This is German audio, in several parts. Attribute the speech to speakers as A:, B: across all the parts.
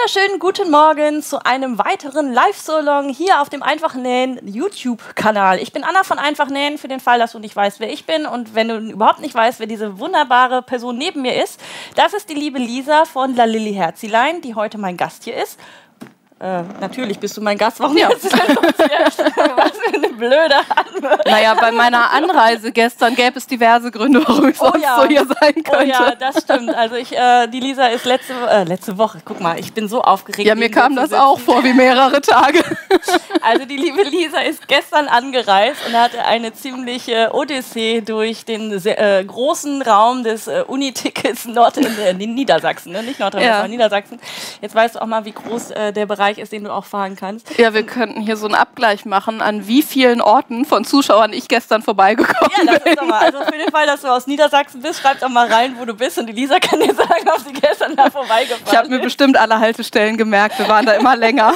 A: wunderschönen guten Morgen zu einem weiteren Live-Solong hier auf dem Einfach Nähen YouTube-Kanal. Ich bin Anna von Einfach Nähen für den Fall, dass du nicht weißt, wer ich bin und wenn du überhaupt nicht weißt, wer diese wunderbare Person neben mir ist. Das ist die liebe Lisa von La Lilly Herzilein, die heute mein Gast hier ist. Äh, natürlich bist du mein Gast. Warum ja. jetzt? Was für
B: eine blöde Antwort. Naja, bei meiner Anreise gestern gäbe es diverse Gründe, warum ich oh sonst ja. so hier sein könnte. Oh
A: ja, das stimmt. Also ich, äh, die Lisa ist letzte, äh, letzte Woche, guck mal, ich bin so aufgeregt.
B: Ja, mir kam das auch vor wie mehrere Tage.
A: Also die liebe Lisa ist gestern angereist und hatte eine ziemliche Odyssee durch den äh, großen Raum des äh, Unitickets Nord in, in Niedersachsen, ne? nicht Nordrhein-Westfalen, ja. Niedersachsen. Jetzt weißt du auch mal, wie groß der Bereich Bereich ist, den du auch fahren kannst.
B: Ja, wir könnten hier so einen Abgleich machen, an wie vielen Orten von Zuschauern ich gestern vorbeigekommen bin. Ja, das ist mal.
A: Also für den Fall, dass du aus Niedersachsen bist, schreib doch mal rein, wo du bist und die Lisa kann dir sagen, ob sie gestern da vorbeigefahren ist.
B: Ich habe mir bestimmt alle Haltestellen gemerkt, wir waren da immer länger.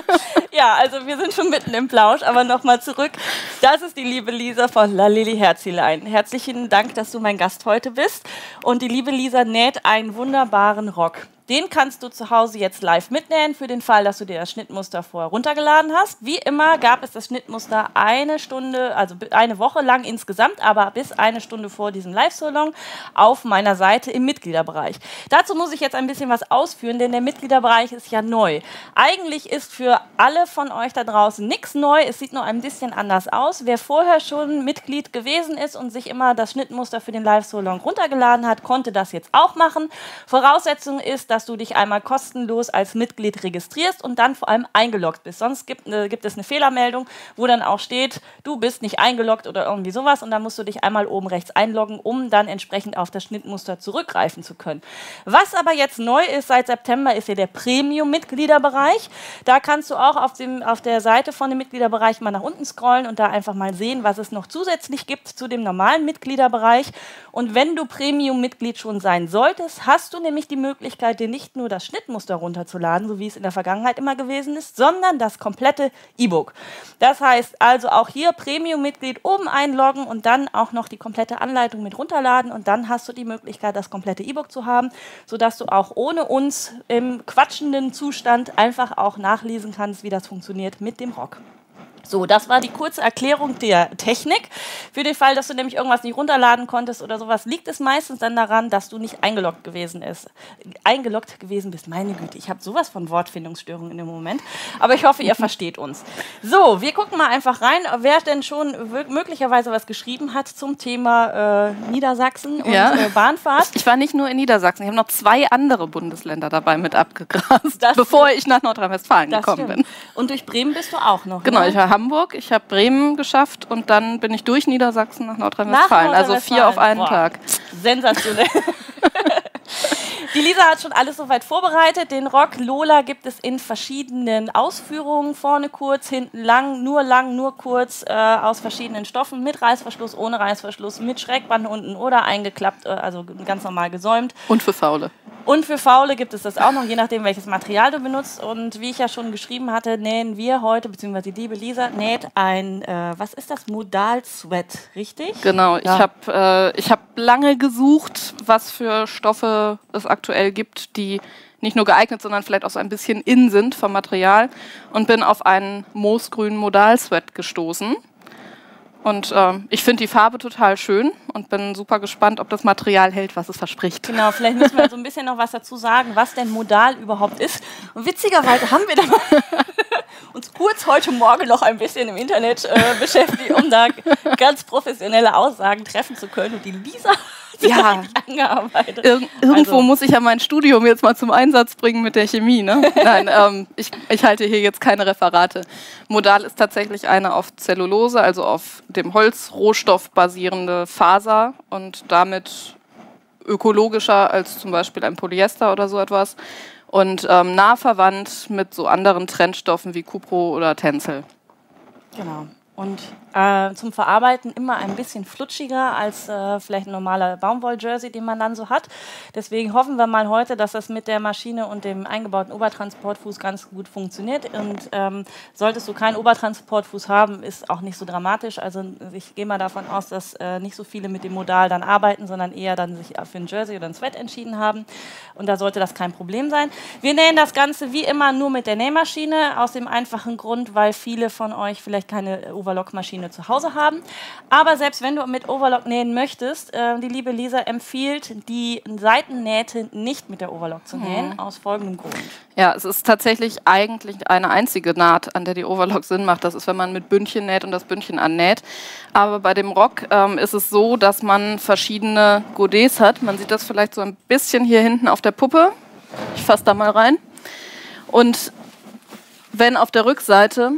A: ja, also wir sind schon mitten im Plausch, aber nochmal zurück. Das ist die liebe Lisa von La Lili Herzilein. Herzlichen Dank, dass du mein Gast heute bist. Und die liebe Lisa näht einen wunderbaren Rock. Den kannst du zu Hause jetzt live mitnähen, für den Fall, dass du dir das Schnittmuster vorher runtergeladen hast. Wie immer gab es das Schnittmuster eine Stunde, also eine Woche lang insgesamt, aber bis eine Stunde vor diesem Live-Salon auf meiner Seite im Mitgliederbereich. Dazu muss ich jetzt ein bisschen was ausführen, denn der Mitgliederbereich ist ja neu. Eigentlich ist für alle von euch da draußen nichts neu, es sieht nur ein bisschen anders aus. Wer vorher schon Mitglied gewesen ist und sich immer das Schnittmuster für den Live-Salon runtergeladen hat, konnte das jetzt auch machen. Voraussetzung ist, dass dass du dich einmal kostenlos als Mitglied registrierst und dann vor allem eingeloggt bist. Sonst gibt, äh, gibt es eine Fehlermeldung, wo dann auch steht, du bist nicht eingeloggt oder irgendwie sowas und dann musst du dich einmal oben rechts einloggen, um dann entsprechend auf das Schnittmuster zurückgreifen zu können. Was aber jetzt neu ist seit September, ist ja der Premium-Mitgliederbereich. Da kannst du auch auf, dem, auf der Seite von dem Mitgliederbereich mal nach unten scrollen und da einfach mal sehen, was es noch zusätzlich gibt zu dem normalen Mitgliederbereich. Und wenn du Premium-Mitglied schon sein solltest, hast du nämlich die Möglichkeit, dir nicht nur das Schnittmuster runterzuladen, so wie es in der Vergangenheit immer gewesen ist, sondern das komplette E-Book. Das heißt also auch hier Premium-Mitglied oben einloggen und dann auch noch die komplette Anleitung mit runterladen und dann hast du die Möglichkeit, das komplette E-Book zu haben, sodass du auch ohne uns im quatschenden Zustand einfach auch nachlesen kannst, wie das funktioniert mit dem Rock. So, das war die kurze Erklärung der Technik. Für den Fall, dass du nämlich irgendwas nicht runterladen konntest oder sowas, liegt es meistens dann daran, dass du nicht eingeloggt gewesen ist. Eingeloggt gewesen bist. Meine Güte, ich habe sowas von Wortfindungsstörungen in dem Moment. Aber ich hoffe, ihr versteht uns. So, wir gucken mal einfach rein, wer denn schon möglicherweise was geschrieben hat zum Thema äh, Niedersachsen und ja. äh, Bahnfahrt.
B: Ich war nicht nur in Niedersachsen, ich habe noch zwei andere Bundesländer dabei mit abgegrast, das bevor ich nach Nordrhein-Westfalen gekommen stimmt. bin.
A: Und durch Bremen bist du auch noch.
B: Genau, ne? ich war Hamburg, ich habe Bremen geschafft und dann bin ich durch Niedersachsen nach Nordrhein-Westfalen. Nordrhein also vier auf einen Boah. Tag.
A: Sensationell. Die Lisa hat schon alles soweit vorbereitet. Den Rock Lola gibt es in verschiedenen Ausführungen. Vorne kurz, hinten lang, nur lang, nur kurz, äh, aus verschiedenen Stoffen. Mit Reißverschluss, ohne Reißverschluss, mit Schrägband unten oder eingeklappt, äh, also ganz normal gesäumt.
B: Und für Faule.
A: Und für Faule gibt es das auch noch, je nachdem, welches Material du benutzt. Und wie ich ja schon geschrieben hatte, nähen wir heute, beziehungsweise die liebe Lisa näht ein, äh, was ist das, Modal-Sweat, richtig?
B: Genau, ja. ich habe äh, hab lange gesucht, was für Stoffe es aktuell gibt, die nicht nur geeignet, sondern vielleicht auch so ein bisschen in sind vom Material und bin auf einen moosgrünen Modal-Sweat gestoßen und äh, ich finde die Farbe total schön und bin super gespannt, ob das Material hält, was es verspricht.
A: Genau, vielleicht müssen wir so ein bisschen noch was dazu sagen, was denn Modal überhaupt ist. Und witzigerweise haben wir da uns kurz heute Morgen noch ein bisschen im Internet äh, beschäftigt, um da ganz professionelle Aussagen treffen zu können. Und die Lisa
B: ja, angearbeitet. Ir irgendwo also. muss ich ja mein Studium jetzt mal zum Einsatz bringen mit der Chemie. Ne? Nein, ähm, ich, ich halte hier jetzt keine Referate. Modal ist tatsächlich eine auf Zellulose, also auf dem Holzrohstoff basierende Faser und damit ökologischer als zum Beispiel ein Polyester oder so etwas und ähm, nah verwandt mit so anderen Trendstoffen wie Cupro oder Tencel.
A: Genau. Und äh, zum Verarbeiten immer ein bisschen flutschiger als äh, vielleicht ein normaler Baumwoll-Jersey, den man dann so hat. Deswegen hoffen wir mal heute, dass das mit der Maschine und dem eingebauten Obertransportfuß ganz gut funktioniert. Und ähm, solltest du keinen Obertransportfuß haben, ist auch nicht so dramatisch. Also ich gehe mal davon aus, dass äh, nicht so viele mit dem Modal dann arbeiten, sondern eher dann sich für ein Jersey oder ein Sweat entschieden haben. Und da sollte das kein Problem sein. Wir nähen das Ganze wie immer nur mit der Nähmaschine, aus dem einfachen Grund, weil viele von euch vielleicht keine Overlock-Maschine zu Hause haben. Aber selbst wenn du mit Overlock nähen möchtest, äh, die liebe Lisa empfiehlt, die Seitennähte nicht mit der Overlock zu nähen, mhm. aus folgendem Grund.
B: Ja, es ist tatsächlich eigentlich eine einzige Naht, an der die Overlock Sinn macht. Das ist, wenn man mit Bündchen näht und das Bündchen annäht. Aber bei dem Rock ähm, ist es so, dass man verschiedene Godets hat. Man sieht das vielleicht so ein bisschen hier hinten auf der Puppe. Ich fasse da mal rein. Und wenn auf der Rückseite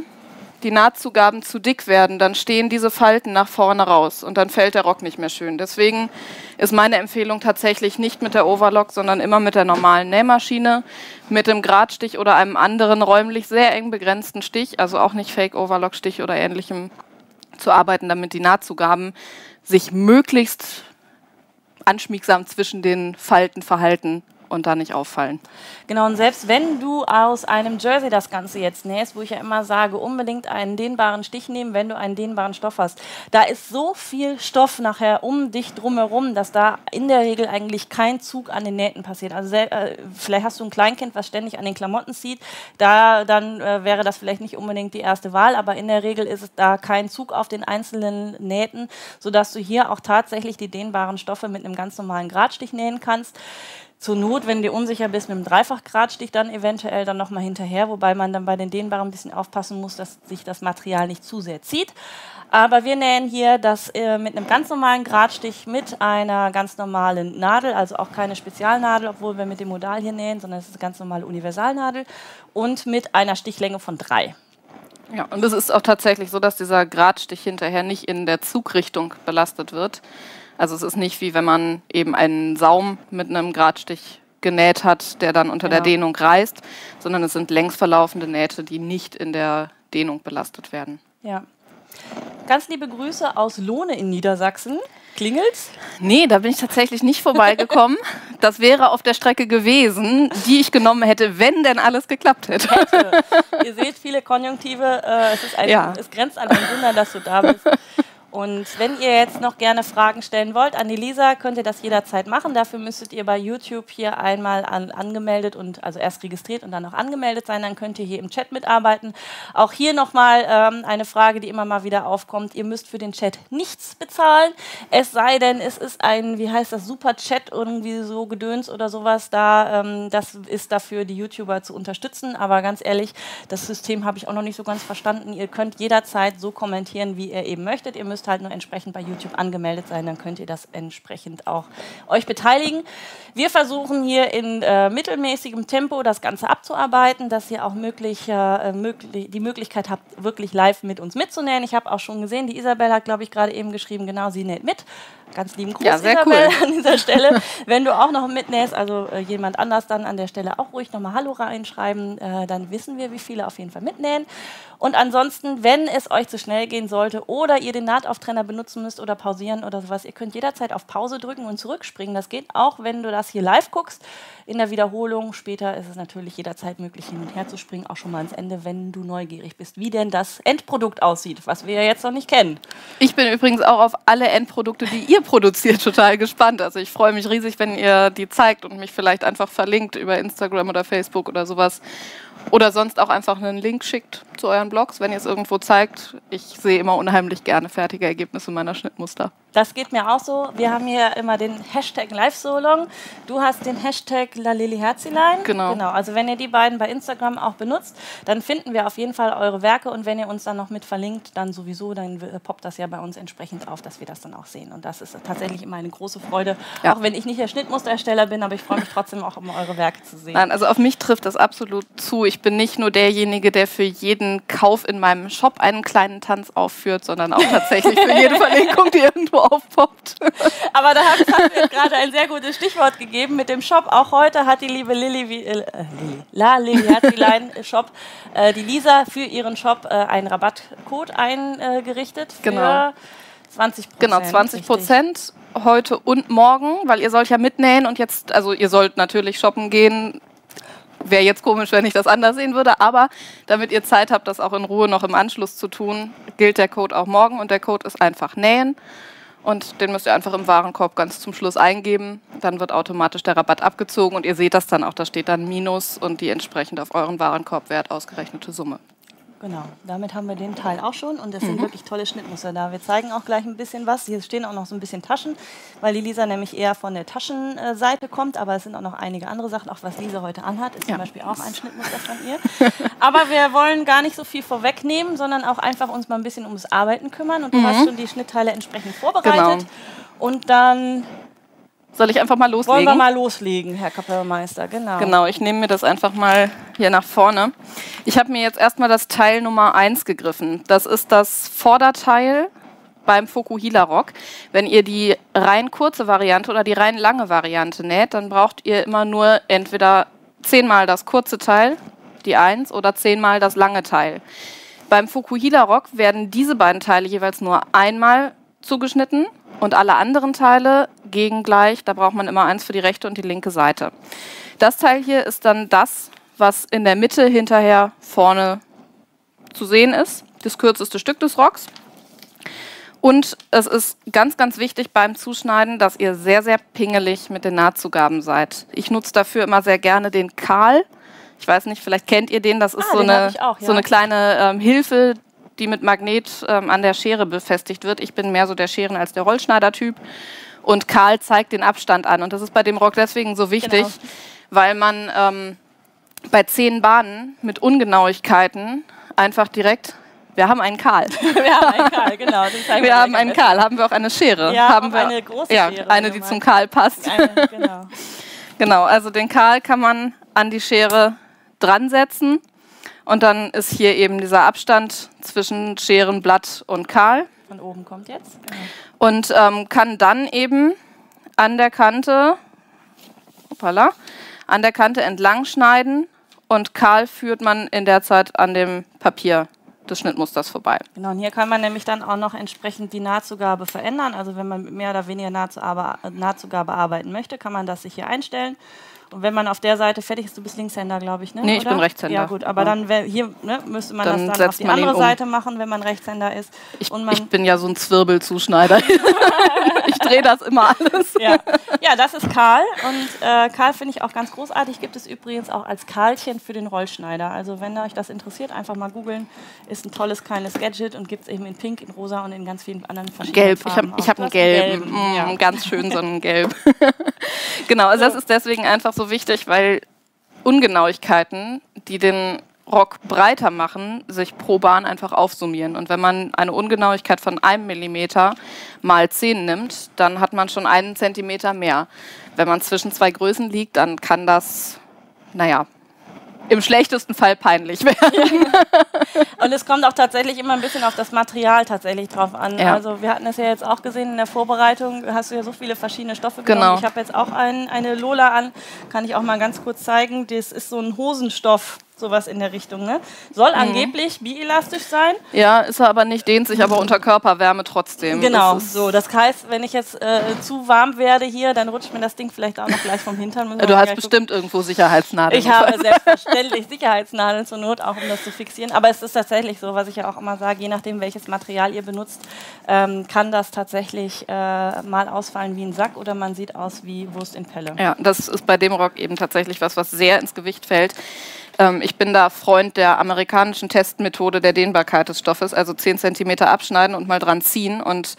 B: die Nahtzugaben zu dick werden, dann stehen diese Falten nach vorne raus und dann fällt der Rock nicht mehr schön. Deswegen ist meine Empfehlung tatsächlich nicht mit der Overlock, sondern immer mit der normalen Nähmaschine, mit dem Gradstich oder einem anderen räumlich sehr eng begrenzten Stich, also auch nicht Fake Overlock Stich oder ähnlichem zu arbeiten, damit die Nahtzugaben sich möglichst anschmiegsam zwischen den Falten verhalten und da nicht auffallen.
A: Genau, und selbst wenn du aus einem Jersey das Ganze jetzt nähst, wo ich ja immer sage, unbedingt einen dehnbaren Stich nehmen, wenn du einen dehnbaren Stoff hast. Da ist so viel Stoff nachher um dich drumherum, dass da in der Regel eigentlich kein Zug an den Nähten passiert. Also äh, vielleicht hast du ein Kleinkind, was ständig an den Klamotten zieht, da dann äh, wäre das vielleicht nicht unbedingt die erste Wahl, aber in der Regel ist da kein Zug auf den einzelnen Nähten, sodass du hier auch tatsächlich die dehnbaren Stoffe mit einem ganz normalen Gradstich nähen kannst. Zur Not, wenn du unsicher bist, mit einem Dreifachgradstich dann eventuell dann nochmal hinterher, wobei man dann bei den dehnbaren ein bisschen aufpassen muss, dass sich das Material nicht zu sehr zieht. Aber wir nähen hier das äh, mit einem ganz normalen Gradstich mit einer ganz normalen Nadel, also auch keine Spezialnadel, obwohl wir mit dem Modal hier nähen, sondern es ist eine ganz normale Universalnadel und mit einer Stichlänge von drei.
B: Ja, und es ist auch tatsächlich so, dass dieser Gradstich hinterher nicht in der Zugrichtung belastet wird. Also es ist nicht wie wenn man eben einen Saum mit einem Gradstich genäht hat, der dann unter ja. der Dehnung reißt, sondern es sind längs verlaufende Nähte, die nicht in der Dehnung belastet werden.
A: Ja. Ganz liebe Grüße aus Lohne in Niedersachsen. Klingelt's?
B: Nee, da bin ich tatsächlich nicht vorbeigekommen. Das wäre auf der Strecke gewesen, die ich genommen hätte, wenn denn alles geklappt hätte. hätte.
A: Ihr seht viele Konjunktive. Äh, es, ein, ja. es grenzt an ein Wunder, dass du da bist. Und wenn ihr jetzt noch gerne Fragen stellen wollt an die Lisa, könnt ihr das jederzeit machen. Dafür müsstet ihr bei YouTube hier einmal an, angemeldet und also erst registriert und dann auch angemeldet sein. Dann könnt ihr hier im Chat mitarbeiten. Auch hier nochmal ähm, eine Frage, die immer mal wieder aufkommt. Ihr müsst für den Chat nichts bezahlen. Es sei denn, es ist ein, wie heißt das, Super Chat irgendwie so Gedöns oder sowas da. Ähm, das ist dafür, die YouTuber zu unterstützen. Aber ganz ehrlich, das System habe ich auch noch nicht so ganz verstanden. Ihr könnt jederzeit so kommentieren, wie ihr eben möchtet. Ihr müsst müsst halt nur entsprechend bei YouTube angemeldet sein, dann könnt ihr das entsprechend auch euch beteiligen. Wir versuchen hier in äh, mittelmäßigem Tempo das Ganze abzuarbeiten, dass ihr auch möglich, äh, möglich, die Möglichkeit habt, wirklich live mit uns mitzunähen. Ich habe auch schon gesehen, die Isabel hat, glaube ich, gerade eben geschrieben, genau, sie näht mit. Ganz lieben Gruß,
B: ja, sehr Isabel,
A: cool. an dieser Stelle. Wenn du auch noch mitnähst, also äh, jemand anders dann an der Stelle auch ruhig nochmal Hallo reinschreiben, äh, dann wissen wir, wie viele auf jeden Fall mitnähen. Und ansonsten, wenn es euch zu schnell gehen sollte oder ihr den Nahtauftrainer benutzen müsst oder pausieren oder sowas, ihr könnt jederzeit auf Pause drücken und zurückspringen. Das geht auch, wenn du das hier live guckst. In der Wiederholung später ist es natürlich jederzeit möglich, hin und her zu springen, auch schon mal ans Ende, wenn du neugierig bist, wie denn das Endprodukt aussieht, was wir ja jetzt noch nicht kennen.
B: Ich bin übrigens auch auf alle Endprodukte, die ihr produziert, total gespannt. Also ich freue mich riesig, wenn ihr die zeigt und mich vielleicht einfach verlinkt über Instagram oder Facebook oder sowas. Oder sonst auch einfach einen Link schickt zu euren Blogs, wenn ihr es irgendwo zeigt. Ich sehe immer unheimlich gerne fertige Ergebnisse meiner Schnittmuster.
A: Das geht mir auch so. Wir haben hier immer den Hashtag LiveSolong. Du hast den Hashtag LaLiliHerzilein.
B: Genau.
A: genau. Also wenn ihr die beiden bei Instagram auch benutzt, dann finden wir auf jeden Fall eure Werke und wenn ihr uns dann noch mit verlinkt, dann sowieso, dann poppt das ja bei uns entsprechend auf, dass wir das dann auch sehen. Und das ist tatsächlich immer eine große Freude, ja. auch wenn ich nicht der Schnittmusterersteller bin, aber ich freue mich trotzdem auch, um eure Werke zu sehen.
B: Nein, also auf mich trifft das absolut zu. Ich ich bin nicht nur derjenige, der für jeden Kauf in meinem Shop einen kleinen Tanz aufführt, sondern auch tatsächlich für jede Verlinkung, die irgendwo aufpoppt.
A: Aber da hat mir gerade ein sehr gutes Stichwort gegeben mit dem Shop. Auch heute hat die liebe Lilly, wie, äh, Lilly La Lilly Herzlein Shop, äh, die Lisa für ihren Shop äh, einen Rabattcode eingerichtet.
B: Genau. 20 Prozent. Genau, 20 Prozent heute und morgen, weil ihr sollt ja mitnähen und jetzt, also ihr sollt natürlich shoppen gehen. Wäre jetzt komisch, wenn ich das anders sehen würde, aber damit ihr Zeit habt, das auch in Ruhe noch im Anschluss zu tun, gilt der Code auch morgen und der Code ist einfach nähen. Und den müsst ihr einfach im Warenkorb ganz zum Schluss eingeben. Dann wird automatisch der Rabatt abgezogen und ihr seht das dann auch. Da steht dann Minus und die entsprechend auf euren Warenkorbwert ausgerechnete Summe.
A: Genau, damit haben wir den Teil auch schon und es sind mhm. wirklich tolle Schnittmuster da. Wir zeigen auch gleich ein bisschen was. Hier stehen auch noch so ein bisschen Taschen, weil die Lisa nämlich eher von der Taschenseite kommt, aber es sind auch noch einige andere Sachen. Auch was Lisa heute anhat, ist ja. zum Beispiel auch ein Schnittmuster von ihr. aber wir wollen gar nicht so viel vorwegnehmen, sondern auch einfach uns mal ein bisschen ums Arbeiten kümmern und du mhm. hast schon die Schnittteile entsprechend vorbereitet. Genau. Und dann
B: soll ich einfach mal loslegen? Wollen
A: wir mal loslegen, Herr Kapellmeister, genau.
B: Genau, ich nehme mir das einfach mal hier nach vorne. Ich habe mir jetzt erstmal das Teil Nummer 1 gegriffen. Das ist das Vorderteil beim Fokuhila Rock. Wenn ihr die rein kurze Variante oder die rein lange Variante näht, dann braucht ihr immer nur entweder zehnmal das kurze Teil, die 1, oder zehnmal das lange Teil. Beim Fukuhila Rock werden diese beiden Teile jeweils nur einmal zugeschnitten und alle anderen Teile gegen gleich. Da braucht man immer eins für die rechte und die linke Seite. Das Teil hier ist dann das, was in der Mitte hinterher vorne zu sehen ist. Das kürzeste Stück des Rocks. Und es ist ganz, ganz wichtig beim Zuschneiden, dass ihr sehr, sehr pingelig mit den Nahtzugaben seid. Ich nutze dafür immer sehr gerne den Kahl. Ich weiß nicht, vielleicht kennt ihr den. Das ist ah, so, eine, auch, ja. so eine kleine ähm, Hilfe, die mit Magnet ähm, an der Schere befestigt wird. Ich bin mehr so der Scheren- als der Rollschneider-Typ. Und Karl zeigt den Abstand an. Und das ist bei dem Rock deswegen so wichtig, genau. weil man ähm, bei zehn Bahnen mit Ungenauigkeiten einfach direkt wir haben einen Karl.
A: wir haben einen Karl, genau.
B: wir haben einen Karl. Haben wir auch eine Schere?
A: Ja,
B: haben wir
A: eine große Schere.
B: Ja, eine, die zum Karl passt. Eine, genau. genau, also den Karl kann man an die Schere dran setzen und dann ist hier eben dieser Abstand zwischen Scherenblatt und Kahl.
A: Von oben kommt jetzt. Genau.
B: Und ähm, kann dann eben an der Kante, hoppala, an der Kante entlang schneiden und kahl führt man in der Zeit an dem Papier des Schnittmusters vorbei.
A: Genau, und hier kann man nämlich dann auch noch entsprechend die Nahtzugabe verändern. Also wenn man mehr oder weniger Nahtzugabe arbeiten möchte, kann man das sich hier einstellen. Und wenn man auf der Seite fertig ist, du bist Linkshänder, glaube ich, ne?
B: Nee, ich bin Rechtshänder.
A: Ja, gut, aber ja. dann hier ne, müsste man dann das dann auf die andere um. Seite machen, wenn man Rechtshänder ist.
B: Ich, ich bin ja so ein Zwirbelzuschneider. ich drehe das immer alles.
A: Ja. ja, das ist Karl. Und äh, Karl finde ich auch ganz großartig. Gibt es übrigens auch als Karlchen für den Rollschneider. Also, wenn euch das interessiert, einfach mal googeln. Ist ein tolles kleines Gadget und gibt es eben in Pink, in Rosa und in ganz vielen anderen verschiedenen
B: Gelb.
A: Farben.
B: Ich habe hab einen gelben. gelben. Mm, ja. Ganz schön so einen Gelb. genau, also so. das ist deswegen einfach so wichtig, weil Ungenauigkeiten, die den Rock breiter machen, sich pro Bahn einfach aufsummieren. Und wenn man eine Ungenauigkeit von einem Millimeter mal zehn nimmt, dann hat man schon einen Zentimeter mehr. Wenn man zwischen zwei Größen liegt, dann kann das, naja, im schlechtesten Fall peinlich werden.
A: Und es kommt auch tatsächlich immer ein bisschen auf das Material tatsächlich drauf an. Ja. Also wir hatten es ja jetzt auch gesehen in der Vorbereitung, hast du ja so viele verschiedene Stoffe genommen. Genau. Ich habe jetzt auch ein, eine Lola an, kann ich auch mal ganz kurz zeigen. Das ist so ein Hosenstoff sowas in der Richtung. Ne? Soll mhm. angeblich bielastisch sein.
B: Ja, ist er aber nicht, dehnt sich aber unter Körperwärme trotzdem.
A: Genau, das so. Das heißt, wenn ich jetzt äh, zu warm werde hier, dann rutscht mir das Ding vielleicht auch noch gleich vom Hintern.
B: Du hast bestimmt gucken. irgendwo Sicherheitsnadeln.
A: Ich habe selbstverständlich Sicherheitsnadeln zur Not, auch um das zu fixieren. Aber es ist tatsächlich so, was ich ja auch immer sage, je nachdem, welches Material ihr benutzt, ähm, kann das tatsächlich äh, mal ausfallen wie ein Sack oder man sieht aus wie Wurst in Pelle.
B: Ja, das ist bei dem Rock eben tatsächlich was, was sehr ins Gewicht fällt. Ähm, ich bin da Freund der amerikanischen Testmethode der Dehnbarkeit des Stoffes, also 10 cm abschneiden und mal dran ziehen und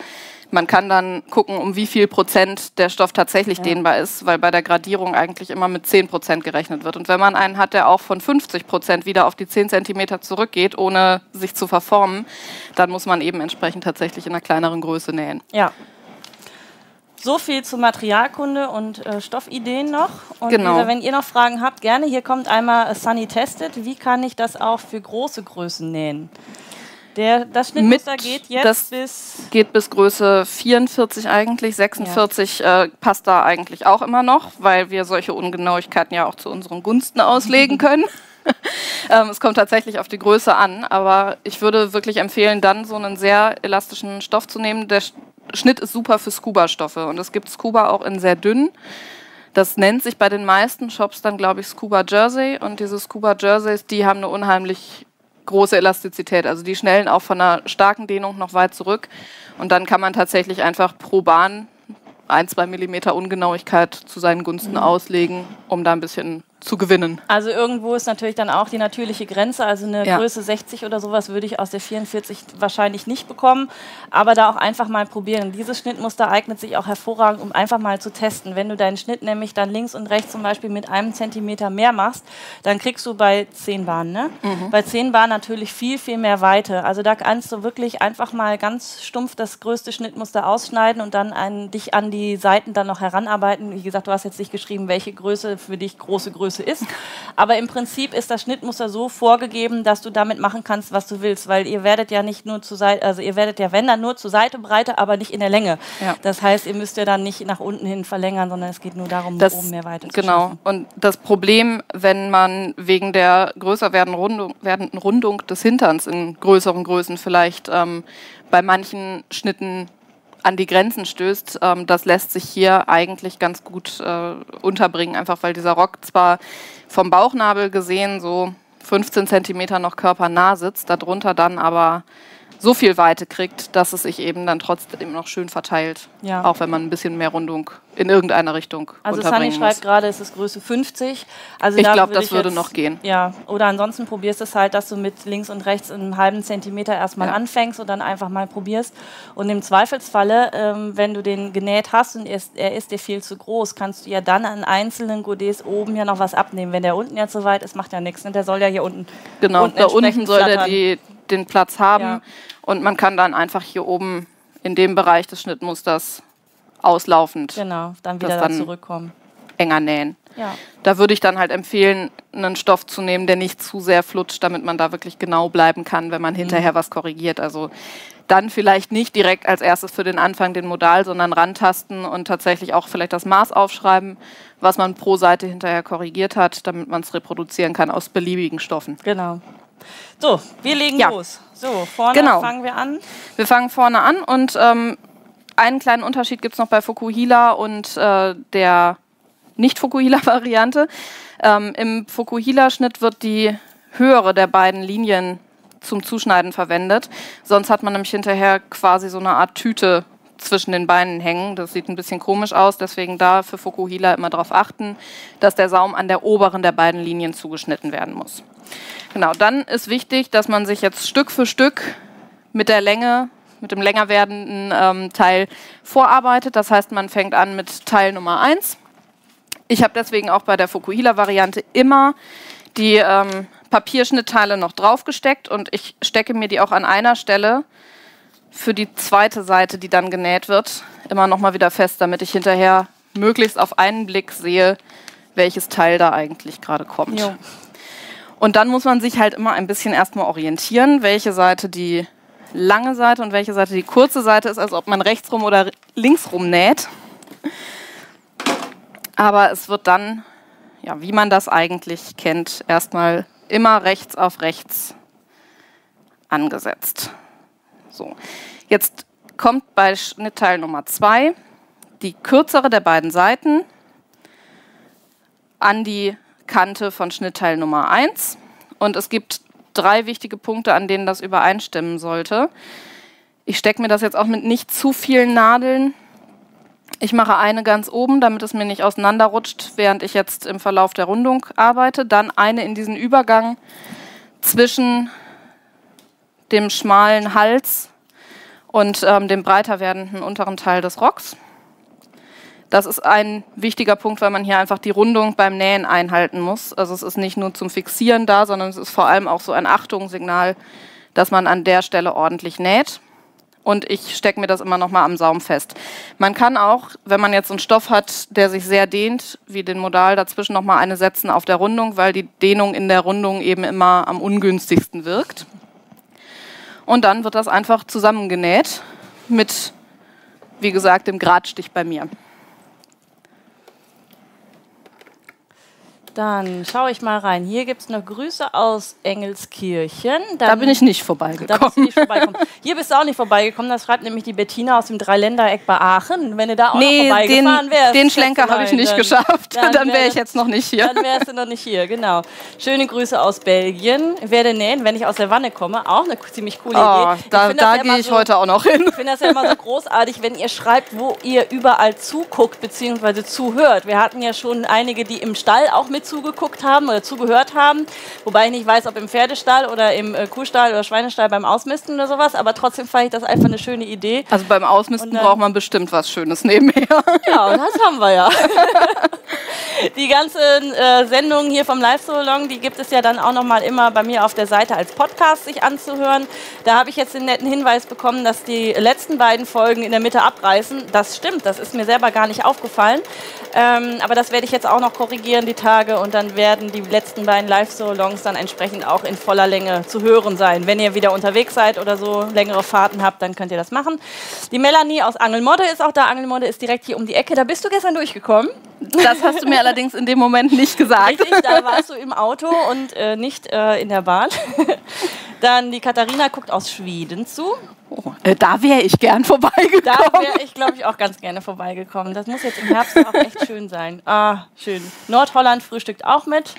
B: man kann dann gucken, um wie viel Prozent der Stoff tatsächlich ja. dehnbar ist, weil bei der Gradierung eigentlich immer mit 10 Prozent gerechnet wird. Und wenn man einen hat, der auch von 50 Prozent wieder auf die 10 Zentimeter zurückgeht, ohne sich zu verformen, dann muss man eben entsprechend tatsächlich in einer kleineren Größe nähen.
A: Ja, So viel zu Materialkunde und äh, Stoffideen noch. Und genau. Wieder, wenn ihr noch Fragen habt, gerne. Hier kommt einmal Sunny Tested. Wie kann ich das auch für große Größen nähen? Der, das Schnittmuster Mit, geht jetzt bis.
B: Geht bis Größe 44 eigentlich. 46 ja. äh, passt da eigentlich auch immer noch, weil wir solche Ungenauigkeiten ja auch zu unseren Gunsten auslegen können. ähm, es kommt tatsächlich auf die Größe an, aber ich würde wirklich empfehlen, dann so einen sehr elastischen Stoff zu nehmen. Der Schnitt ist super für Scuba-Stoffe und es gibt Scuba auch in sehr dünn. Das nennt sich bei den meisten Shops dann, glaube ich, Scuba Jersey und diese Scuba Jerseys, die haben eine unheimlich große Elastizität. Also die schnellen auch von einer starken Dehnung noch weit zurück und dann kann man tatsächlich einfach pro Bahn ein, zwei Millimeter Ungenauigkeit zu seinen Gunsten mhm. auslegen, um da ein bisschen zu gewinnen.
A: Also irgendwo ist natürlich dann auch die natürliche Grenze. Also eine ja. Größe 60 oder sowas würde ich aus der 44 wahrscheinlich nicht bekommen. Aber da auch einfach mal probieren. Dieses Schnittmuster eignet sich auch hervorragend, um einfach mal zu testen. Wenn du deinen Schnitt nämlich dann links und rechts zum Beispiel mit einem Zentimeter mehr machst, dann kriegst du bei 10 Bahnen, ne? Mhm. Bei 10 Bahnen natürlich viel, viel mehr Weite. Also da kannst du wirklich einfach mal ganz stumpf das größte Schnittmuster ausschneiden und dann ein, dich an die Seiten dann noch heranarbeiten. Wie gesagt, du hast jetzt nicht geschrieben, welche Größe für dich große Größe Größe ist. Aber im Prinzip ist das Schnittmuster so vorgegeben, dass du damit machen kannst, was du willst, weil ihr werdet ja nicht nur zur Seite, also ihr werdet ja, wenn dann nur zur Seite breiter, aber nicht in der Länge. Ja. Das heißt, ihr müsst ja dann nicht nach unten hin verlängern, sondern es geht nur darum, das, oben mehr Weite
B: zu Genau. Und das Problem, wenn man wegen der größer werdenden Rundung, werdenden Rundung des Hinterns in größeren Größen vielleicht ähm, bei manchen Schnitten an die Grenzen stößt, ähm, das lässt sich hier eigentlich ganz gut äh, unterbringen, einfach weil dieser Rock zwar vom Bauchnabel gesehen so 15 Zentimeter noch körpernah sitzt, darunter dann aber so viel Weite kriegt, dass es sich eben dann trotzdem noch schön verteilt. Ja. Auch wenn man ein bisschen mehr Rundung in irgendeiner Richtung
A: Also Sunny schreibt gerade, es ist Größe 50. Also
B: ich glaube, das würde jetzt, noch gehen.
A: Ja, oder ansonsten probierst du es halt, dass du mit links und rechts einen halben Zentimeter erstmal ja. anfängst und dann einfach mal probierst. Und im Zweifelsfalle, ähm, wenn du den genäht hast und er ist, er ist dir viel zu groß, kannst du ja dann an einzelnen Godets oben ja noch was abnehmen. Wenn der unten jetzt so weit ist, macht ja nichts. Ne? Der soll ja hier unten
B: Genau, unten da unten soll der die, den Platz haben. Ja. Und man kann dann einfach hier oben in dem Bereich des Schnittmusters auslaufend
A: genau, dann wieder dann zurückkommen.
B: Enger nähen. Ja. Da würde ich dann halt empfehlen, einen Stoff zu nehmen, der nicht zu sehr flutscht, damit man da wirklich genau bleiben kann, wenn man hinterher mhm. was korrigiert. Also dann vielleicht nicht direkt als erstes für den Anfang den Modal, sondern rantasten und tatsächlich auch vielleicht das Maß aufschreiben, was man pro Seite hinterher korrigiert hat, damit man es reproduzieren kann aus beliebigen Stoffen.
A: Genau. So, wir legen ja. los. So, vorne genau. fangen wir an.
B: Wir fangen vorne an und ähm, einen kleinen Unterschied gibt es noch bei Fukuhila und äh, der Nicht-Fukuhila-Variante. Ähm, Im Fukuhila-Schnitt wird die höhere der beiden Linien zum Zuschneiden verwendet. Sonst hat man nämlich hinterher quasi so eine Art Tüte zwischen den Beinen hängen. Das sieht ein bisschen komisch aus, deswegen da für Fukuhila immer darauf achten, dass der Saum an der oberen der beiden Linien zugeschnitten werden muss. Genau, dann ist wichtig, dass man sich jetzt Stück für Stück mit der Länge, mit dem länger werdenden ähm, Teil vorarbeitet. Das heißt, man fängt an mit Teil Nummer 1. Ich habe deswegen auch bei der Fukuhila-Variante immer die ähm, Papierschnittteile noch draufgesteckt und ich stecke mir die auch an einer Stelle für die zweite Seite, die dann genäht wird, immer noch mal wieder fest, damit ich hinterher möglichst auf einen Blick sehe, welches Teil da eigentlich gerade kommt. Jo. Und dann muss man sich halt immer ein bisschen erstmal orientieren, welche Seite die lange Seite und welche Seite die kurze Seite ist, also ob man rechtsrum oder linksrum näht. Aber es wird dann, ja, wie man das eigentlich kennt, erstmal immer rechts auf rechts angesetzt. So, jetzt kommt bei Schnittteil Nummer 2 die kürzere der beiden Seiten an die Kante von Schnittteil Nummer 1. Und es gibt drei wichtige Punkte, an denen das übereinstimmen sollte. Ich stecke mir das jetzt auch mit nicht zu vielen Nadeln. Ich mache eine ganz oben, damit es mir nicht auseinanderrutscht, während ich jetzt im Verlauf der Rundung arbeite. Dann eine in diesen Übergang zwischen dem schmalen Hals und ähm, dem breiter werdenden unteren Teil des Rocks. Das ist ein wichtiger Punkt, weil man hier einfach die Rundung beim Nähen einhalten muss. Also es ist nicht nur zum Fixieren da, sondern es ist vor allem auch so ein Achtungssignal, dass man an der Stelle ordentlich näht. und ich stecke mir das immer noch mal am Saum fest. Man kann auch, wenn man jetzt einen Stoff hat, der sich sehr dehnt, wie den Modal, dazwischen noch mal eine setzen auf der Rundung, weil die Dehnung in der Rundung eben immer am ungünstigsten wirkt. Und dann wird das einfach zusammengenäht mit, wie gesagt, dem Gradstich bei mir.
A: Dann schaue ich mal rein. Hier gibt es noch Grüße aus Engelskirchen.
B: Dann, da bin ich nicht vorbeigekommen. Da bist du nicht
A: vorbeigekommen. Hier bist du auch nicht vorbeigekommen. Das schreibt nämlich die Bettina aus dem Dreiländereck bei Aachen. Wenn du da auch nee, noch vorbeigefahren wärst.
B: Den Schlenker habe ich nicht dann, geschafft. Dann, dann wäre ich jetzt noch nicht hier.
A: Dann wärst du noch nicht hier, genau. Schöne Grüße aus Belgien. Werde nähen, wenn ich aus der Wanne komme. Auch eine ziemlich coole oh, Idee.
B: Da, da gehe ich so, heute auch noch hin.
A: Ich finde das ja immer so großartig, wenn ihr schreibt, wo ihr überall zuguckt bzw. zuhört. Wir hatten ja schon einige, die im Stall auch mit zugeguckt haben oder zugehört haben. Wobei ich nicht weiß, ob im Pferdestall oder im äh, Kuhstall oder Schweinestall beim Ausmisten oder sowas. Aber trotzdem fand ich das einfach eine schöne Idee.
B: Also beim Ausmisten dann, braucht man bestimmt was Schönes nebenher.
A: Ja, das haben wir ja. die ganzen äh, Sendungen hier vom Live-Salon, die gibt es ja dann auch noch mal immer bei mir auf der Seite als Podcast sich anzuhören. Da habe ich jetzt den netten Hinweis bekommen, dass die letzten beiden Folgen in der Mitte abreißen. Das stimmt, das ist mir selber gar nicht aufgefallen. Ähm, aber das werde ich jetzt auch noch korrigieren, die Tage. Und dann werden die letzten beiden Live-Salons dann entsprechend auch in voller Länge zu hören sein. Wenn ihr wieder unterwegs seid oder so längere Fahrten habt, dann könnt ihr das machen. Die Melanie aus Angelmodde ist auch da. Angelmodde ist direkt hier um die Ecke. Da bist du gestern durchgekommen.
B: Das hast du mir allerdings in dem Moment nicht gesagt.
A: Richtig, da warst du im Auto und äh, nicht äh, in der Bahn. Dann die Katharina guckt aus Schweden zu.
B: Oh, äh, da wäre ich gern vorbeigekommen. Da
A: wäre ich, glaube ich, auch ganz gerne vorbeigekommen. Das muss jetzt im Herbst auch echt schön sein. Ah, schön. Nordholland frühstückt auch mit.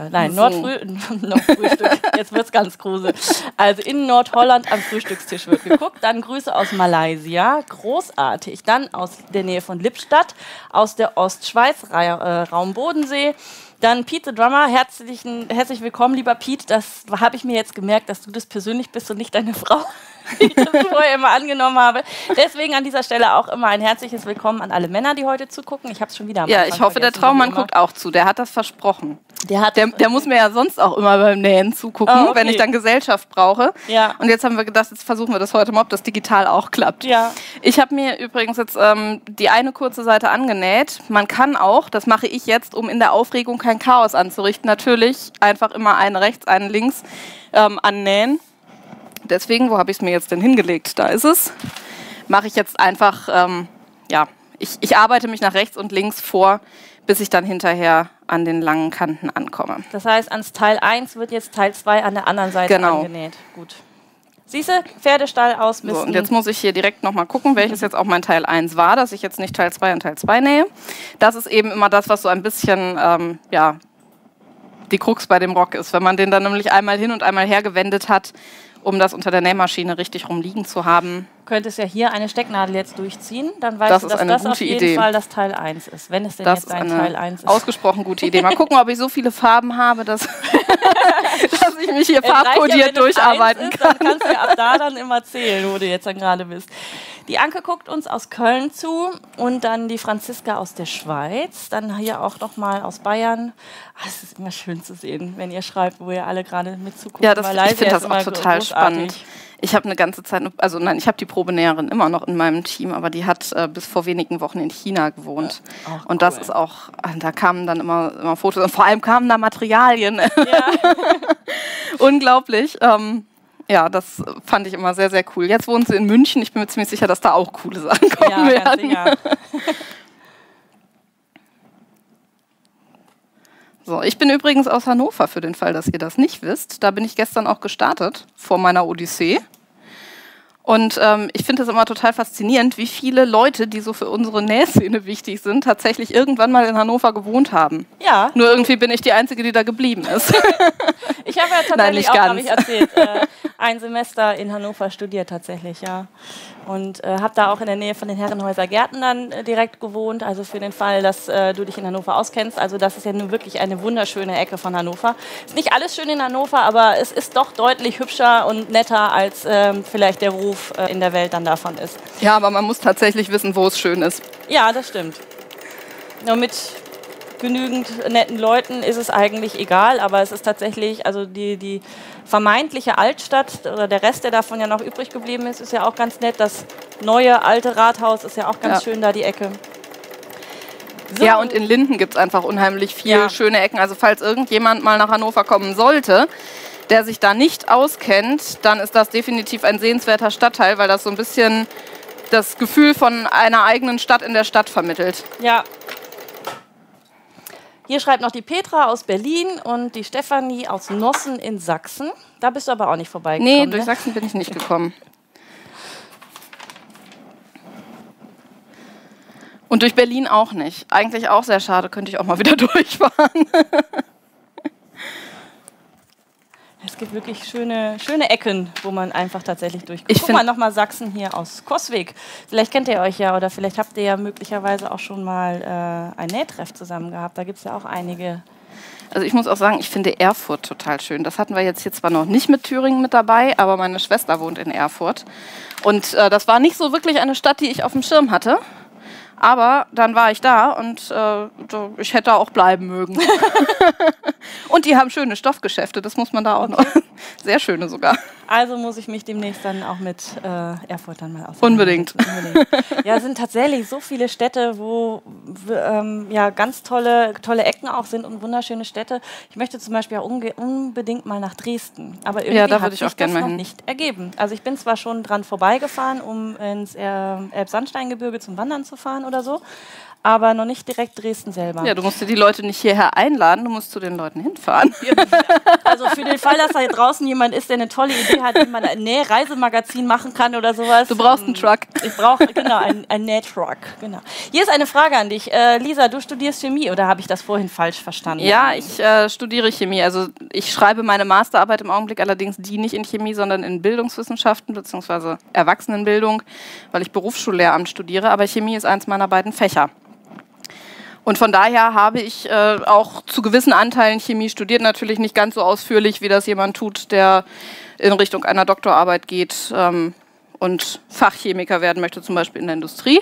A: Äh, nein, so. Nordfrüh Nordfrühstück. Jetzt wird es ganz gruselig. Also in Nordholland am Frühstückstisch wird geguckt. Dann Grüße aus Malaysia. Großartig. Dann aus der Nähe von Lippstadt, aus der Ostschweiz, äh, Raum Bodensee. Dann Pete the Drummer, herzlichen, herzlich willkommen, lieber Pete. Das habe ich mir jetzt gemerkt, dass du das persönlich bist und nicht deine Frau wie ich das vorher immer angenommen habe. Deswegen an dieser Stelle auch immer ein herzliches Willkommen an alle Männer, die heute zugucken. Ich habe es schon wieder
B: am Ja, ich hoffe, der Traummann guckt auch zu. Der hat das versprochen. Der, hat der, der muss mir ja sonst auch immer beim Nähen zugucken, oh, okay. wenn ich dann Gesellschaft brauche. Ja. Und jetzt haben wir gedacht, jetzt versuchen wir das heute mal, ob das digital auch klappt. Ja. Ich habe mir übrigens jetzt ähm, die eine kurze Seite angenäht. Man kann auch, das mache ich jetzt, um in der Aufregung kein Chaos anzurichten, natürlich einfach immer einen rechts, einen links ähm, annähen deswegen, wo habe ich es mir jetzt denn hingelegt? Da ist es. Mache ich jetzt einfach, ähm, ja, ich, ich arbeite mich nach rechts und links vor, bis ich dann hinterher an den langen Kanten ankomme.
A: Das heißt, ans Teil 1 wird jetzt Teil 2 an der anderen Seite genau. angenäht. Gut. Siehst du, Pferdestall ausmisten.
B: So, und jetzt muss ich hier direkt nochmal gucken, welches jetzt auch mein Teil 1 war, dass ich jetzt nicht Teil 2 und Teil 2 nähe. Das ist eben immer das, was so ein bisschen, ähm, ja, die Krux bei dem Rock ist. Wenn man den dann nämlich einmal hin und einmal her gewendet hat, um das unter der Nähmaschine richtig rumliegen zu haben.
A: Du könntest ja hier eine Stecknadel jetzt durchziehen, dann weißt das du, dass das auf jeden Idee. Fall das Teil 1 ist, wenn es denn das jetzt ein Teil 1 ist.
B: Ausgesprochen gute Idee. Mal gucken, ob ich so viele Farben habe, dass, dass ich mich hier farbkodiert durcharbeiten kann.
A: Dann kannst du ja ab da dann immer zählen, wo du jetzt dann gerade bist. Die Anke guckt uns aus Köln zu und dann die Franziska aus der Schweiz, dann hier auch noch mal aus Bayern. Ah, es ist immer schön zu sehen, wenn ihr schreibt, wo ihr alle gerade mit zuguckt.
B: Ja, das, ich finde das auch total großartig. spannend. Ich habe eine ganze Zeit, also nein, ich habe die Probenäherin immer noch in meinem Team, aber die hat äh, bis vor wenigen Wochen in China gewohnt. Ach, und das ist auch, äh, da kamen dann immer, immer Fotos und vor allem kamen da Materialien. Ja. Unglaublich. Ähm, ja, das fand ich immer sehr, sehr cool. Jetzt wohnen sie in München. Ich bin mir ziemlich sicher, dass da auch coole Sachen kommen ja, werden. So, ich bin übrigens aus Hannover für den Fall, dass ihr das nicht wisst. Da bin ich gestern auch gestartet vor meiner Odyssee. Und ähm, ich finde es immer total faszinierend, wie viele Leute, die so für unsere Nähszene wichtig sind, tatsächlich irgendwann mal in Hannover gewohnt haben. Ja. Nur irgendwie bin ich die Einzige, die da geblieben ist.
A: ich habe ja tatsächlich Nein, nicht auch, ganz. ich erzählt, äh, ein Semester in Hannover studiert tatsächlich, ja und äh, habe da auch in der Nähe von den Herrenhäuser Gärten dann äh, direkt gewohnt. Also für den Fall, dass äh, du dich in Hannover auskennst. Also das ist ja nun wirklich eine wunderschöne Ecke von Hannover. Ist nicht alles schön in Hannover, aber es ist doch deutlich hübscher und netter, als ähm, vielleicht der Ruf äh, in der Welt dann davon ist.
B: Ja, aber man muss tatsächlich wissen, wo es schön ist.
A: Ja, das stimmt. Nur mit genügend netten Leuten ist es eigentlich egal, aber es ist tatsächlich, also die, die vermeintliche Altstadt oder der Rest, der davon ja noch übrig geblieben ist, ist ja auch ganz nett. Das neue alte Rathaus ist ja auch ganz ja. schön da die Ecke.
B: So. Ja, und in Linden gibt es einfach unheimlich viele ja. schöne Ecken. Also falls irgendjemand mal nach Hannover kommen sollte, der sich da nicht auskennt, dann ist das definitiv ein sehenswerter Stadtteil, weil das so ein bisschen das Gefühl von einer eigenen Stadt in der Stadt vermittelt.
A: Ja. Hier schreibt noch die Petra aus Berlin und die Stefanie aus Nossen in Sachsen. Da bist du aber auch nicht vorbeigekommen.
B: Nee, durch ne? Sachsen bin ich nicht gekommen. Und durch Berlin auch nicht. Eigentlich auch sehr schade, könnte ich auch mal wieder durchfahren.
A: Es gibt wirklich schöne, schöne Ecken, wo man einfach tatsächlich durchkommt. Ich Guck mal nochmal Sachsen hier aus Koswig. Vielleicht kennt ihr euch ja oder vielleicht habt ihr ja möglicherweise auch schon mal äh, ein Nähtreff zusammen gehabt. Da gibt es ja auch einige.
B: Also ich muss auch sagen, ich finde Erfurt total schön. Das hatten wir jetzt hier zwar noch nicht mit Thüringen mit dabei, aber meine Schwester wohnt in Erfurt. Und äh, das war nicht so wirklich eine Stadt, die ich auf dem Schirm hatte. Aber dann war ich da und äh, ich hätte auch bleiben mögen. und die haben schöne Stoffgeschäfte, das muss man da auch noch. Sehr schöne sogar.
A: Also muss ich mich demnächst dann auch mit äh, Erfurt dann mal
B: auseinandersetzen. Unbedingt. Unbedingt.
A: Ja, es sind tatsächlich so viele Städte, wo ähm, ja ganz tolle, tolle Ecken auch sind und wunderschöne Städte. Ich möchte zum Beispiel auch unbedingt mal nach Dresden. Aber irgendwie ja, da hat sich das noch nicht ergeben. Also ich bin zwar schon dran vorbeigefahren, um ins Elbsandsteingebirge zum Wandern zu fahren oder so aber noch nicht direkt Dresden selber.
B: Ja, du musst dir die Leute nicht hierher einladen, du musst zu den Leuten hinfahren.
A: Also für den Fall, dass da draußen jemand ist, der eine tolle Idee hat, wie man ein Nähreisemagazin machen kann oder sowas.
B: Du brauchst einen Truck.
A: Ich brauche, genau, einen, einen Nähtruck. Genau. Hier ist eine Frage an dich. Äh, Lisa, du studierst Chemie oder habe ich das vorhin falsch verstanden?
B: Ja, ich äh, studiere Chemie. Also ich schreibe meine Masterarbeit im Augenblick allerdings die nicht in Chemie, sondern in Bildungswissenschaften bzw. Erwachsenenbildung, weil ich Berufsschullehramt studiere. Aber Chemie ist eins meiner beiden Fächer. Und von daher habe ich äh, auch zu gewissen Anteilen Chemie studiert, natürlich nicht ganz so ausführlich, wie das jemand tut, der in Richtung einer Doktorarbeit geht ähm, und Fachchemiker werden möchte, zum Beispiel in der Industrie.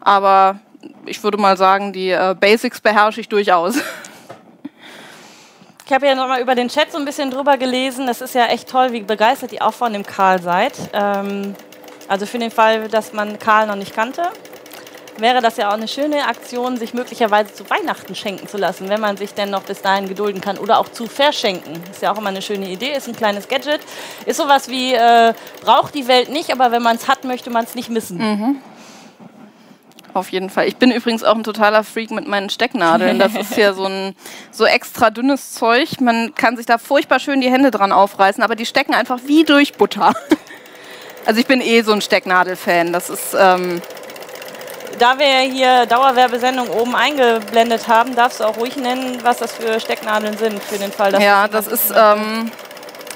B: Aber ich würde mal sagen, die äh, Basics beherrsche ich durchaus.
A: Ich habe ja noch mal über den Chat so ein bisschen drüber gelesen. Das ist ja echt toll, wie begeistert ihr auch von dem Karl seid. Ähm, also für den Fall, dass man Karl noch nicht kannte wäre das ja auch eine schöne Aktion, sich möglicherweise zu Weihnachten schenken zu lassen, wenn man sich denn noch bis dahin gedulden kann. Oder auch zu verschenken. Ist ja auch immer eine schöne Idee, ist ein kleines Gadget. Ist sowas wie, äh, braucht die Welt nicht, aber wenn man es hat, möchte man es nicht missen. Mhm.
B: Auf jeden Fall. Ich bin übrigens auch ein totaler Freak mit meinen Stecknadeln. Das ist ja so ein so extra dünnes Zeug. Man kann sich da furchtbar schön die Hände dran aufreißen, aber die stecken einfach wie durch Butter. Also ich bin eh so ein Stecknadel-Fan. Das ist ähm,
A: da wir hier Dauerwerbesendung oben eingeblendet haben, darfst du auch ruhig nennen, was das für Stecknadeln sind, für den Fall,
B: dass Ja, das ist ähm,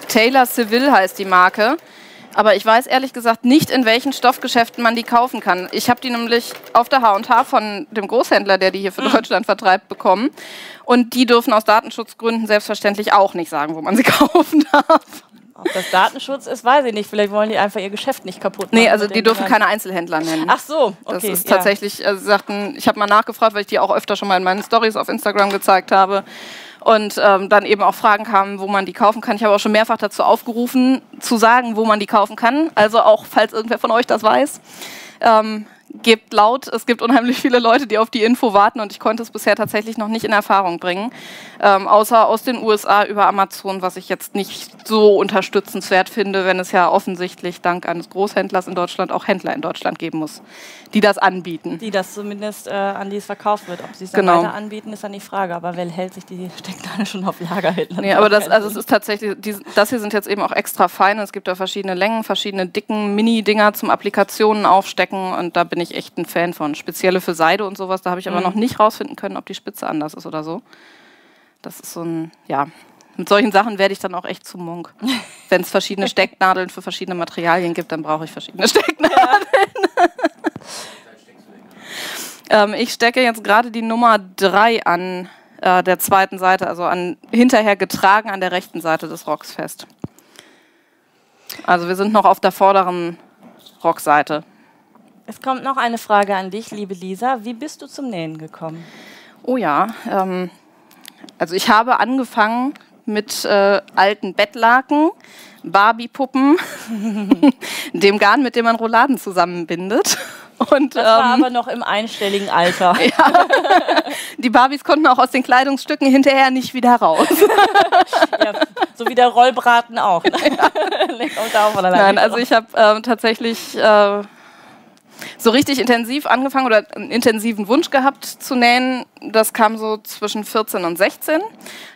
B: Taylor Seville heißt die Marke. Aber ich weiß ehrlich gesagt nicht, in welchen Stoffgeschäften man die kaufen kann. Ich habe die nämlich auf der H&H von dem Großhändler, der die hier für mhm. Deutschland vertreibt, bekommen. Und die dürfen aus Datenschutzgründen selbstverständlich auch nicht sagen, wo man sie kaufen darf.
A: Ob das Datenschutz ist, weiß ich nicht. Vielleicht wollen die einfach ihr Geschäft nicht kaputt machen.
B: Nee, also die dürfen keine Einzelhändler nennen.
A: Ach so,
B: okay. Das ist tatsächlich, also sagten, ich habe mal nachgefragt, weil ich die auch öfter schon mal in meinen Stories auf Instagram gezeigt habe. Und ähm, dann eben auch Fragen kamen, wo man die kaufen kann. Ich habe auch schon mehrfach dazu aufgerufen, zu sagen, wo man die kaufen kann. Also auch, falls irgendwer von euch das weiß. Ähm, gebt laut. Es gibt unheimlich viele Leute, die auf die Info warten und ich konnte es bisher tatsächlich noch nicht in Erfahrung bringen. Ähm, außer aus den USA über Amazon, was ich jetzt nicht so unterstützenswert finde, wenn es ja offensichtlich dank eines Großhändlers in Deutschland auch Händler in Deutschland geben muss, die das anbieten.
A: Die das zumindest äh, an die es verkauft wird. Ob sie es dann genau. weiter anbieten, ist dann die Frage. Aber wer hält sich die Stecknadel schon auf Lager?
B: Nee, aber das, also es ist tatsächlich, die, das hier sind jetzt eben auch extra feine. Es gibt da verschiedene Längen, verschiedene dicken Mini-Dinger zum Applikationen aufstecken und da bin ich echt ein Fan von. Spezielle für Seide und sowas, da habe ich aber mhm. noch nicht rausfinden können, ob die Spitze anders ist oder so. Das ist so ein, ja, mit solchen Sachen werde ich dann auch echt zum Monk. Wenn es verschiedene Stecknadeln für verschiedene Materialien gibt, dann brauche ich verschiedene Stecknadeln. Ja. ähm, ich stecke jetzt gerade die Nummer 3 an äh, der zweiten Seite, also an, hinterher getragen an der rechten Seite des Rocks fest. Also wir sind noch auf der vorderen Rockseite.
A: Es kommt noch eine Frage an dich, liebe Lisa. Wie bist du zum Nähen gekommen?
B: Oh ja, ähm, also ich habe angefangen mit äh, alten Bettlaken, Barbie-Puppen, dem Garn, mit dem man Rouladen zusammenbindet.
A: Und, das war ähm, aber noch im einstelligen Alter. Ja.
B: Die Barbies konnten auch aus den Kleidungsstücken hinterher nicht wieder raus.
A: Ja, so wie der Rollbraten auch. Ne?
B: Ja. Nein, also ich habe äh, tatsächlich äh, so richtig intensiv angefangen oder einen intensiven Wunsch gehabt zu nähen. Das kam so zwischen 14 und 16.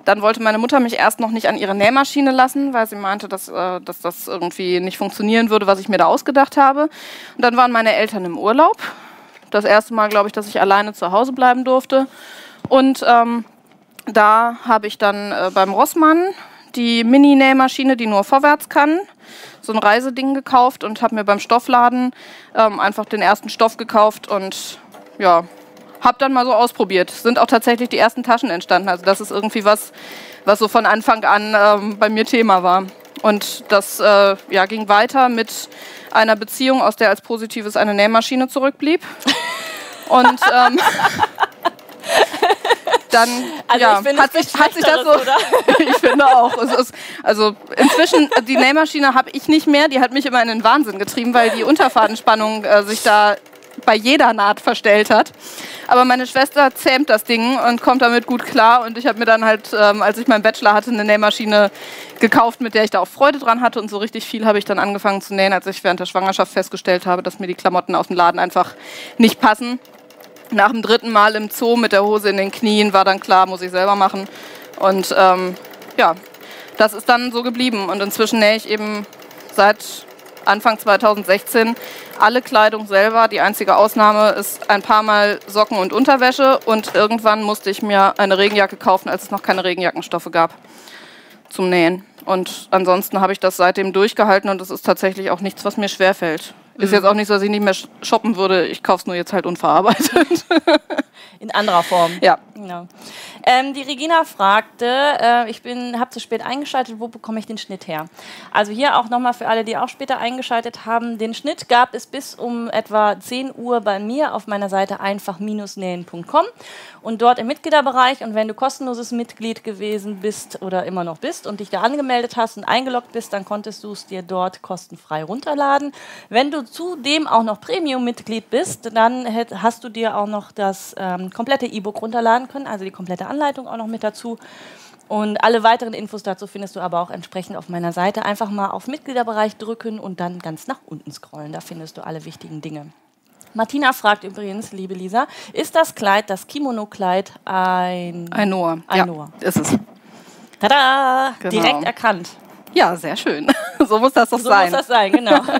B: Dann wollte meine Mutter mich erst noch nicht an ihre Nähmaschine lassen, weil sie meinte, dass, äh, dass das irgendwie nicht funktionieren würde, was ich mir da ausgedacht habe. Und dann waren meine Eltern im Urlaub. Das erste Mal, glaube ich, dass ich alleine zu Hause bleiben durfte. Und ähm, da habe ich dann äh, beim Rossmann die Mini-Nähmaschine, die nur vorwärts kann, so ein Reiseding gekauft und habe mir beim Stoffladen ähm, einfach den ersten Stoff gekauft und ja, habe dann mal so ausprobiert. Sind auch tatsächlich die ersten Taschen entstanden. Also das ist irgendwie was, was so von Anfang an ähm, bei mir Thema war. Und das äh, ja, ging weiter mit einer Beziehung, aus der als Positives eine Nähmaschine zurückblieb. Und ähm, dann also ja, hat, sich, hat sich das so. ich finde auch. Ist, also inzwischen, die Nähmaschine habe ich nicht mehr, die hat mich immer in den Wahnsinn getrieben, weil die Unterfadenspannung äh, sich da bei jeder Naht verstellt hat. Aber meine Schwester zähmt das Ding und kommt damit gut klar. Und ich habe mir dann halt, ähm, als ich meinen Bachelor hatte, eine Nähmaschine gekauft, mit der ich da auch Freude dran hatte. Und so richtig viel habe ich dann angefangen zu nähen, als ich während der Schwangerschaft festgestellt habe, dass mir die Klamotten aus dem Laden einfach nicht passen nach dem dritten Mal im Zoo mit der Hose in den Knien war dann klar, muss ich selber machen. Und ähm, ja, das ist dann so geblieben. Und inzwischen nähe ich eben seit Anfang 2016 alle Kleidung selber. Die einzige Ausnahme ist ein paar Mal Socken und Unterwäsche. Und irgendwann musste ich mir eine Regenjacke kaufen, als es noch keine Regenjackenstoffe gab zum Nähen. Und ansonsten habe ich das seitdem durchgehalten und es ist tatsächlich auch nichts, was mir schwerfällt. Ist mhm. jetzt auch nicht so, dass ich nicht mehr shoppen würde. Ich kaufe es nur jetzt halt unverarbeitet.
A: In anderer Form.
B: Ja. ja.
A: Ähm, die Regina fragte, äh, ich habe zu spät eingeschaltet, wo bekomme ich den Schnitt her? Also hier auch nochmal für alle, die auch später eingeschaltet haben, den Schnitt gab es bis um etwa 10 Uhr bei mir auf meiner Seite einfach-nähen.com und dort im Mitgliederbereich. Und wenn du kostenloses Mitglied gewesen bist oder immer noch bist und dich da angemeldet hast und eingeloggt bist, dann konntest du es dir dort kostenfrei runterladen. Wenn du zudem auch noch Premium-Mitglied bist, dann hast du dir auch noch das ähm, komplette E-Book runterladen können, also die komplette Anleitung auch noch mit dazu. Und alle weiteren Infos dazu findest du aber auch entsprechend auf meiner Seite. Einfach mal auf Mitgliederbereich drücken und dann ganz nach unten scrollen. Da findest du alle wichtigen Dinge. Martina fragt übrigens, liebe Lisa, ist das Kleid, das Kimono-Kleid, ein...
B: Ein Noah.
A: Ein ja, Noah.
B: ist es.
A: Tada! Genau. Direkt erkannt.
B: Ja, sehr schön. so muss das doch
A: so
B: sein.
A: So muss das sein, genau.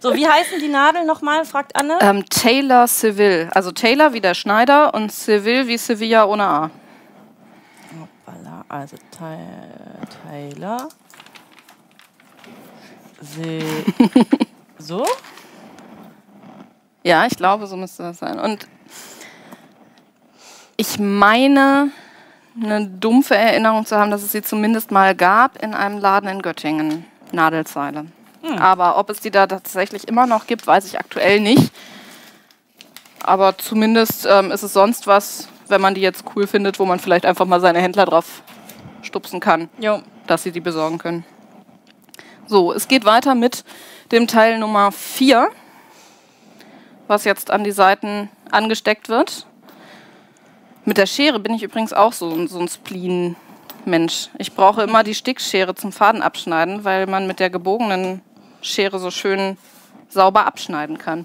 A: So, wie heißen die Nadeln nochmal, fragt Anne?
B: Ähm, Taylor Seville. Also Taylor wie der Schneider und Seville wie Sevilla ohne A.
A: Hoppala, also Taylor. Se so?
B: Ja, ich glaube, so müsste das sein. Und ich meine, eine dumpfe Erinnerung zu haben, dass es sie zumindest mal gab in einem Laden in Göttingen. Nadelzeile. Hm. Aber ob es die da tatsächlich immer noch gibt, weiß ich aktuell nicht. Aber zumindest ähm, ist es sonst was, wenn man die jetzt cool findet, wo man vielleicht einfach mal seine Händler drauf stupsen kann,
A: jo.
B: dass sie die besorgen können. So, es geht weiter mit dem Teil Nummer 4, was jetzt an die Seiten angesteckt wird. Mit der Schere bin ich übrigens auch so, so ein Spleen-Mensch. Ich brauche immer die Stickschere zum Faden abschneiden, weil man mit der gebogenen Schere so schön sauber abschneiden kann.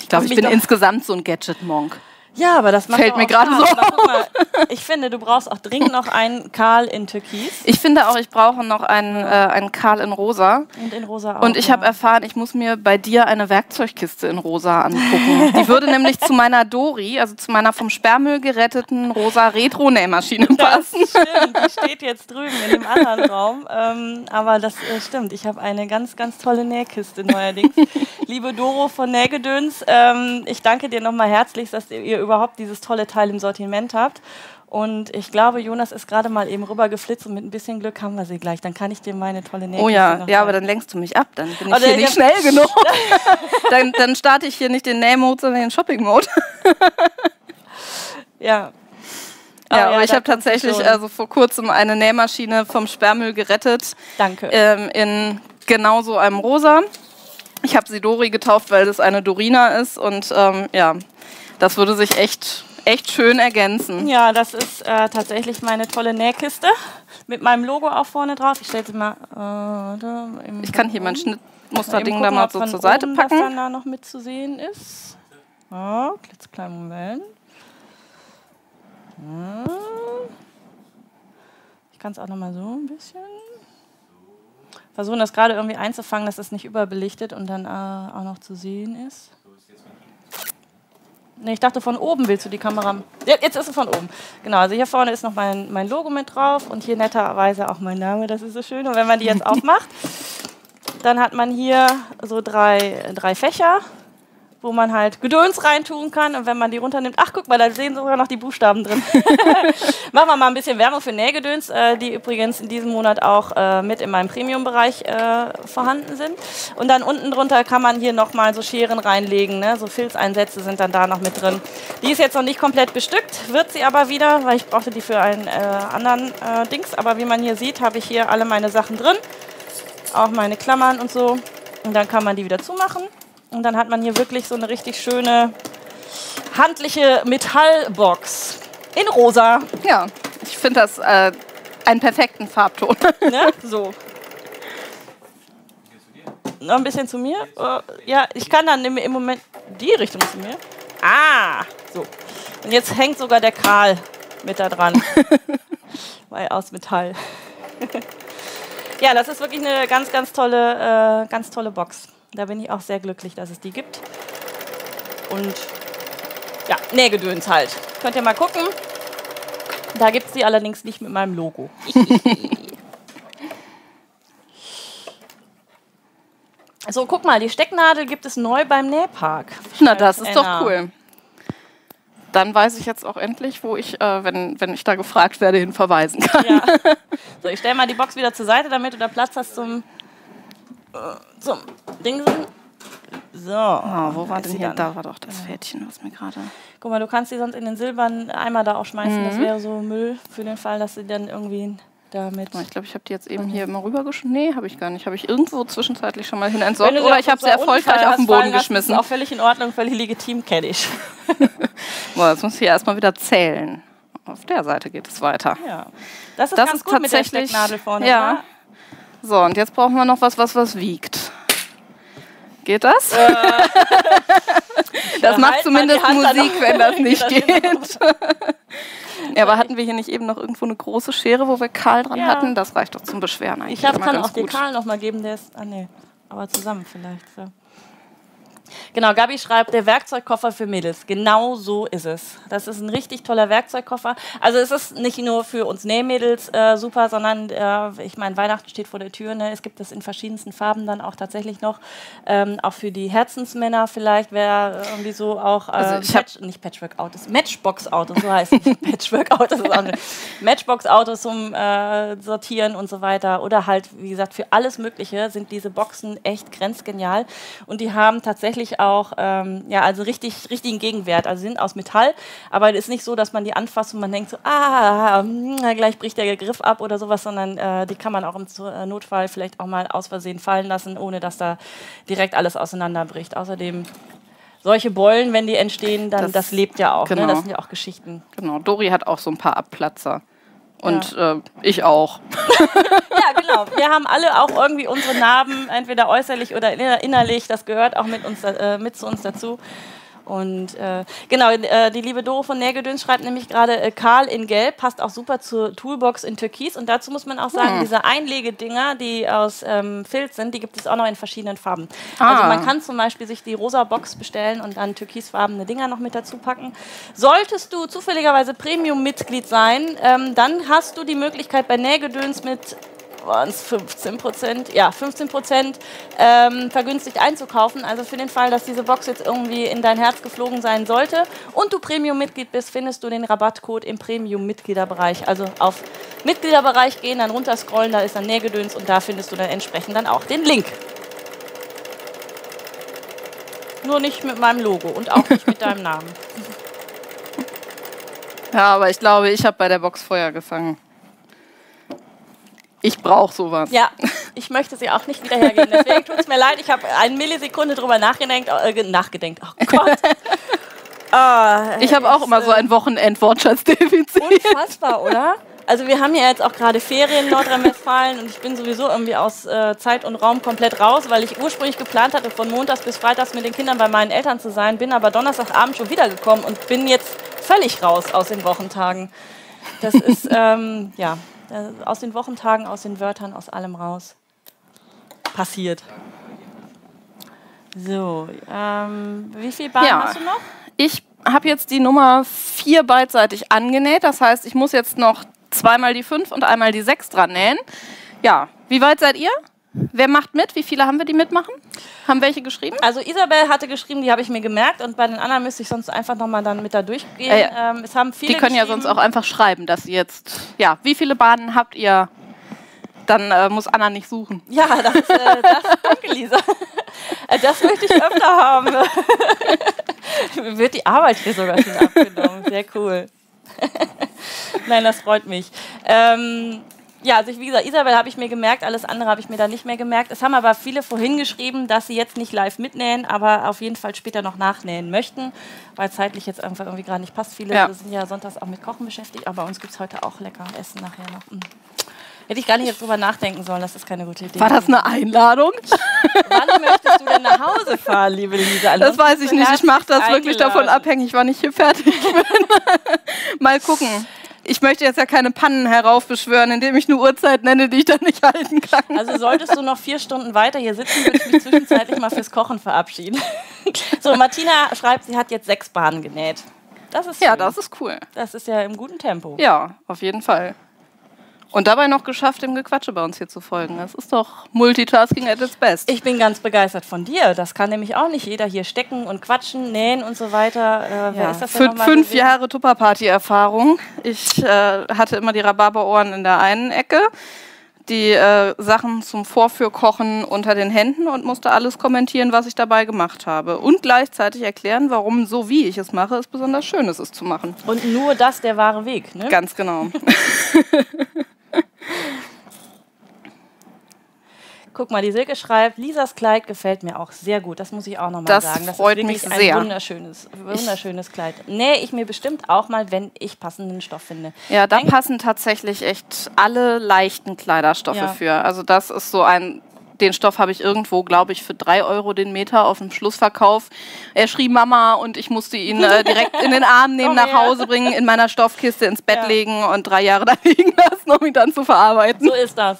B: Ich glaube, ich bin insgesamt so ein Gadget-Monk.
A: Ja, aber das macht
B: fällt mir gerade so. Mal,
A: ich finde, du brauchst auch dringend noch einen Karl in Türkis.
B: Ich finde auch, ich brauche noch einen, äh, einen Karl in Rosa.
A: Und in Rosa auch.
B: Und ich ja. habe erfahren, ich muss mir bei dir eine Werkzeugkiste in Rosa angucken. Die würde nämlich zu meiner Dori, also zu meiner vom Sperrmüll geretteten rosa Retro-Nähmaschine passen.
A: Das stimmt, die steht jetzt drüben in dem anderen Raum. Ähm, aber das äh, stimmt, ich habe eine ganz, ganz tolle Nähkiste neuerdings. Liebe Doro von Nähgedöns, ähm, ich danke dir nochmal herzlich, dass ihr überhaupt dieses tolle Teil im Sortiment habt. Und ich glaube, Jonas ist gerade mal eben rüber geflitzt und mit ein bisschen Glück haben wir sie gleich. Dann kann ich dir meine tolle Nähe
B: Oh ja, ja, aber dann lenkst du mich ab. Dann bin ich Oder hier nicht schnell genug. dann, dann starte ich hier nicht den Nähmode, sondern den Shopping-Mode.
A: ja.
B: Ja, aber, ja, ich habe tatsächlich also vor kurzem eine Nähmaschine vom Sperrmüll gerettet.
A: Danke.
B: Ähm, in genau so einem Rosa. Ich habe sie Dori getauft, weil das eine Dorina ist und ähm, ja, das würde sich echt echt schön ergänzen.
A: Ja, das ist äh, tatsächlich meine tolle Nähkiste mit meinem Logo auch vorne drauf. Ich stelle sie mal.
B: Äh, ich kann hier mein Schnittmusterding da mal so zur Seite packen. Was
A: dann da noch mit zu sehen ist. Oh, klitzekleinen Moment. Ich kann es auch noch mal so ein bisschen versuchen, das gerade irgendwie einzufangen, dass es nicht überbelichtet und dann äh, auch noch zu sehen ist. Nee, ich dachte, von oben willst du die Kamera. Jetzt ist sie von oben. Genau, also hier vorne ist noch mein, mein Logo mit drauf und hier netterweise auch mein Name, das ist so schön. Und wenn man die jetzt aufmacht, dann hat man hier so drei, drei Fächer wo man halt Gedöns reintun kann. Und wenn man die runternimmt, ach guck mal, da sehen sogar noch die Buchstaben drin. Machen wir mal ein bisschen Werbung für Nähgedöns, äh, die übrigens in diesem Monat auch äh, mit in meinem Premium-Bereich äh, vorhanden sind. Und dann unten drunter kann man hier nochmal so Scheren reinlegen. Ne? So Filzeinsätze sind dann da noch mit drin. Die ist jetzt noch nicht komplett bestückt, wird sie aber wieder, weil ich brauchte die für einen äh, anderen äh, Dings. Aber wie man hier sieht, habe ich hier alle meine Sachen drin. Auch meine Klammern und so. Und dann kann man die wieder zumachen. Und dann hat man hier wirklich so eine richtig schöne handliche Metallbox in rosa.
B: Ja, ich finde das äh, einen perfekten Farbton.
A: Ne? So. Noch ein bisschen zu mir? Uh, ja, ich kann dann im, im Moment die Richtung zu mir. Ah, so. Und jetzt hängt sogar der Karl mit da dran. Weil aus Metall. ja, das ist wirklich eine ganz, ganz tolle, äh, ganz tolle Box. Da bin ich auch sehr glücklich, dass es die gibt. Und ja, Nähgedöns halt. Könnt ihr mal gucken. Da gibt es die allerdings nicht mit meinem Logo. so, guck mal, die Stecknadel gibt es neu beim Nähpark.
B: Na, das ist Anna. doch cool. Dann weiß ich jetzt auch endlich, wo ich, äh, wenn, wenn ich da gefragt werde, hin verweisen kann. Ja.
A: So, ich stelle mal die Box wieder zur Seite, damit du da Platz hast zum zum Ding sind.
B: So. Oh, wo war denn hier? Dann? Da war doch das Pferdchen, was mir gerade.
A: Guck mal, du kannst die sonst in den silbernen Eimer da auch schmeißen. Mhm. Das wäre so Müll für den Fall, dass sie dann irgendwie damit.
B: Ich glaube, ich habe die jetzt eben hier immer rübergeschmissen. Nee, habe ich gar nicht. Habe ich irgendwo zwischenzeitlich schon mal hin entsorgt oder ich habe sie erfolgreich auf den Boden geschmissen.
A: Das ist auch völlig in Ordnung, völlig legitim, kenne ich.
B: Boah, jetzt muss ich erstmal wieder zählen. Auf der Seite geht es weiter.
A: Ja. Das ist das ganz ist gut mit der Stecknadel vorne.
B: Ja. Oder? So, und jetzt brauchen wir noch was, was was wiegt. Geht das? Äh, das macht zumindest Musik, wenn das nicht geht. ja, aber hatten wir hier nicht eben noch irgendwo eine große Schere, wo wir Karl dran ja. hatten? Das reicht doch zum Beschweren eigentlich.
A: Ich hab, kann auch gut. den Karl noch mal geben, der ist. Ah, nee. Aber zusammen vielleicht. So. Genau, Gabi schreibt, der Werkzeugkoffer für Mädels. Genau so ist es. Das ist ein richtig toller Werkzeugkoffer. Also es ist nicht nur für uns Nähmädels äh, super, sondern äh, ich meine, Weihnachten steht vor der Tür. Ne? Es gibt es in verschiedensten Farben dann auch tatsächlich noch. Ähm, auch für die Herzensmänner vielleicht wäre irgendwie so auch, äh, also Patch, nicht Patchwork-Autos, Matchbox-Autos, so heißt es. Patchwork-Autos ist auch Matchbox-Autos zum äh, Sortieren und so weiter. Oder halt, wie gesagt, für alles Mögliche sind diese Boxen echt grenzgenial. Und die haben tatsächlich auch, ähm, ja, also richtig, richtigen Gegenwert. Also sie sind aus Metall, aber es ist nicht so, dass man die anfasst und man denkt so, ah, mh, gleich bricht der Griff ab oder sowas, sondern äh, die kann man auch im äh, Notfall vielleicht auch mal aus Versehen fallen lassen, ohne dass da direkt alles auseinanderbricht. Außerdem solche Beulen, wenn die entstehen, dann das, das lebt ja auch. Genau. Ne? Das sind ja auch Geschichten.
B: Genau. Dori hat auch so ein paar Abplatzer. Und ja. äh, ich auch.
A: ja, genau. Wir haben alle auch irgendwie unsere Narben, entweder äußerlich oder innerlich. Das gehört auch mit, uns, äh, mit zu uns dazu. Und äh, genau, äh, die liebe Doro von Nägeldöns schreibt nämlich gerade, äh, Karl in Gelb passt auch super zur Toolbox in Türkis. Und dazu muss man auch sagen, hm. diese Einlegedinger, die aus ähm, Filz sind, die gibt es auch noch in verschiedenen Farben. Ah. Also man kann zum Beispiel sich die rosa Box bestellen und dann türkisfarbene Dinger noch mit dazu packen. Solltest du zufälligerweise Premium-Mitglied sein, ähm, dann hast du die Möglichkeit bei Nägedöns mit waren es 15 Prozent, ja, 15 Prozent ähm, vergünstigt einzukaufen. Also für den Fall, dass diese Box jetzt irgendwie in dein Herz geflogen sein sollte und du Premium-Mitglied bist, findest du den Rabattcode im Premium-Mitgliederbereich. Also auf Mitgliederbereich gehen, dann runterscrollen, da ist dann Nähgedöns und da findest du dann entsprechend dann auch den Link. Nur nicht mit meinem Logo und auch nicht mit deinem Namen.
B: Ja, aber ich glaube, ich habe bei der Box Feuer gefangen. Ich brauche sowas.
A: Ja, ich möchte sie auch nicht wieder hergeben. Deswegen tut es mir leid, ich habe eine Millisekunde drüber nachgedenkt. Äh, nachgedenkt. Oh Gott.
B: ah, ich habe auch immer so ein Wochenend-Wortschatzdefizit.
A: Unfassbar, oder? Also wir haben ja jetzt auch gerade Ferien in Nordrhein-Westfalen und ich bin sowieso irgendwie aus äh, Zeit und Raum komplett raus, weil ich ursprünglich geplant hatte, von Montags bis Freitags mit den Kindern bei meinen Eltern zu sein, bin aber Donnerstagabend schon wiedergekommen und bin jetzt völlig raus aus den Wochentagen. Das ist, ähm, ja, äh, aus den Wochentagen, aus den Wörtern, aus allem raus. Passiert. So, ähm, wie viel Bahn ja, hast du noch?
B: Ich habe jetzt die Nummer vier beidseitig angenäht. Das heißt, ich muss jetzt noch zweimal die fünf und einmal die sechs dran nähen. Ja, wie weit seid ihr? Wer macht mit? Wie viele haben wir, die mitmachen? Haben welche geschrieben?
A: Also Isabel hatte geschrieben, die habe ich mir gemerkt und bei den anderen müsste ich sonst einfach nochmal dann mit da durchgehen. Äh,
B: ähm, es haben viele die können ja sonst auch einfach schreiben, dass ihr jetzt, ja, wie viele Bahnen habt ihr? Dann äh, muss Anna nicht suchen.
A: Ja, das, äh, das danke Lisa. Äh, das möchte ich öfter haben. Wird die Arbeit hier sogar schon abgenommen. Sehr cool. Nein, das freut mich. Ähm, ja, also ich, wie gesagt, Isabel habe ich mir gemerkt, alles andere habe ich mir dann nicht mehr gemerkt. Es haben aber viele vorhin geschrieben, dass sie jetzt nicht live mitnähen, aber auf jeden Fall später noch nachnähen möchten, weil zeitlich jetzt einfach irgendwie gerade nicht passt. Viele ja. sind ja sonntags auch mit Kochen beschäftigt, aber bei uns gibt es heute auch lecker Essen nachher noch. Mhm. Hätte ich gar nicht jetzt drüber nachdenken sollen, das ist keine gute Idee.
B: War das eine Einladung?
A: Wann möchtest du denn nach Hause fahren, liebe Lisa?
B: Ansonsten das weiß ich nicht. Ich mache das wirklich davon abhängig, wann ich hier fertig bin. Mal gucken ich möchte jetzt ja keine Pannen heraufbeschwören, indem ich eine Uhrzeit nenne, die ich dann nicht halten kann.
A: Also solltest du noch vier Stunden weiter hier sitzen, würde ich mich zwischenzeitlich mal fürs Kochen verabschieden. So, Martina schreibt, sie hat jetzt sechs Bahnen genäht.
B: Das ist ja, schön. das ist cool.
A: Das ist ja im guten Tempo.
B: Ja, auf jeden Fall. Und dabei noch geschafft, dem Gequatsche bei uns hier zu folgen. Das ist doch Multitasking at its best.
A: Ich bin ganz begeistert von dir. Das kann nämlich auch nicht jeder hier stecken und quatschen, nähen und so weiter.
B: Äh, ja. Fün fünf gewesen? Jahre Tupperparty-Erfahrung. Ich äh, hatte immer die Rhabarberohren in der einen Ecke, die äh, Sachen zum Vorführkochen unter den Händen und musste alles kommentieren, was ich dabei gemacht habe. Und gleichzeitig erklären, warum so wie ich es mache, es besonders schön ist, es zu machen.
A: Und nur das der wahre Weg, ne?
B: Ganz genau.
A: Guck mal, die Silke schreibt, Lisas Kleid gefällt mir auch sehr gut. Das muss ich auch nochmal sagen.
B: Das freut mich sehr.
A: Ein wunderschönes, wunderschönes Kleid. Nähe ich mir bestimmt auch mal, wenn ich passenden Stoff finde.
B: Ja, da Denk passen tatsächlich echt alle leichten Kleiderstoffe ja. für. Also das ist so ein den Stoff habe ich irgendwo, glaube ich, für drei Euro den Meter auf dem Schlussverkauf. Er schrie Mama und ich musste ihn äh, direkt in den Arm nehmen, nach Hause bringen, in meiner Stoffkiste ins Bett ja. legen und drei Jahre da liegen lassen, um ihn dann zu verarbeiten.
A: So ist das.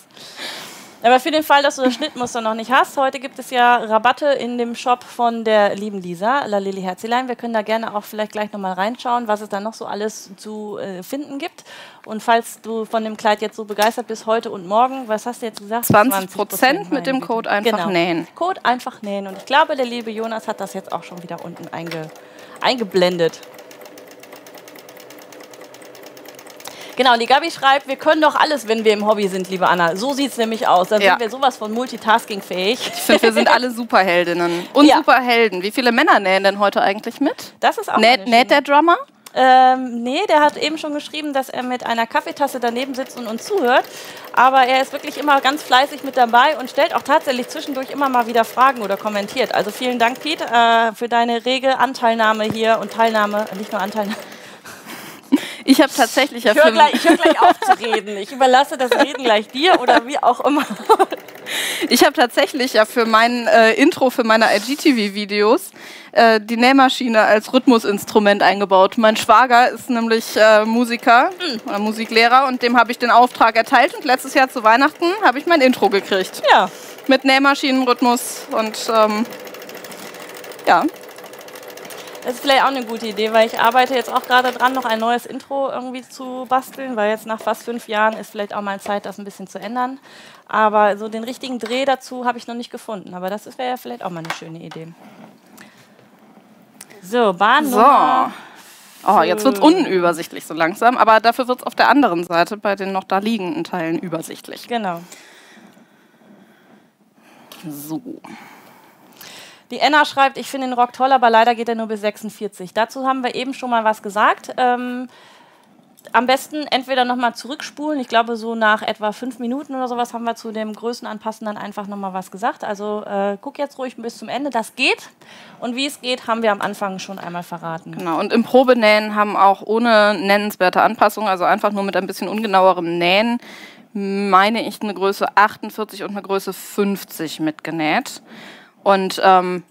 A: Aber für den Fall, dass du das Schnittmuster noch nicht hast, heute gibt es ja Rabatte in dem Shop von der lieben Lisa, La Lili Herzelein. Wir können da gerne auch vielleicht gleich nochmal reinschauen, was es da noch so alles zu äh, finden gibt. Und falls du von dem Kleid jetzt so begeistert bist, heute und morgen, was hast du jetzt gesagt?
B: 20 Prozent mit dem Code einfach genau. nähen.
A: Code einfach nähen. Und ich glaube, der liebe Jonas hat das jetzt auch schon wieder unten einge eingeblendet. Genau, die Gabi schreibt, wir können doch alles, wenn wir im Hobby sind, liebe Anna. So sieht es nämlich aus. Dann ja. sind wir sowas von multitaskingfähig.
B: Ich finde, wir sind alle Superheldinnen und ja. Superhelden. Wie viele Männer nähen denn heute eigentlich mit?
A: Das ist auch
B: Näht, näht der Drummer?
A: Ähm, nee, der hat eben schon geschrieben, dass er mit einer Kaffeetasse daneben sitzt und uns zuhört. Aber er ist wirklich immer ganz fleißig mit dabei und stellt auch tatsächlich zwischendurch immer mal wieder Fragen oder kommentiert. Also vielen Dank, Pete, äh, für deine rege Anteilnahme hier und Teilnahme, nicht nur Anteilnahme.
B: Ich habe tatsächlich
A: ich höre gleich, hör gleich auf zu reden. Ich überlasse das Reden gleich dir oder wie auch immer.
B: Ich habe tatsächlich ja für mein äh, Intro für meine IGTV-Videos äh, die Nähmaschine als Rhythmusinstrument eingebaut. Mein Schwager ist nämlich äh, Musiker oder Musiklehrer und dem habe ich den Auftrag erteilt und letztes Jahr zu Weihnachten habe ich mein Intro gekriegt.
A: Ja.
B: Mit Nähmaschinenrhythmus und ähm, ja,
A: Das ist vielleicht auch eine gute Idee, weil ich arbeite jetzt auch gerade dran, noch ein neues Intro irgendwie zu basteln, weil jetzt nach fast fünf Jahren ist vielleicht auch mal Zeit, das ein bisschen zu ändern. Aber so den richtigen Dreh dazu habe ich noch nicht gefunden. Aber das wäre ja vielleicht auch mal eine schöne Idee. So, Bahn.
B: So. Oh, jetzt wird es unübersichtlich so langsam, aber dafür wird es auf der anderen Seite bei den noch da liegenden Teilen übersichtlich.
A: Genau.
B: So.
A: Die Enna schreibt, ich finde den Rock toll, aber leider geht er nur bis 46. Dazu haben wir eben schon mal was gesagt. Ähm, am besten entweder nochmal zurückspulen. Ich glaube, so nach etwa fünf Minuten oder sowas haben wir zu dem Größenanpassen dann einfach nochmal was gesagt. Also äh, guck jetzt ruhig bis zum Ende, das geht. Und wie es geht, haben wir am Anfang schon einmal verraten.
B: Genau, und im Probenähen haben auch ohne nennenswerte Anpassung, also einfach nur mit ein bisschen ungenauerem Nähen, meine ich, eine Größe 48 und eine Größe 50 mitgenäht. Und ähm,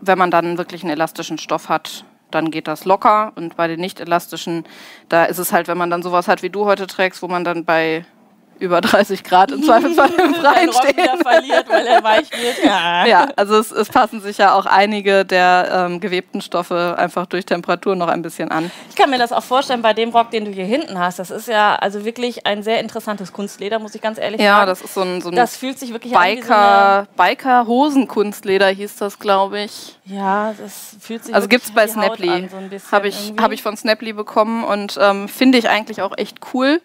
B: wenn man dann wirklich einen elastischen Stoff hat, dann geht das locker. Und bei den nicht elastischen, da ist es halt, wenn man dann sowas hat, wie du heute trägst, wo man dann bei über 30 Grad im Zweifelsfall im Freien stehen.
A: verliert, weil er weich wird.
B: Ja, ja also es, es passen sich ja auch einige der ähm, gewebten Stoffe einfach durch Temperatur noch ein bisschen an.
A: Ich kann mir das auch vorstellen bei dem Rock, den du hier hinten hast. Das ist ja also wirklich ein sehr interessantes Kunstleder, muss ich ganz ehrlich
B: ja,
A: sagen.
B: Ja, das ist so ein, so ein
A: das fühlt sich wirklich
B: Biker, so Biker Hosenkunstleder hieß das, glaube ich.
A: Ja, das fühlt sich
B: Also gibt es bei Snaply. So Habe ich, hab ich von Snaply bekommen und ähm, finde ich eigentlich auch echt cool.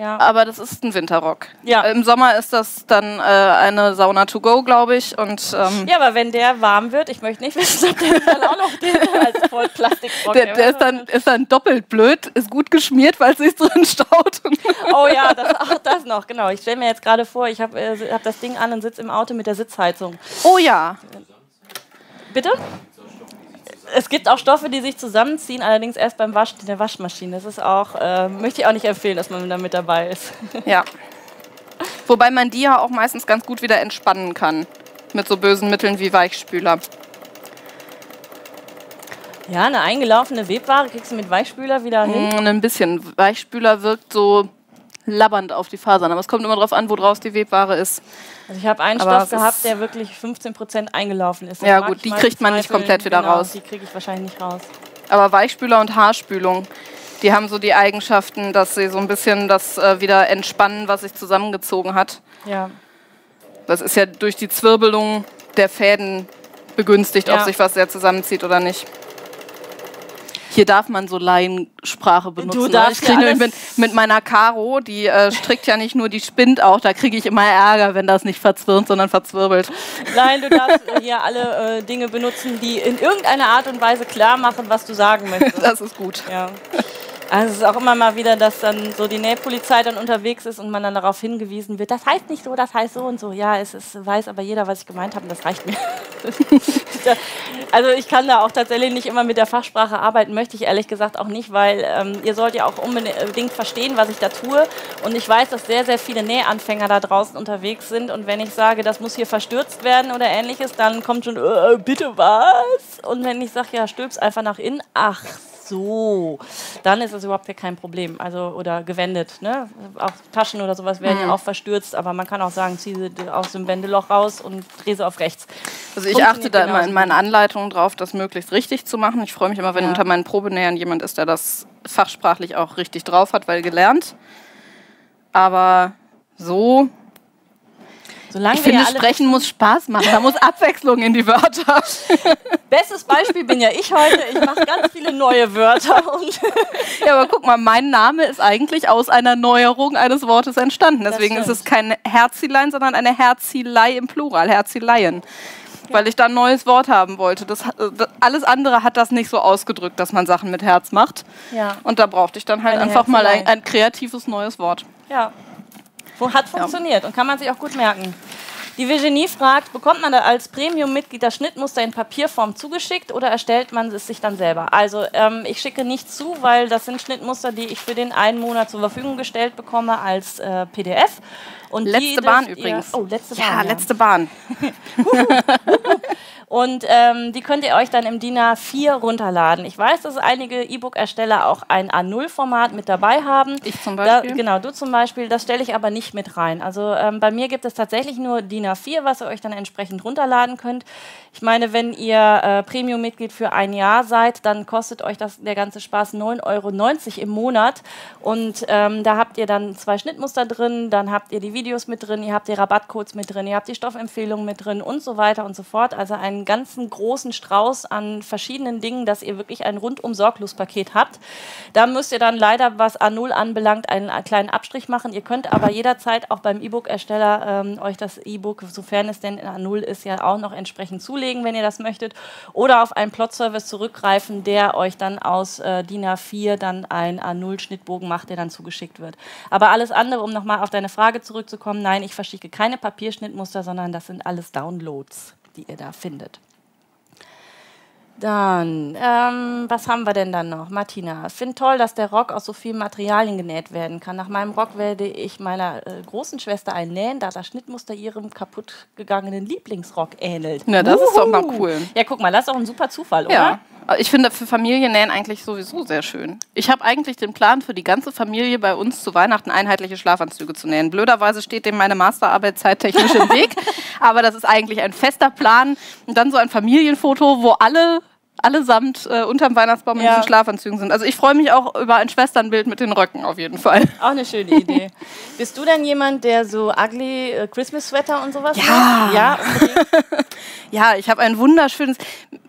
B: Ja. Aber das ist ein Winterrock. Ja. Im Sommer ist das dann äh, eine Sauna to go, glaube ich. Und, ähm
A: ja, aber wenn der warm wird, ich möchte nicht wissen, ob der dann auch noch den als Vollplastikrock
B: Der, der ist, dann, ist dann doppelt blöd, ist gut geschmiert, weil es sich drin staut.
A: oh ja, das, auch das noch, genau. Ich stelle mir jetzt gerade vor, ich habe äh, hab das Ding an und sitze im Auto mit der Sitzheizung.
B: Oh ja.
A: Bitte? Es gibt auch Stoffe, die sich zusammenziehen, allerdings erst beim Waschen in der Waschmaschine. Das ist auch, äh, möchte ich auch nicht empfehlen, dass man da mit dabei ist.
B: Ja. Wobei man die ja auch meistens ganz gut wieder entspannen kann. Mit so bösen Mitteln wie Weichspüler.
A: Ja, eine eingelaufene Webware kriegst du mit Weichspüler wieder hin?
B: Mm, ein bisschen. Weichspüler wirkt so labbernd auf die Fasern. Aber es kommt immer darauf an, wo draus die Webware ist.
A: Also ich habe einen Aber Stoff gehabt, der wirklich 15% eingelaufen ist.
B: Das ja gut, die kriegt man nicht komplett wieder
A: genau,
B: raus.
A: Die kriege ich wahrscheinlich nicht raus.
B: Aber Weichspüler und Haarspülung, die haben so die Eigenschaften, dass sie so ein bisschen das äh, wieder entspannen, was sich zusammengezogen hat.
A: Ja.
B: Das ist ja durch die Zwirbelung der Fäden begünstigt, ja. ob sich was sehr zusammenzieht oder nicht. Hier darf man so Laiensprache benutzen.
A: Du ne? darfst
B: ich ja mit, mit meiner Caro, die äh, strickt ja nicht nur, die spinnt auch. Da kriege ich immer Ärger, wenn das nicht verzwirnt, sondern verzwirbelt.
A: Nein, du darfst hier alle äh, Dinge benutzen, die in irgendeiner Art und Weise klar machen, was du sagen möchtest.
B: Das ist gut.
A: Ja. Also es ist auch immer mal wieder, dass dann so die Nähpolizei dann unterwegs ist und man dann darauf hingewiesen wird, das heißt nicht so, das heißt so und so. Ja, es ist, weiß aber jeder, was ich gemeint habe und das reicht mir. also ich kann da auch tatsächlich nicht immer mit der Fachsprache arbeiten, möchte ich ehrlich gesagt auch nicht, weil ähm, ihr sollt ja auch unbedingt verstehen, was ich da tue. Und ich weiß, dass sehr, sehr viele Nähanfänger da draußen unterwegs sind. Und wenn ich sage, das muss hier verstürzt werden oder ähnliches, dann kommt schon, äh, bitte was? Und wenn ich sage, ja, stülp's einfach nach innen, ach so, dann ist es überhaupt kein Problem. Also, oder gewendet. Ne? Auch Taschen oder sowas werden mhm. ja auch verstürzt, aber man kann auch sagen, zieh sie aus dem Wendeloch raus und dreh sie auf rechts.
B: Also ich achte da immer in meinen Anleitungen drauf, das möglichst richtig zu machen. Ich freue mich immer, wenn ja. unter meinen Probenähern jemand ist, der das fachsprachlich auch richtig drauf hat, weil gelernt. Aber so Solange ich finde, Sprechen muss Spaß machen. Da muss Abwechslung in die Wörter.
A: Bestes Beispiel bin ja ich heute. Ich mache ganz viele neue Wörter.
B: ja, aber guck mal, mein Name ist eigentlich aus einer Neuerung eines Wortes entstanden. Deswegen ist es kein Herzilein, sondern eine Herzilei im Plural, Herzileien. Ja. Weil ich da ein neues Wort haben wollte. Das, das, alles andere hat das nicht so ausgedrückt, dass man Sachen mit Herz macht.
A: Ja.
B: Und da brauchte ich dann halt eine einfach Herzilei. mal ein, ein kreatives neues Wort.
A: Ja, hat funktioniert und kann man sich auch gut merken. Die Virginie fragt, bekommt man da als Premium-Mitglied das Schnittmuster in Papierform zugeschickt oder erstellt man es sich dann selber? Also ähm, ich schicke nicht zu, weil das sind Schnittmuster, die ich für den einen Monat zur Verfügung gestellt bekomme als äh, PDF.
B: Und letzte Bahn übrigens.
A: Oh, letzte Bahn.
B: Ja, ja. letzte Bahn.
A: Und ähm, die könnt ihr euch dann im DIN A4 runterladen. Ich weiß, dass einige E-Book-Ersteller auch ein A0-Format mit dabei haben.
B: Ich zum Beispiel.
A: Da, genau, du zum Beispiel. Das stelle ich aber nicht mit rein. Also ähm, bei mir gibt es tatsächlich nur DIN A4, was ihr euch dann entsprechend runterladen könnt. Ich meine, wenn ihr äh, Premium-Mitglied für ein Jahr seid, dann kostet euch das, der ganze Spaß 9,90 Euro im Monat. Und ähm, da habt ihr dann zwei Schnittmuster drin, dann habt ihr die Videos mit drin, ihr habt die Rabattcodes mit drin, ihr habt die Stoffempfehlungen mit drin und so weiter und so fort. Also einen ganzen großen Strauß an verschiedenen Dingen, dass ihr wirklich ein rundum sorglos Paket habt. Da müsst ihr dann leider, was A0 anbelangt, einen, einen kleinen Abstrich machen. Ihr könnt aber jederzeit auch beim E-Book-Ersteller ähm, euch das E-Book, sofern es denn in A0 ist, ja auch noch entsprechend zulegen zulegen, wenn ihr das möchtet, oder auf einen Plot-Service zurückgreifen, der euch dann aus äh, DIN A4 dann ein A0-Schnittbogen macht, der dann zugeschickt wird. Aber alles andere, um nochmal auf deine Frage zurückzukommen, nein, ich verschicke keine Papierschnittmuster, sondern das sind alles Downloads, die ihr da findet. Dann, ähm, was haben wir denn dann noch? Martina, ich finde toll, dass der Rock aus so vielen Materialien genäht werden kann. Nach meinem Rock werde ich meiner äh, großen Schwester einen nähen, da das Schnittmuster ihrem kaputt gegangenen Lieblingsrock ähnelt.
B: Na, das Uhu. ist doch mal cool.
A: Ja, guck mal, das ist auch ein super Zufall, oder?
B: Ja. Ich finde für Familiennähen eigentlich sowieso sehr schön. Ich habe eigentlich den Plan, für die ganze Familie bei uns zu Weihnachten einheitliche Schlafanzüge zu nähen. Blöderweise steht dem meine Masterarbeit zeittechnisch im Weg, aber das ist eigentlich ein fester Plan. Und dann so ein Familienfoto, wo alle allesamt äh, unterm Weihnachtsbaum ja. in diesen Schlafanzügen sind. Also ich freue mich auch über ein Schwesternbild mit den Röcken auf jeden Fall.
A: Auch eine schöne Idee. Bist du denn jemand, der so ugly äh, Christmas Sweater und sowas
B: ja. macht? Ja, ja, ich habe ein wunderschönes.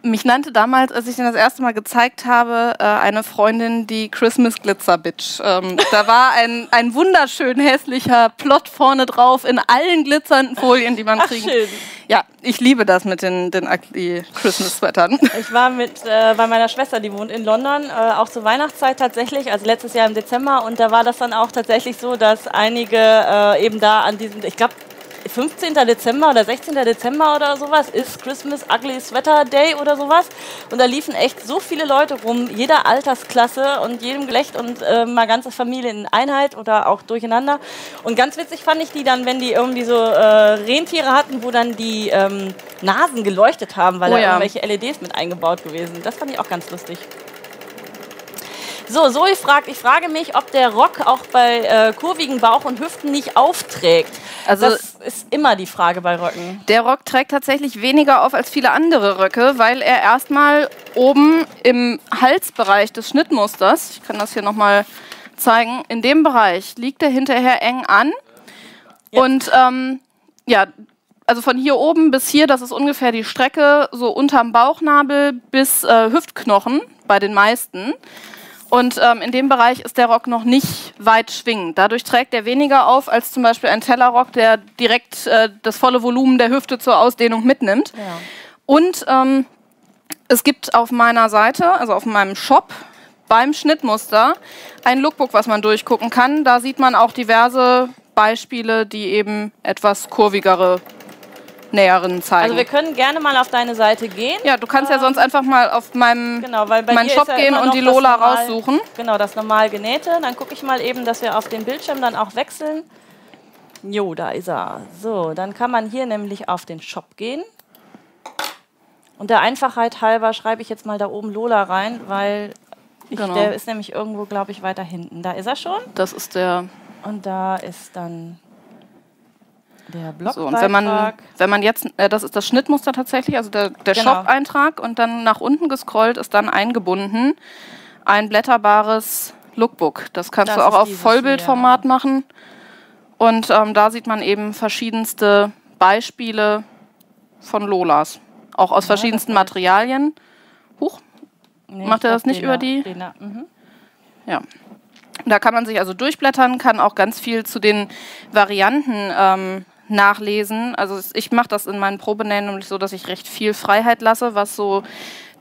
B: Mich nannte damals, als ich den das erste Mal gezeigt habe, äh, eine Freundin die Christmas Glitzer Bitch. Ähm, da war ein, ein wunderschön hässlicher Plot vorne drauf in allen glitzernden Folien, die man Ach, kriegen. Schön. Ja, ich liebe das mit den, den ugly Christmas Sweatern.
A: Ich war mit äh, bei meiner Schwester, die wohnt in London, äh, auch zur Weihnachtszeit tatsächlich, also letztes Jahr im Dezember. Und da war das dann auch tatsächlich so, dass einige äh, eben da an diesem, ich glaube, 15. Dezember oder 16. Dezember oder sowas ist Christmas Ugly Sweater Day oder sowas. Und da liefen echt so viele Leute rum, jeder Altersklasse und jedem Gelächt und äh, mal ganze Familie in Einheit oder auch durcheinander. Und ganz witzig fand ich die dann, wenn die irgendwie so äh, Rentiere hatten, wo dann die ähm, Nasen geleuchtet haben, weil oh, da ja. irgendwelche LEDs mit eingebaut gewesen sind. Das fand ich auch ganz lustig. So, Zoe fragt, ich frage mich, ob der Rock auch bei äh, kurvigen Bauch und Hüften nicht aufträgt. Also das ist immer die Frage bei Röcken.
B: Der Rock trägt tatsächlich weniger auf als viele andere Röcke, weil er erstmal oben im Halsbereich des Schnittmusters, ich kann das hier nochmal zeigen, in dem Bereich liegt er hinterher eng an. Ja. Und ähm, ja, also von hier oben bis hier, das ist ungefähr die Strecke, so unterm Bauchnabel bis äh, Hüftknochen bei den meisten. Und ähm, in dem Bereich ist der Rock noch nicht weit schwingend. Dadurch trägt er weniger auf als zum Beispiel ein Tellerrock, der direkt äh, das volle Volumen der Hüfte zur Ausdehnung mitnimmt. Ja. Und ähm, es gibt auf meiner Seite, also auf meinem Shop, beim Schnittmuster ein Lookbook, was man durchgucken kann. Da sieht man auch diverse Beispiele, die eben etwas kurvigere näheren zeigen.
A: Also wir können gerne mal auf deine Seite gehen.
B: Ja, du kannst ähm, ja sonst einfach mal auf meinem genau, meinen Shop ja gehen und die Lola normal, raussuchen.
A: Genau, das normal genähte. Dann gucke ich mal eben, dass wir auf den Bildschirm dann auch wechseln. Jo, da ist er. So, dann kann man hier nämlich auf den Shop gehen. Und der Einfachheit halber schreibe ich jetzt mal da oben Lola rein, weil ich, genau. der ist nämlich irgendwo, glaube ich, weiter hinten. Da ist er schon.
B: Das ist der.
A: Und da ist dann der Blogbeitrag.
B: So, und wenn man, wenn man jetzt, äh, das ist das Schnittmuster tatsächlich, also der, der genau. Shop-Eintrag und dann nach unten gescrollt ist dann eingebunden ein blätterbares Lookbook. Das kannst das du auch auf Vollbildformat ja. machen. Und ähm, da sieht man eben verschiedenste Beispiele von Lolas. Auch aus ja, verschiedensten Materialien. Huch, nee, macht er das nicht über die? Mhm. Ja. Da kann man sich also durchblättern, kann auch ganz viel zu den Varianten ähm, nachlesen. Also ich mache das in meinen Probenähen nämlich so, dass ich recht viel Freiheit lasse, was so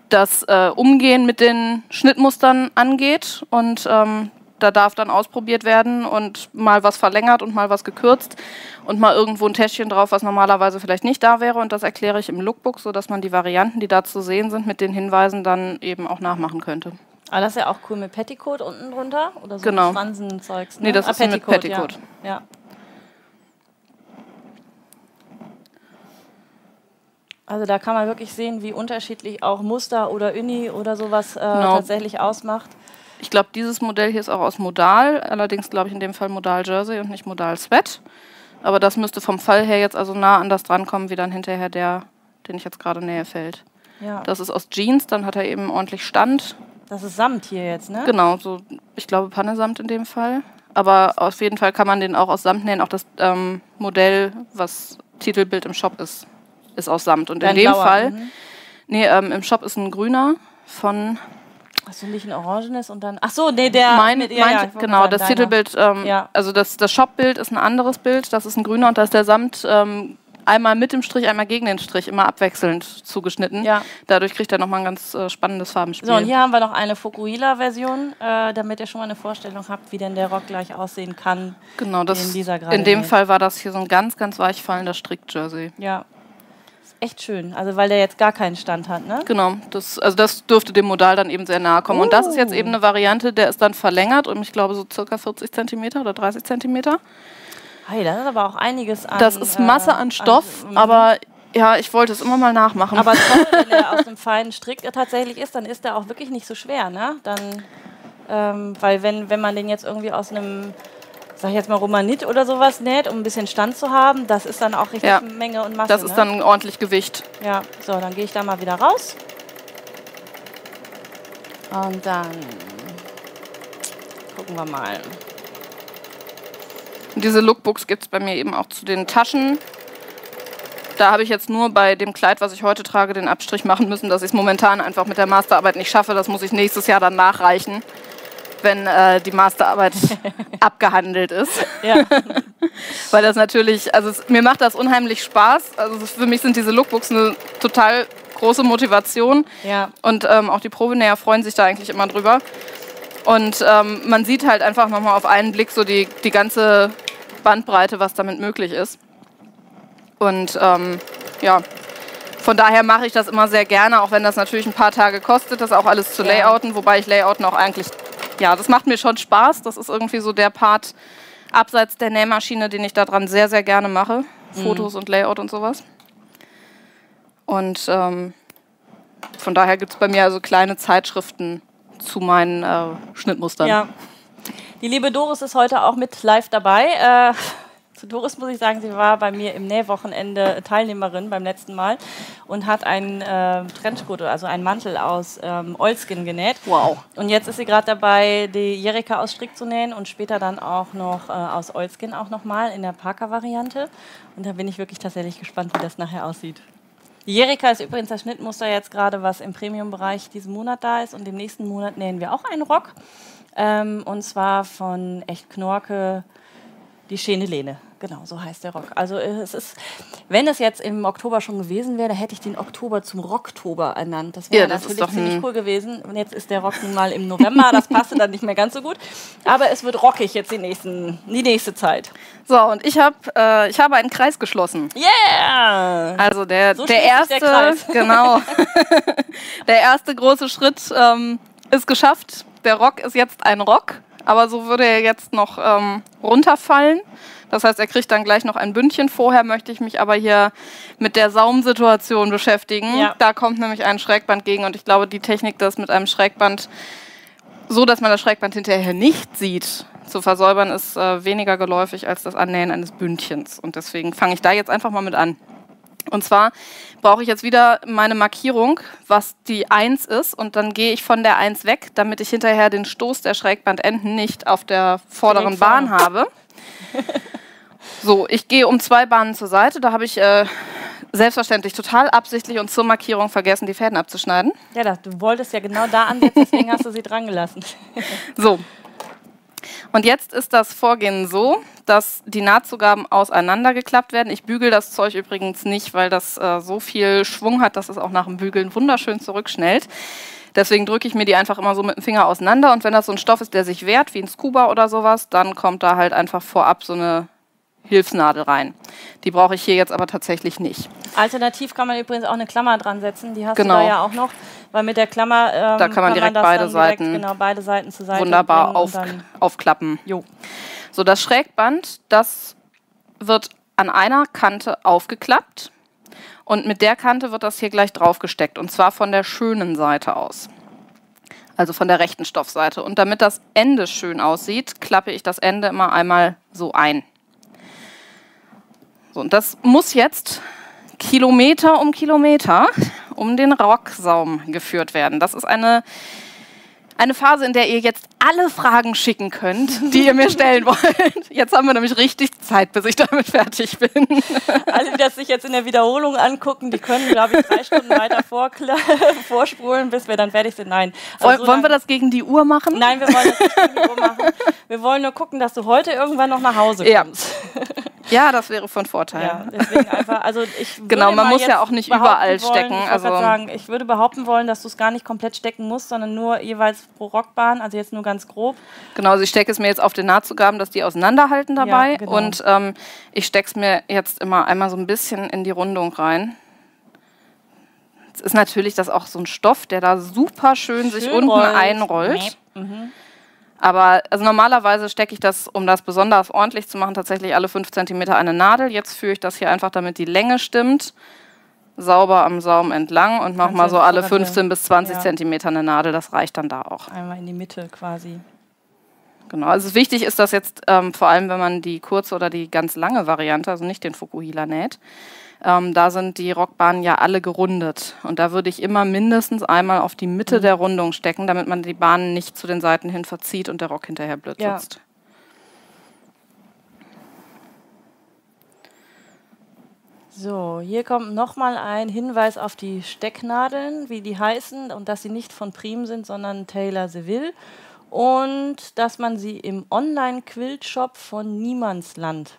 B: das äh, Umgehen mit den Schnittmustern angeht. Und ähm, da darf dann ausprobiert werden und mal was verlängert und mal was gekürzt und mal irgendwo ein Täschchen drauf, was normalerweise vielleicht nicht da wäre. Und das erkläre ich im Lookbook, sodass man die Varianten, die da zu sehen sind, mit den Hinweisen dann eben auch nachmachen könnte.
A: Aber ah, das ist ja auch cool mit Petticoat unten drunter oder so
B: genau.
A: Schwanzenzeugs.
B: Ne? Nee, das ah, ist Petticoat, mit Petticoat.
A: Ja. ja. Also da kann man wirklich sehen, wie unterschiedlich auch Muster oder Uni oder sowas äh, genau. tatsächlich ausmacht.
B: Ich glaube, dieses Modell hier ist auch aus Modal, allerdings glaube ich in dem Fall Modal Jersey und nicht Modal Sweat. Aber das müsste vom Fall her jetzt also nah an das drankommen, wie dann hinterher der, den ich jetzt gerade näher fällt. Ja. Das ist aus Jeans, dann hat er eben ordentlich Stand.
A: Das ist Samt hier jetzt, ne?
B: Genau, so ich glaube Pannesamt in dem Fall. Aber auf jeden Fall kann man den auch aus Samt nähen. Auch das ähm, Modell, was Titelbild im Shop ist, ist aus Samt. Und in dem blauer. Fall, mhm. nee, ähm, im Shop ist ein grüner von.
A: Achso, nicht ein orangenes und dann. Ach so, nee, der.
B: Mein, mit, ja, mein, ja, genau, das deiner. Titelbild, ähm, ja. also das, das Shopbild ist ein anderes Bild, das ist ein grüner und da ist der Samt ähm, einmal mit dem Strich, einmal gegen den Strich, immer abwechselnd zugeschnitten. Ja. Dadurch kriegt er nochmal ein ganz äh, spannendes Farbenspiel.
A: So, und hier haben wir noch eine Fukuhila-Version, äh, damit ihr schon mal eine Vorstellung habt, wie denn der Rock gleich aussehen kann.
B: Genau, das, in, in dem Fall war das hier so ein ganz, ganz weichfallender Strick-Jersey.
A: Ja, echt schön. Also weil der jetzt gar keinen Stand hat, ne?
B: Genau. Das, also das dürfte dem Modal dann eben sehr nahe kommen. Uh. Und das ist jetzt eben eine Variante, der ist dann verlängert um, ich glaube, so circa 40 cm oder 30 cm.
A: Hey, das ist aber auch einiges
B: an. Das ist Masse an Stoff, an, aber ja, ich wollte es immer mal nachmachen.
A: Aber toll, wenn der aus dem feinen Strick tatsächlich ist, dann ist der auch wirklich nicht so schwer, ne? Dann, ähm, weil wenn, wenn man den jetzt irgendwie aus einem, sag ich jetzt mal Romanit oder sowas näht, um ein bisschen Stand zu haben, das ist dann auch richtig ja, Menge und Masse.
B: Das ist ne? dann ordentlich Gewicht.
A: Ja, so, dann gehe ich da mal wieder raus. Und dann gucken wir mal.
B: Diese Lookbooks gibt es bei mir eben auch zu den Taschen. Da habe ich jetzt nur bei dem Kleid, was ich heute trage, den Abstrich machen müssen, dass ich es momentan einfach mit der Masterarbeit nicht schaffe. Das muss ich nächstes Jahr dann nachreichen, wenn äh, die Masterarbeit abgehandelt ist. Ja. Weil das natürlich, also es, mir macht das unheimlich Spaß. Also für mich sind diese Lookbooks eine total große Motivation. Ja. Und ähm, auch die Probenäher freuen sich da eigentlich immer drüber. Und ähm, man sieht halt einfach nochmal auf einen Blick so die, die ganze Bandbreite, was damit möglich ist. Und ähm, ja, von daher mache ich das immer sehr gerne, auch wenn das natürlich ein paar Tage kostet, das auch alles zu layouten, wobei ich Layouten auch eigentlich, ja, das macht mir schon Spaß. Das ist irgendwie so der Part abseits der Nähmaschine, den ich daran sehr, sehr gerne mache. Mhm. Fotos und Layout und sowas. Und ähm, von daher gibt es bei mir also kleine Zeitschriften, zu meinen äh, Schnittmustern. Ja.
A: Die liebe Doris ist heute auch mit live dabei. Äh, zu Doris muss ich sagen, sie war bei mir im Nähwochenende Teilnehmerin beim letzten Mal und hat einen äh, Trenchcoat, also einen Mantel aus ähm, Oilskin genäht.
B: Wow.
A: Und jetzt ist sie gerade dabei, die Jerika aus Strick zu nähen und später dann auch noch äh, aus Oilskin auch nochmal in der Parker-Variante. Und da bin ich wirklich tatsächlich gespannt, wie das nachher aussieht. Die Jerika ist übrigens das Schnittmuster jetzt gerade, was im Premium-Bereich diesen Monat da ist. Und im nächsten Monat nähen wir auch einen Rock. Ähm, und zwar von Echt Knorke, die Schäne Lehne. Genau, so heißt der Rock. Also äh, es ist, wenn es jetzt im Oktober schon gewesen wäre, hätte ich den Oktober zum Rocktober ernannt. Das wäre ja, das natürlich ziemlich cool gewesen. Und jetzt ist der Rock nun mal im November, das passte dann nicht mehr ganz so gut. Aber es wird rockig jetzt die, nächsten, die nächste Zeit.
B: So, und ich, hab, äh, ich habe einen Kreis geschlossen.
A: Yeah!
B: Also der, so der erste, der genau, der erste große Schritt ähm, ist geschafft. Der Rock ist jetzt ein Rock, aber so würde er jetzt noch ähm, runterfallen. Das heißt, er kriegt dann gleich noch ein Bündchen. Vorher möchte ich mich aber hier mit der Saumsituation beschäftigen. Ja. Da kommt nämlich ein Schrägband gegen und ich glaube, die Technik, das mit einem Schrägband so, dass man das Schrägband hinterher nicht sieht, zu versäubern, ist äh, weniger geläufig als das Annähen eines Bündchens. Und deswegen fange ich da jetzt einfach mal mit an. Und zwar brauche ich jetzt wieder meine Markierung, was die 1 ist. Und dann gehe ich von der 1 weg, damit ich hinterher den Stoß der Schrägbandenden nicht auf der vorderen Bahn habe. So, ich gehe um zwei Bahnen zur Seite. Da habe ich äh, selbstverständlich total absichtlich und zur Markierung vergessen, die Fäden abzuschneiden.
A: Ja, du wolltest ja genau da ansetzen, deswegen hast du sie dran gelassen.
B: so. Und jetzt ist das Vorgehen so, dass die Nahtzugaben auseinandergeklappt werden. Ich bügel das Zeug übrigens nicht, weil das äh, so viel Schwung hat, dass es auch nach dem Bügeln wunderschön zurückschnellt. Deswegen drücke ich mir die einfach immer so mit dem Finger auseinander. Und wenn das so ein Stoff ist, der sich wehrt, wie ein Scuba oder sowas, dann kommt da halt einfach vorab so eine Hilfsnadel rein. Die brauche ich hier jetzt aber tatsächlich nicht.
A: Alternativ kann man übrigens auch eine Klammer dran setzen. Die hast genau. du da ja auch noch. Weil mit der Klammer
B: ähm, da kann man direkt man beide, direkt, Seiten
A: genau, beide Seiten zur Seite
B: wunderbar auf, aufklappen. Jo. So, das Schrägband, das wird an einer Kante aufgeklappt Und mit der Kante wird das hier gleich drauf gesteckt. Und zwar von der schönen Seite aus. Also von der rechten Stoffseite. Und damit das Ende schön aussieht, klappe ich das Ende immer einmal so ein. So, und das muss jetzt Kilometer um Kilometer um den Rocksaum geführt werden. Das ist eine eine Phase, in der ihr jetzt alle Fragen schicken könnt, die ihr mir stellen wollt. Jetzt haben wir nämlich richtig Zeit, bis ich damit fertig bin.
A: Alle, die das sich jetzt in der Wiederholung angucken, die können, glaube ich, drei Stunden weiter vorspulen, bis wir dann fertig sind. Nein.
B: Also wollen wir das gegen die Uhr machen?
A: Nein, wir wollen das nicht gegen die Uhr machen. Wir wollen nur gucken, dass du heute irgendwann noch nach Hause kommst.
B: Ja. Ja, das wäre von Vorteil. Ja,
A: deswegen einfach, also ich
B: genau, man muss ja auch nicht überall
A: wollen,
B: stecken.
A: Ich, also sagen, ich würde behaupten wollen, dass du es gar nicht komplett stecken musst, sondern nur jeweils pro Rockbahn, also jetzt nur ganz grob.
B: Genau, also ich stecke es mir jetzt auf den Nahtzugaben, dass die auseinanderhalten dabei. Ja, genau. Und ähm, ich stecke es mir jetzt immer einmal so ein bisschen in die Rundung rein. Es ist natürlich das auch so ein Stoff, der da super schön, schön sich unten rollt. einrollt. Mhm. Aber also normalerweise stecke ich das, um das besonders ordentlich zu machen, tatsächlich alle 5 cm eine Nadel. Jetzt führe ich das hier einfach, damit die Länge stimmt, sauber am Saum entlang und mache mal so alle 15 bis 20 ja. cm eine Nadel. Das reicht dann da auch.
A: Einmal in die Mitte quasi.
B: Genau, also wichtig ist das jetzt ähm, vor allem, wenn man die kurze oder die ganz lange Variante, also nicht den Fukuhila näht, ähm, da sind die Rockbahnen ja alle gerundet. Und da würde ich immer mindestens einmal auf die Mitte mhm. der Rundung stecken, damit man die Bahnen nicht zu den Seiten hin verzieht und der Rock hinterher blöd ja. sitzt.
A: So, hier kommt nochmal ein Hinweis auf die Stecknadeln, wie die heißen und dass sie nicht von Prim sind, sondern Taylor Seville und dass man sie im Online-Quilt-Shop von Niemandsland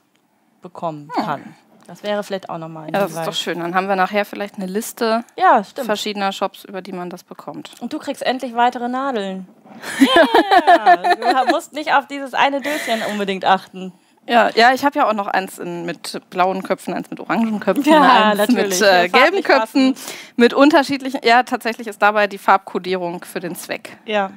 A: bekommen kann. Hm. Das wäre vielleicht auch nochmal
B: Ja, das ist doch schön. Dann haben wir nachher vielleicht eine Liste
A: ja,
B: verschiedener Shops, über die man das bekommt.
A: Und du kriegst endlich weitere Nadeln. Yeah. du musst nicht auf dieses eine Döschen unbedingt achten.
B: Ja, ja, ich habe ja auch noch eins in, mit blauen Köpfen, eins mit orangen Köpfen, ja, eins natürlich. mit äh, gelben Köpfen, mit unterschiedlichen. Ja, tatsächlich ist dabei die Farbkodierung für den Zweck.
A: Ja.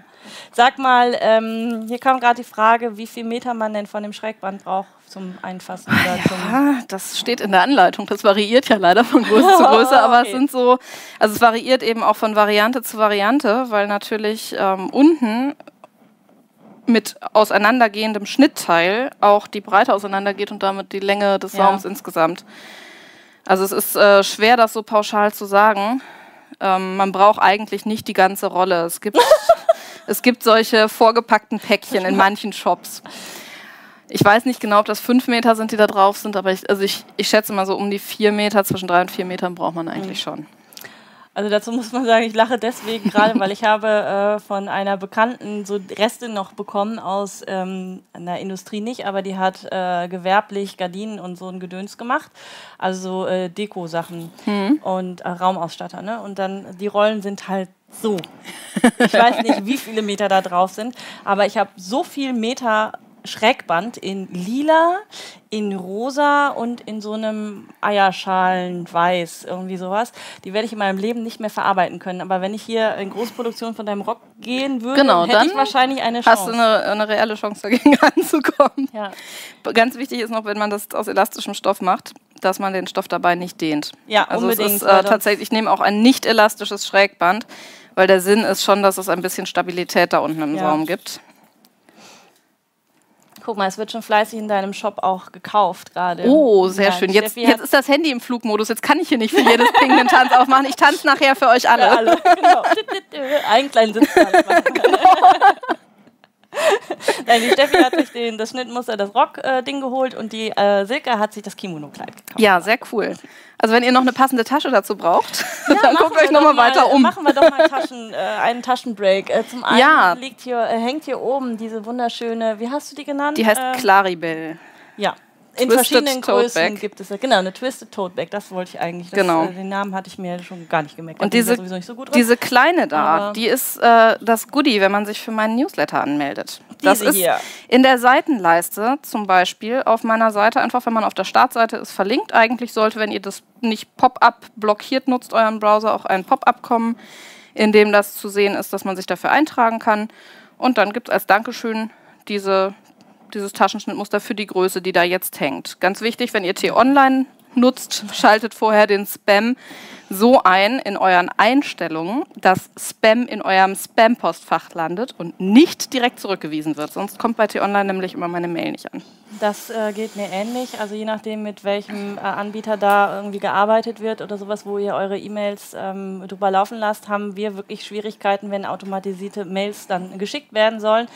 A: Sag mal, ähm, hier kam gerade die Frage, wie viel Meter man denn von dem Schrägband braucht zum Einfassen? Oder
B: ja, das steht in der Anleitung. Das variiert ja leider von Größe zu Größe, aber okay. es sind so, also es variiert eben auch von Variante zu Variante, weil natürlich ähm, unten mit auseinandergehendem Schnittteil auch die Breite auseinandergeht und damit die Länge des Saums ja. insgesamt. Also es ist äh, schwer, das so pauschal zu sagen. Ähm, man braucht eigentlich nicht die ganze Rolle. Es gibt, es gibt solche vorgepackten Päckchen in manchen Shops. Ich weiß nicht genau, ob das fünf Meter sind, die da drauf sind, aber ich, also ich, ich schätze mal so um die vier Meter, zwischen drei und vier Metern braucht man eigentlich mhm. schon.
A: Also dazu muss man sagen, ich lache deswegen gerade, weil ich habe äh, von einer Bekannten so Reste noch bekommen aus ähm, einer Industrie nicht, aber die hat äh, gewerblich Gardinen und so ein Gedöns gemacht, also äh, Deko-Sachen mhm. und äh, Raumausstatter. Ne? Und dann die Rollen sind halt so. Ich weiß nicht, wie viele Meter da drauf sind, aber ich habe so viel Meter Schrägband in lila, in rosa und in so einem Eierschalenweiß, irgendwie sowas. Die werde ich in meinem Leben nicht mehr verarbeiten können. Aber wenn ich hier in Großproduktion von deinem Rock gehen würde,
B: genau,
A: hätte ich wahrscheinlich eine Chance.
B: Hast du eine, eine reelle Chance dagegen anzukommen. Ja. Ganz wichtig ist noch, wenn man das aus elastischem Stoff macht, dass man den Stoff dabei nicht dehnt.
A: Ja, also unbedingt.
B: Ist, äh, tatsächlich, ich nehme auch ein nicht elastisches Schrägband, weil der Sinn ist schon, dass es ein bisschen Stabilität da unten im ja. Saum gibt.
A: Guck mal, es wird schon fleißig in deinem Shop auch gekauft gerade.
B: Oh, sehr ja, schön. Jetzt, jetzt ist das Handy im Flugmodus. Jetzt kann ich hier nicht für jedes Ping einen Tanz aufmachen. Ich tanze nachher für euch alle. Ja, alle. Genau.
A: Einen kleinen machen. Genau. Nein, die Steffi hat sich den, das Schnittmuster, das Rock-Ding äh, geholt und die äh, Silke hat sich das Kimono-Kleid gekauft.
B: Ja, sehr cool. Also wenn ihr noch eine passende Tasche dazu braucht, ja, dann guckt euch nochmal weiter um.
A: Machen wir doch mal Taschen, äh, einen Taschenbreak. Äh, zum einen ja. liegt hier, äh, hängt hier oben diese wunderschöne, wie hast du die genannt?
B: Die heißt äh, Claribel.
A: Ja, in verschiedenen Größen gibt es genau eine Twisted Tote Bag. Das wollte ich eigentlich. Das,
B: genau.
A: Äh, den Namen hatte ich mir schon gar nicht gemerkt.
B: Und diese, so diese kleine da, die ist äh, das Goodie, wenn man sich für meinen Newsletter anmeldet. Das ist hier. in der Seitenleiste zum Beispiel auf meiner Seite einfach, wenn man auf der Startseite ist, verlinkt. Eigentlich sollte, wenn ihr das nicht Pop-up blockiert nutzt, euren Browser auch ein Pop-up kommen, in dem das zu sehen ist, dass man sich dafür eintragen kann. Und dann gibt es als Dankeschön diese dieses Taschenschnittmuster für die Größe, die da jetzt hängt. Ganz wichtig, wenn ihr T-Online nutzt, schaltet vorher den Spam so ein in euren Einstellungen, dass Spam in eurem Spam-Postfach landet und nicht direkt zurückgewiesen wird. Sonst kommt bei T-Online nämlich immer meine Mail nicht an.
A: Das äh, geht mir ähnlich. Also je nachdem, mit welchem äh, Anbieter da irgendwie gearbeitet wird oder sowas, wo ihr eure E-Mails ähm, drüber laufen lasst, haben wir wirklich Schwierigkeiten, wenn automatisierte Mails dann geschickt werden sollen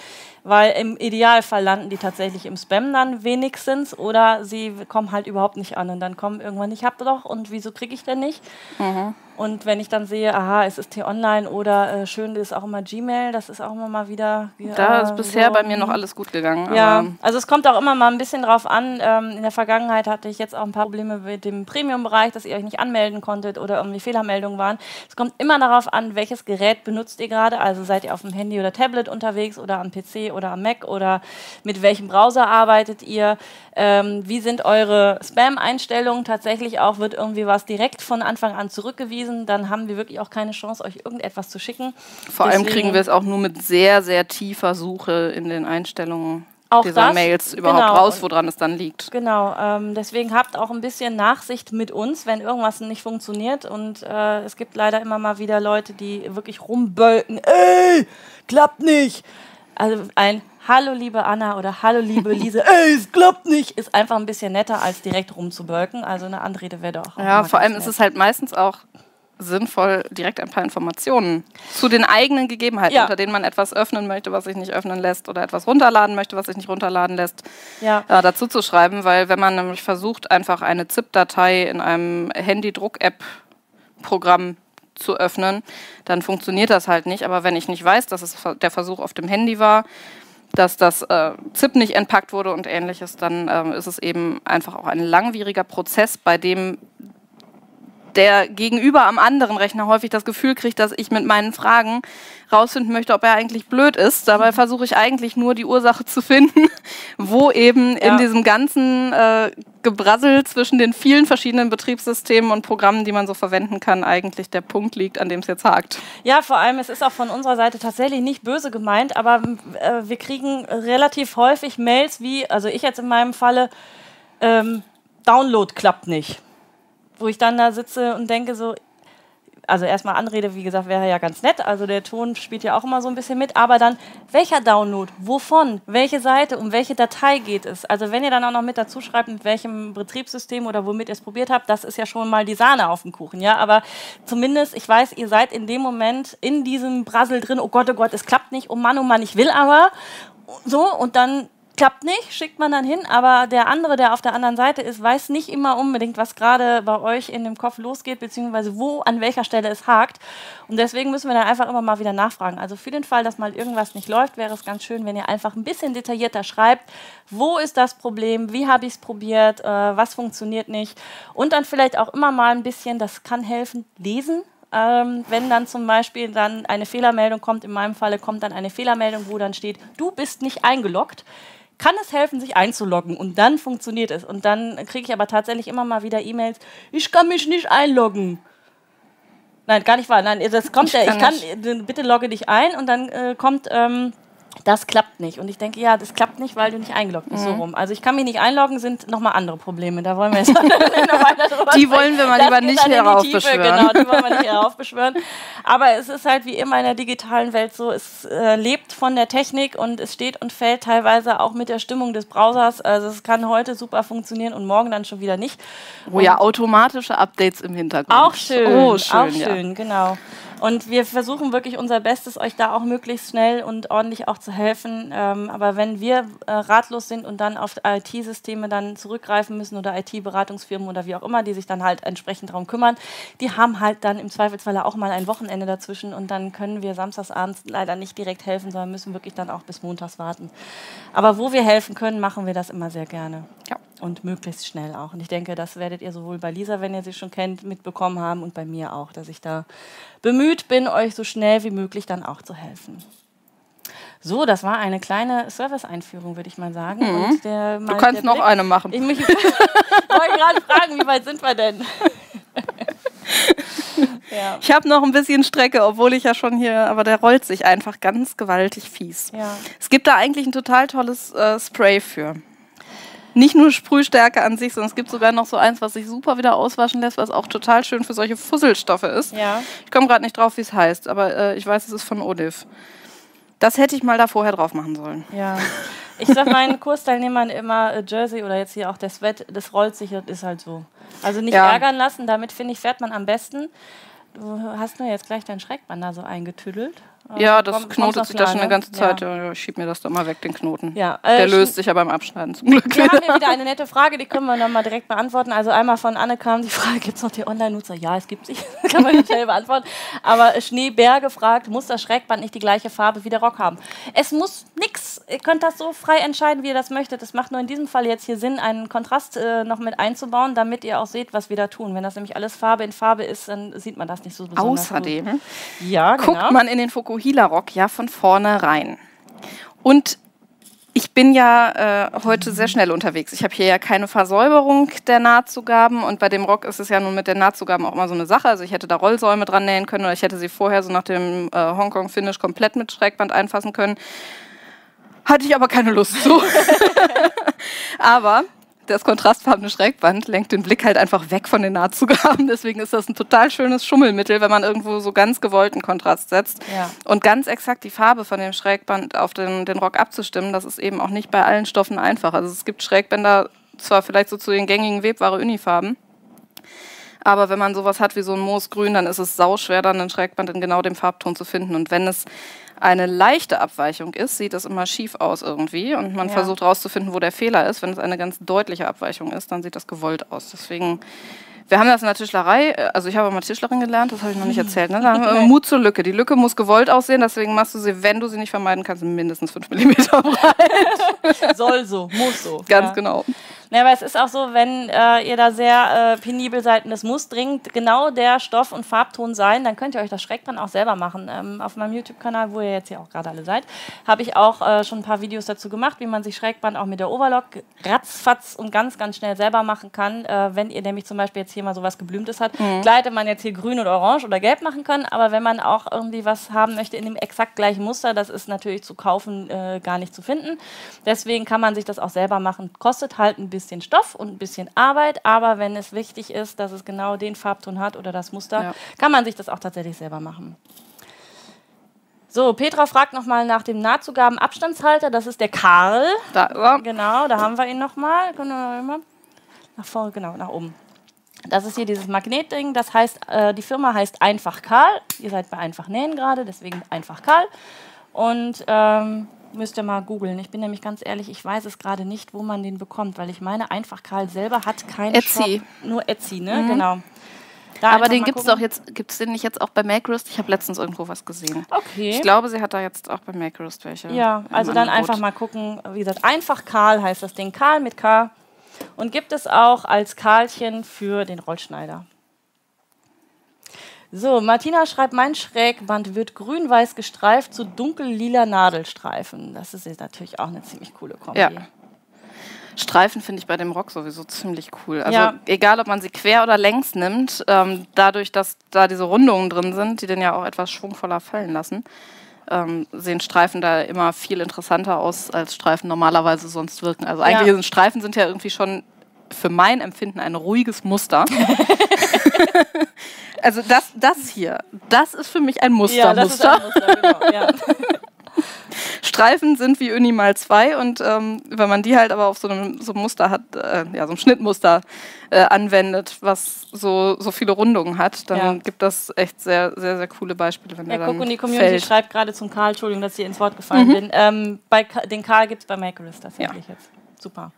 A: weil im Idealfall landen die tatsächlich im Spam dann wenigstens oder sie kommen halt überhaupt nicht an und dann kommen irgendwann, ich hab doch und wieso kriege ich denn nicht? Mhm. Und wenn ich dann sehe, aha, es ist T-Online oder äh, schön ist auch immer Gmail, das ist auch immer mal wieder.
B: Ja, da ist bisher so, bei mir noch alles gut gegangen.
A: Ja, also es kommt auch immer mal ein bisschen drauf an. Ähm, in der Vergangenheit hatte ich jetzt auch ein paar Probleme mit dem Premium-Bereich, dass ihr euch nicht anmelden konntet oder irgendwie Fehlermeldungen waren. Es kommt immer darauf an, welches Gerät benutzt ihr gerade. Also seid ihr auf dem Handy oder Tablet unterwegs oder am PC oder am Mac oder mit welchem Browser arbeitet ihr? Ähm, wie sind eure Spam-Einstellungen? Tatsächlich auch wird irgendwie was direkt von Anfang an zurückgewiesen. Dann haben wir wirklich auch keine Chance, euch irgendetwas zu schicken.
B: Vor Deswegen allem kriegen wir es auch nur mit sehr, sehr tiefer Suche in den Einstellungen auch dieser das, Mails überhaupt genau. raus, woran es dann liegt.
A: Genau, ähm, deswegen habt auch ein bisschen Nachsicht mit uns, wenn irgendwas nicht funktioniert. Und äh, es gibt leider immer mal wieder Leute, die wirklich rumbölken. Ey, klappt nicht. Also ein Hallo liebe Anna oder Hallo liebe Lise, ey, es klappt nicht, ist einfach ein bisschen netter, als direkt rumzubölken. Also eine Anrede wäre doch.
B: Ja, vor allem nett. ist es halt meistens auch sinnvoll, direkt ein paar Informationen zu den eigenen Gegebenheiten, ja. unter denen man etwas öffnen möchte, was sich nicht öffnen lässt, oder etwas runterladen möchte, was sich nicht runterladen lässt, ja. äh, dazu zu schreiben. Weil wenn man nämlich versucht, einfach eine ZIP-Datei in einem Handy-Druck-App-Programm zu öffnen, dann funktioniert das halt nicht. Aber wenn ich nicht weiß, dass es der Versuch auf dem Handy war, dass das äh, ZIP nicht entpackt wurde und ähnliches, dann äh, ist es eben einfach auch ein langwieriger Prozess, bei dem der Gegenüber am anderen Rechner häufig das Gefühl kriegt, dass ich mit meinen Fragen rausfinden möchte, ob er eigentlich blöd ist. Dabei versuche ich eigentlich nur die Ursache zu finden, wo eben ja. in diesem ganzen äh, Gebrassel zwischen den vielen verschiedenen Betriebssystemen und Programmen, die man so verwenden kann, eigentlich der Punkt liegt, an dem es jetzt hakt.
A: Ja, vor allem, es ist auch von unserer Seite tatsächlich nicht böse gemeint, aber äh, wir kriegen relativ häufig Mails wie, also ich jetzt in meinem Falle, ähm, Download klappt nicht wo ich dann da sitze und denke so, also erstmal Anrede, wie gesagt, wäre ja ganz nett. Also der Ton spielt ja auch immer so ein bisschen mit. Aber dann, welcher Download? Wovon? Welche Seite? Um welche Datei geht es? Also wenn ihr dann auch noch mit dazu schreibt, mit welchem Betriebssystem oder womit ihr es probiert habt, das ist ja schon mal die Sahne auf dem Kuchen. Ja, aber zumindest, ich weiß, ihr seid in dem Moment in diesem Brassel drin. Oh Gott, oh Gott, es klappt nicht. Oh Mann, oh Mann, ich will aber. So, und dann klappt nicht, schickt man dann hin, aber der andere, der auf der anderen Seite ist, weiß nicht immer unbedingt, was gerade bei euch in dem Kopf losgeht, beziehungsweise wo, an welcher Stelle es hakt. Und deswegen müssen wir dann einfach immer mal wieder nachfragen. Also für den Fall, dass mal irgendwas nicht läuft, wäre es ganz schön, wenn ihr einfach ein bisschen detaillierter schreibt, wo ist das Problem, wie habe ich es probiert, äh, was funktioniert nicht. Und dann vielleicht auch immer mal ein bisschen, das kann helfen, lesen. Ähm, wenn dann zum Beispiel dann eine Fehlermeldung kommt, in meinem Falle kommt dann eine Fehlermeldung, wo dann steht, du bist nicht eingeloggt kann es helfen, sich einzuloggen und dann funktioniert es. Und dann kriege ich aber tatsächlich immer mal wieder E-Mails, ich kann mich nicht einloggen. Nein, gar nicht wahr. Nein, das kommt ich ja, ich kann, bitte logge dich ein und dann äh, kommt, ähm, das klappt nicht. Und ich denke, ja, das klappt nicht, weil du nicht eingeloggt bist. Mhm. So rum. Also ich kann mich nicht einloggen, sind nochmal andere Probleme. Da wollen wir jetzt
B: Die wollen wir mal lieber nicht heraufbeschwören.
A: Genau, die wollen wir nicht heraufbeschwören. Aber es ist halt wie immer in der digitalen Welt so, es äh, lebt von der Technik und es steht und fällt teilweise auch mit der Stimmung des Browsers. Also es kann heute super funktionieren und morgen dann schon wieder nicht.
B: Oh ja, automatische Updates im Hintergrund.
A: Auch schön. Oh, schön, auch schön, ja. genau. Und wir versuchen wirklich unser Bestes, euch da auch möglichst schnell und ordentlich auch zu helfen. Ähm, aber wenn wir äh, ratlos sind und dann auf IT-Systeme dann zurückgreifen müssen oder IT-Beratungsfirmen oder wie auch immer, die sich dann halt entsprechend darum kümmern, die haben halt dann im Zweifelsfall auch mal ein Wochenende dazwischen und dann können wir samstagsabends leider nicht direkt helfen, sondern müssen wirklich dann auch bis montags warten. Aber wo wir helfen können, machen wir das immer sehr gerne. Ja. Und möglichst schnell auch. Und ich denke, das werdet ihr sowohl bei Lisa, wenn ihr sie schon kennt, mitbekommen haben und bei mir auch, dass ich da bemüht bin, euch so schnell wie möglich dann auch zu helfen. So, das war eine kleine Service-Einführung, würde ich mal sagen.
B: Mhm. Der, mal, du kannst noch Blick, eine machen.
A: Ich wollte gerade fragen, wie weit sind wir denn?
B: ja. Ich habe noch ein bisschen Strecke, obwohl ich ja schon hier, aber der rollt sich einfach ganz gewaltig fies. Ja. Es gibt da eigentlich ein total tolles äh, Spray für. Nicht nur Sprühstärke an sich, sondern es gibt sogar noch so eins, was sich super wieder auswaschen lässt, was auch total schön für solche Fusselstoffe ist.
A: Ja.
B: Ich komme gerade nicht drauf, wie es heißt, aber äh, ich weiß, es ist von Olive. Das hätte ich mal da vorher drauf machen sollen.
A: Ja. Ich sage meinen Kursteilnehmern immer, äh, Jersey oder jetzt hier auch der Sweat, das rollt sich und ist halt so. Also nicht ja. ärgern lassen, damit finde ich, fährt man am besten. Du hast nur jetzt gleich dein Schreckband da so eingetüdelt.
B: Ja, das komm, knotet sich da schon eine ganze Zeit. Ja. Ich schieb mir das doch mal weg, den Knoten.
A: Ja,
B: äh, Der löst sich ja beim Abschneiden zum Glück.
A: Wir haben hier wieder eine nette Frage, die können wir nochmal direkt beantworten. Also einmal von Anne kam die Frage, gibt es noch die Online-Nutzer? Ja, es gibt sie. kann man schnell beantworten. Aber Schneebär gefragt, muss das Schrägband nicht die gleiche Farbe wie der Rock haben? Es muss nichts. Ihr könnt das so frei entscheiden, wie ihr das möchtet. Es macht nur in diesem Fall jetzt hier Sinn, einen Kontrast äh, noch mit einzubauen, damit ihr auch seht, was wir da tun. Wenn das nämlich alles Farbe in Farbe ist, dann sieht man das nicht so besonders
B: Außerdem
A: gut. ja,
B: genau. guckt man in den Fukuhila-Rock ja von vorne rein. Und ich bin ja äh, heute sehr schnell unterwegs. Ich habe hier ja keine Versäuberung der Nahtzugaben und bei dem Rock ist es ja nun mit den Nahtzugaben auch immer so eine Sache. Also ich hätte da Rollsäume dran nähen können oder ich hätte sie vorher so nach dem äh, Hongkong-Finish komplett mit Schrägband einfassen können. Hatte ich aber keine Lust zu. aber das kontrastfarbene Schrägband lenkt den Blick halt einfach weg von den Nahtzugaben. Deswegen ist das ein total schönes Schummelmittel, wenn man irgendwo so ganz gewollten Kontrast setzt.
A: Ja.
B: Und ganz exakt die Farbe von dem Schrägband auf den, den Rock abzustimmen, das ist eben auch nicht bei allen Stoffen einfach. Also es gibt Schrägbänder, zwar vielleicht so zu den gängigen Webware-Unifarben, aber wenn man sowas hat wie so ein Moosgrün, dann ist es sauschwer, dann ein Schrägband in genau dem Farbton zu finden. Und wenn es eine leichte Abweichung ist, sieht es immer schief aus irgendwie und man ja. versucht herauszufinden, wo der Fehler ist. Wenn es eine ganz deutliche Abweichung ist, dann sieht das gewollt aus. Deswegen wir haben das in der Tischlerei, also ich habe mal Tischlerin gelernt, das habe ich noch nicht erzählt. Ne? Da haben wir Mut zur Lücke. Die Lücke muss gewollt aussehen, deswegen machst du sie, wenn du sie nicht vermeiden kannst, mindestens 5 mm breit.
A: Soll so, muss so.
B: Ganz ja. genau.
A: Ja, aber es ist auch so, wenn äh, ihr da sehr äh, penibel seid und es muss dringend genau der Stoff und Farbton sein, dann könnt ihr euch das Schreckband auch selber machen. Ähm, auf meinem YouTube-Kanal, wo ihr jetzt hier auch gerade alle seid, habe ich auch äh, schon ein paar Videos dazu gemacht, wie man sich Schrägband auch mit der Overlock ratzfatz und ganz, ganz schnell selber machen kann. Äh, wenn ihr nämlich zum Beispiel jetzt hier mal sowas Geblümtes hat, mhm. klar hätte man jetzt hier grün oder orange oder gelb machen können, aber wenn man auch irgendwie was haben möchte in dem exakt gleichen Muster, das ist natürlich zu kaufen äh, gar nicht zu finden. Deswegen kann man sich das auch selber machen. Kostet halt ein bisschen bisschen Stoff und ein bisschen Arbeit, aber wenn es wichtig ist, dass es genau den Farbton hat oder das Muster, ja. kann man sich das auch tatsächlich selber machen. So, Petra fragt nochmal nach dem Nahtzugabenabstandshalter. Das ist der Karl.
B: Da, ja.
A: Genau, da haben wir ihn nochmal. Nach vorne, genau, nach oben. Das ist hier dieses Magnetding. Das heißt, äh, die Firma heißt Einfach Karl. Ihr seid bei Einfach Nähen gerade, deswegen Einfach Karl. Und ähm, müsst ihr mal googeln. Ich bin nämlich ganz ehrlich, ich weiß es gerade nicht, wo man den bekommt, weil ich meine, einfach Karl selber hat keinen
B: Etsy.
A: Shop, nur Etsy, ne? Mhm. Genau.
B: Da Aber den gibt es doch jetzt, gibt es den nicht jetzt auch bei Makerist? Ich habe letztens irgendwo was gesehen.
A: Okay.
B: Ich glaube, sie hat da jetzt auch bei Makerist welche.
A: Ja, also dann Angebot. einfach mal gucken. Wie gesagt, einfach Karl heißt das Ding. Karl mit K. Und gibt es auch als Karlchen für den Rollschneider. So, Martina schreibt, mein Schrägband wird grün-weiß gestreift zu dunkel-lila Nadelstreifen. Das ist jetzt natürlich auch eine ziemlich coole Kombi. Ja.
B: Streifen finde ich bei dem Rock sowieso ziemlich cool. Also ja. egal, ob man sie quer oder längs nimmt, ähm, dadurch, dass da diese Rundungen drin sind, die den ja auch etwas schwungvoller fallen lassen, ähm, sehen Streifen da immer viel interessanter aus, als Streifen normalerweise sonst wirken. Also eigentlich ja. sind Streifen sind ja irgendwie schon für mein Empfinden ein ruhiges Muster. also das, das hier, das ist für mich ein Muster. Ja, das Muster. Ist ein Muster genau, ja. Streifen sind wie Uni mal zwei und ähm, wenn man die halt aber auf so einem, so Muster hat, äh, ja, so einem Schnittmuster äh, anwendet, was so, so viele Rundungen hat, dann ja. gibt das echt sehr, sehr, sehr coole Beispiele. Wenn
A: ja, guck, und die Community fällt. schreibt gerade zum Karl, Entschuldigung, dass ich ins Wort gefallen mhm. bin. Ähm, bei den Karl gibt es bei Makerist tatsächlich ja. jetzt. Super.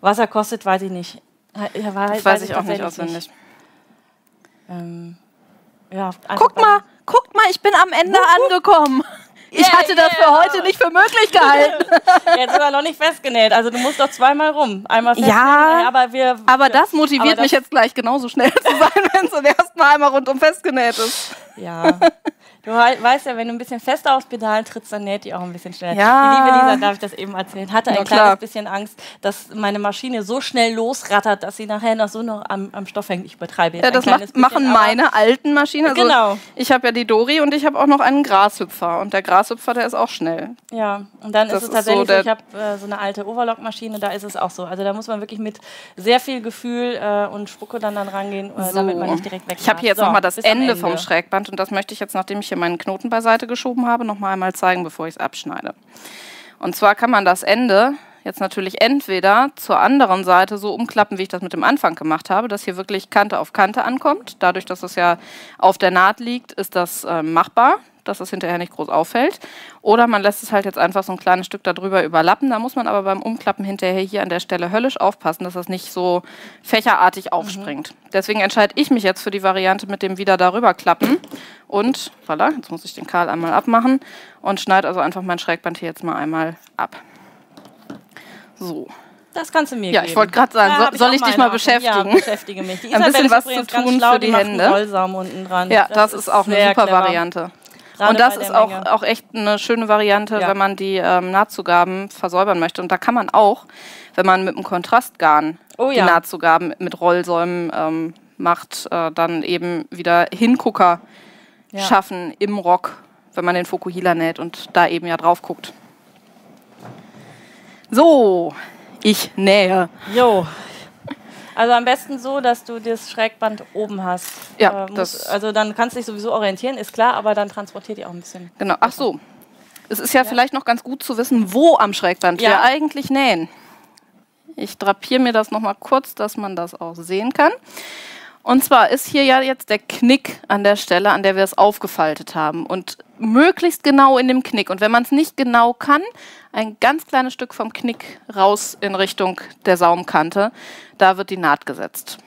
A: Was er kostet, weiß ich nicht.
B: Ja, weiß, weiß, weiß ich auch nicht auswendig.
A: Ähm, ja,
B: guck mal, guck mal, ich bin am Ende angekommen. Ich yeah, hatte das yeah. für heute nicht für möglich gehalten.
A: Jetzt ist er noch nicht festgenäht. Also du musst doch zweimal rum. Einmal
B: festgenäht. Ja,
A: aber, wir,
B: aber das motiviert aber das mich jetzt gleich genauso schnell zu sein, wenn es zum ersten Mal einmal rundum festgenäht ist.
A: Ja. Du weißt ja, wenn du ein bisschen fester aufs Pedal trittst, dann näht die auch ein bisschen schneller.
B: Ja.
A: Die liebe Lisa, darf ich das eben erzählen, hatte ein Na, kleines klar. bisschen Angst, dass meine Maschine so schnell losrattert, dass sie nachher noch so noch am, am Stoff hängt. Ich übertreibe jetzt
B: Ja, das macht, machen meine alten Maschinen. Also genau. Ich habe ja die Dori und ich habe auch noch einen Grashüpfer. Und der Grashüpfer, der ist auch schnell.
A: Ja, und dann das ist es tatsächlich so, so ich habe äh, so eine alte Overlock-Maschine, da ist es auch so. Also da muss man wirklich mit sehr viel Gefühl äh, und Spucke dann, dann rangehen, äh, so. damit man nicht direkt weg
B: Ich habe hier jetzt so, nochmal das Ende, Ende vom Schrägband und das möchte ich jetzt, nachdem ich hier meinen Knoten beiseite geschoben habe, nochmal einmal zeigen, bevor ich es abschneide. Und zwar kann man das Ende jetzt natürlich entweder zur anderen Seite so umklappen, wie ich das mit dem Anfang gemacht habe, dass hier wirklich Kante auf Kante ankommt. Dadurch, dass es ja auf der Naht liegt, ist das äh, machbar dass es hinterher nicht groß auffällt. Oder man lässt es halt jetzt einfach so ein kleines Stück darüber überlappen. Da muss man aber beim Umklappen hinterher hier an der Stelle höllisch aufpassen, dass das nicht so fächerartig aufspringt. Mhm. Deswegen entscheide ich mich jetzt für die Variante mit dem wieder darüber klappen. Und, voilà, jetzt muss ich den Karl einmal abmachen und schneide also einfach mein Schrägband hier jetzt mal einmal ab. So.
A: Das kannst du mir
B: ja,
A: geben.
B: ich wollte gerade sagen, ja, so, soll ich, ich dich mal beschäftigen? Ja,
A: beschäftige mich. Die
B: Ein bisschen was zu tun
A: schlau,
B: für die, die Hände.
A: unten dran.
B: Ja, das, das ist auch eine super clever. Variante. Gerade und das ist auch, auch echt eine schöne Variante, ja. wenn man die ähm, Nahtzugaben versäubern möchte. Und da kann man auch, wenn man mit einem Kontrastgarn oh, die ja. Nahtzugaben mit Rollsäumen ähm, macht, äh, dann eben wieder Hingucker ja. schaffen im Rock, wenn man den Fokuhila näht und da eben ja drauf guckt. So, ich nähe.
A: Jo, also am besten so, dass du das Schrägband oben hast.
B: Ja, äh, muss,
A: also dann kannst du dich sowieso orientieren, ist klar, aber dann transportiert ihr auch ein bisschen.
B: Genau. Ach so. Es ist ja, ja, vielleicht noch ganz gut zu wissen, wo am Schrägband ja. wir eigentlich nähen. Ich drapiere mir das nochmal kurz, dass man das auch sehen kann. Und zwar ist hier ja jetzt der Knick an der Stelle, an der wir es aufgefaltet haben. Und möglichst genau in dem Knick. Und wenn man es nicht genau kann, ein ganz kleines Stück vom Knick raus in Richtung der Saumkante. Da wird die Naht gesetzt.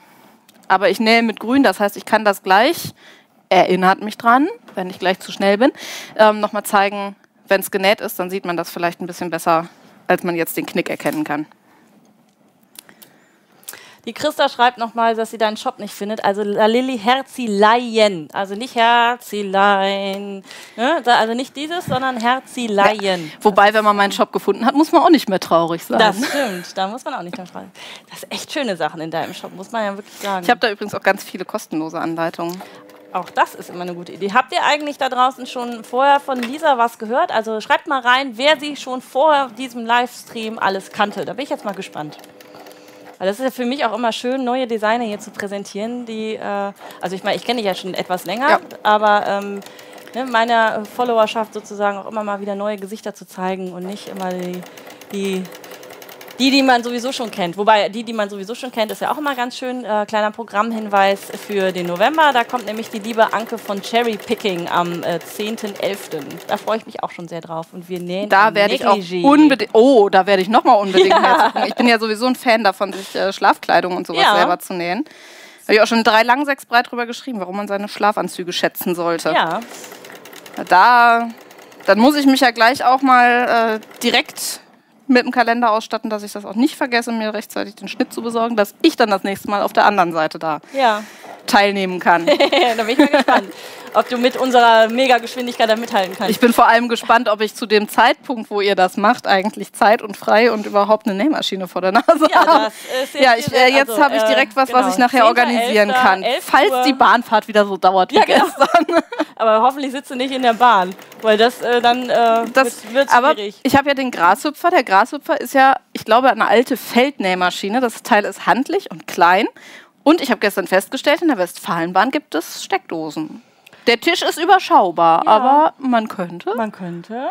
B: Aber ich nähe mit grün, das heißt, ich kann das gleich, erinnert mich dran, wenn ich gleich zu schnell bin, ähm, nochmal zeigen, wenn es genäht ist, dann sieht man das vielleicht ein bisschen besser, als man jetzt den Knick erkennen kann.
A: Die Christa schreibt nochmal, dass sie deinen Shop nicht findet. Also Lilly Herzileien. Also nicht Herzilein. Ne? Also nicht dieses, sondern Herzileien. Ja.
B: Wobei, wenn man meinen Shop gefunden hat, muss man auch nicht mehr traurig sein.
A: Das stimmt. Da muss man auch nicht mehr traurig sein. Das sind echt schöne Sachen in deinem Shop, muss man ja wirklich sagen.
B: Ich habe da übrigens auch ganz viele kostenlose Anleitungen.
A: Auch das ist immer eine gute Idee. Habt ihr eigentlich da draußen schon vorher von Lisa was gehört? Also schreibt mal rein, wer sie schon vor diesem Livestream alles kannte. Da bin ich jetzt mal gespannt. Weil das ist ja für mich auch immer schön, neue Designer hier zu präsentieren, die, äh, also ich meine, ich kenne dich ja schon etwas länger, ja. aber ähm, ne, meiner Followerschaft sozusagen auch immer mal wieder neue Gesichter zu zeigen und nicht immer die, die die, die man sowieso schon kennt. Wobei, die, die man sowieso schon kennt, ist ja auch immer ganz schön. Äh, kleiner Programmhinweis für den November. Da kommt nämlich die liebe Anke von Cherry Picking am äh, 10.11. Da freue ich mich auch schon sehr drauf. Und wir nähen
B: Da werde ich auch unbedingt, oh, da werde ich nochmal unbedingt ja. Ich bin ja sowieso ein Fan davon, sich äh, Schlafkleidung und sowas ja. selber zu nähen. Habe ich auch schon drei lang, sechs breit drüber geschrieben, warum man seine Schlafanzüge schätzen sollte.
A: Ja.
B: Da, dann muss ich mich ja gleich auch mal äh, direkt mit dem Kalender ausstatten, dass ich das auch nicht vergesse, mir rechtzeitig den Schnitt zu besorgen, dass ich dann das nächste Mal auf der anderen Seite da
A: ja.
B: teilnehmen kann.
A: da bin ich mal gespannt, ob du mit unserer Megageschwindigkeit da mithalten kannst.
B: Ich bin vor allem gespannt, ob ich zu dem Zeitpunkt, wo ihr das macht, eigentlich Zeit und frei und überhaupt eine Nähmaschine vor der Nase ja, habe. Das jetzt ja, ich, äh, jetzt also, habe ich direkt was, genau. was ich nachher 10. organisieren 11. kann, 11. falls die Bahnfahrt wieder so dauert wie ja, genau. gestern.
A: Aber hoffentlich sitzt du nicht in der Bahn, weil das äh, dann äh, das, wird, wird
B: aber ich habe ja den Grashüpfer. Der Grashüpfer ist ja, ich glaube, eine alte Feldnähmaschine. Das Teil ist handlich und klein. Und ich habe gestern festgestellt, in der Westfalenbahn gibt es Steckdosen. Der Tisch ist überschaubar, ja. aber man könnte.
A: Man könnte.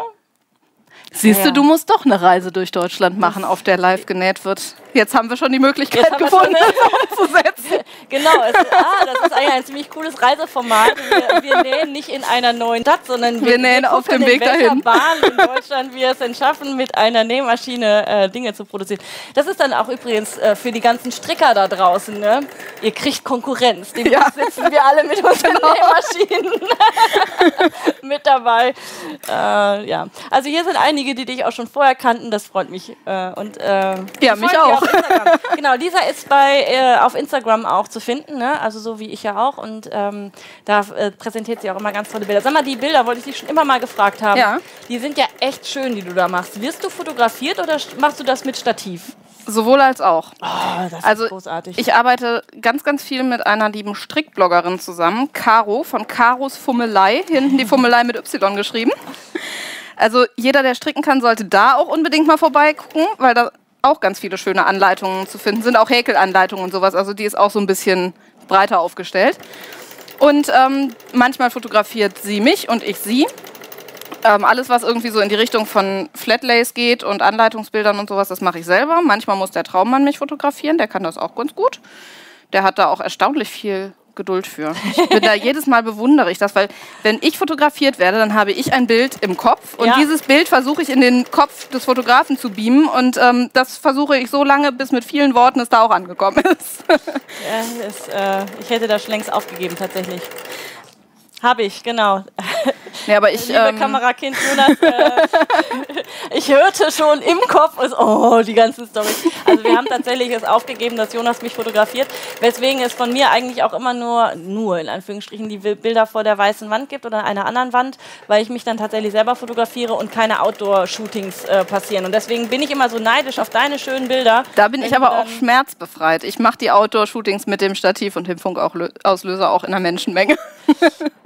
B: Siehst du, du musst doch eine Reise durch Deutschland machen, auf der live genäht wird. Jetzt haben wir schon die Möglichkeit gefunden, das umzusetzen.
A: genau, es, ah, das ist eigentlich ein ziemlich cooles Reiseformat. Wir, wir nähen nicht in einer neuen Stadt, sondern wir,
B: wir nähen auf dem Weg dahin.
A: Bahn in Deutschland wir es schaffen, mit einer Nähmaschine äh, Dinge zu produzieren. Das ist dann auch übrigens äh, für die ganzen Stricker da draußen. Ne? Ihr kriegt Konkurrenz. Dem ja. sitzen wir alle mit unseren genau. Nähmaschinen mit dabei. Äh, ja. Also hier sind einige, die dich auch schon vorher kannten. Das freut mich. Äh, und, äh,
B: ja, mich auch. auch.
A: genau, Lisa ist bei, äh, auf Instagram auch zu finden, ne? also so wie ich ja auch. Und ähm, da äh, präsentiert sie auch immer ganz tolle Bilder. Sag mal, die Bilder wollte ich dich schon immer mal gefragt haben. Ja. Die sind ja echt schön, die du da machst. Wirst du fotografiert oder machst du das mit Stativ?
B: Sowohl als auch.
A: Oh, das also ist großartig.
B: Ich arbeite ganz, ganz viel mit einer lieben Strickbloggerin zusammen, Caro von Caros Fummelei. Hinten die Fummelei mit Y geschrieben. Also jeder, der stricken kann, sollte da auch unbedingt mal vorbeigucken, weil da auch ganz viele schöne Anleitungen zu finden sind. Auch Häkelanleitungen und sowas. Also die ist auch so ein bisschen breiter aufgestellt. Und ähm, manchmal fotografiert sie mich und ich sie. Ähm, alles, was irgendwie so in die Richtung von Flatlays geht und Anleitungsbildern und sowas, das mache ich selber. Manchmal muss der Traummann mich fotografieren, der kann das auch ganz gut. Der hat da auch erstaunlich viel Geduld für. Ich bin da jedes Mal bewundere ich das, weil wenn ich fotografiert werde, dann habe ich ein Bild im Kopf und ja. dieses Bild versuche ich in den Kopf des Fotografen zu beamen und ähm, das versuche ich so lange, bis mit vielen Worten es da auch angekommen ist.
A: ja, ist äh, ich hätte das schon längst aufgegeben tatsächlich. Habe ich, genau.
B: Ja, aber ich,
A: Liebe ähm, Kamerakind Jonas, äh, ich hörte schon im Kopf, oh, die ganzen Storys. Also wir haben tatsächlich es aufgegeben, dass Jonas mich fotografiert, weswegen es von mir eigentlich auch immer nur, nur in Anführungsstrichen, die Bilder vor der weißen Wand gibt oder einer anderen Wand, weil ich mich dann tatsächlich selber fotografiere und keine Outdoor-Shootings äh, passieren. Und deswegen bin ich immer so neidisch auf deine schönen Bilder.
B: Da bin ich aber auch schmerzbefreit. Ich mache die Outdoor-Shootings mit dem Stativ und dem Funkauslöser auch in einer Menschenmenge.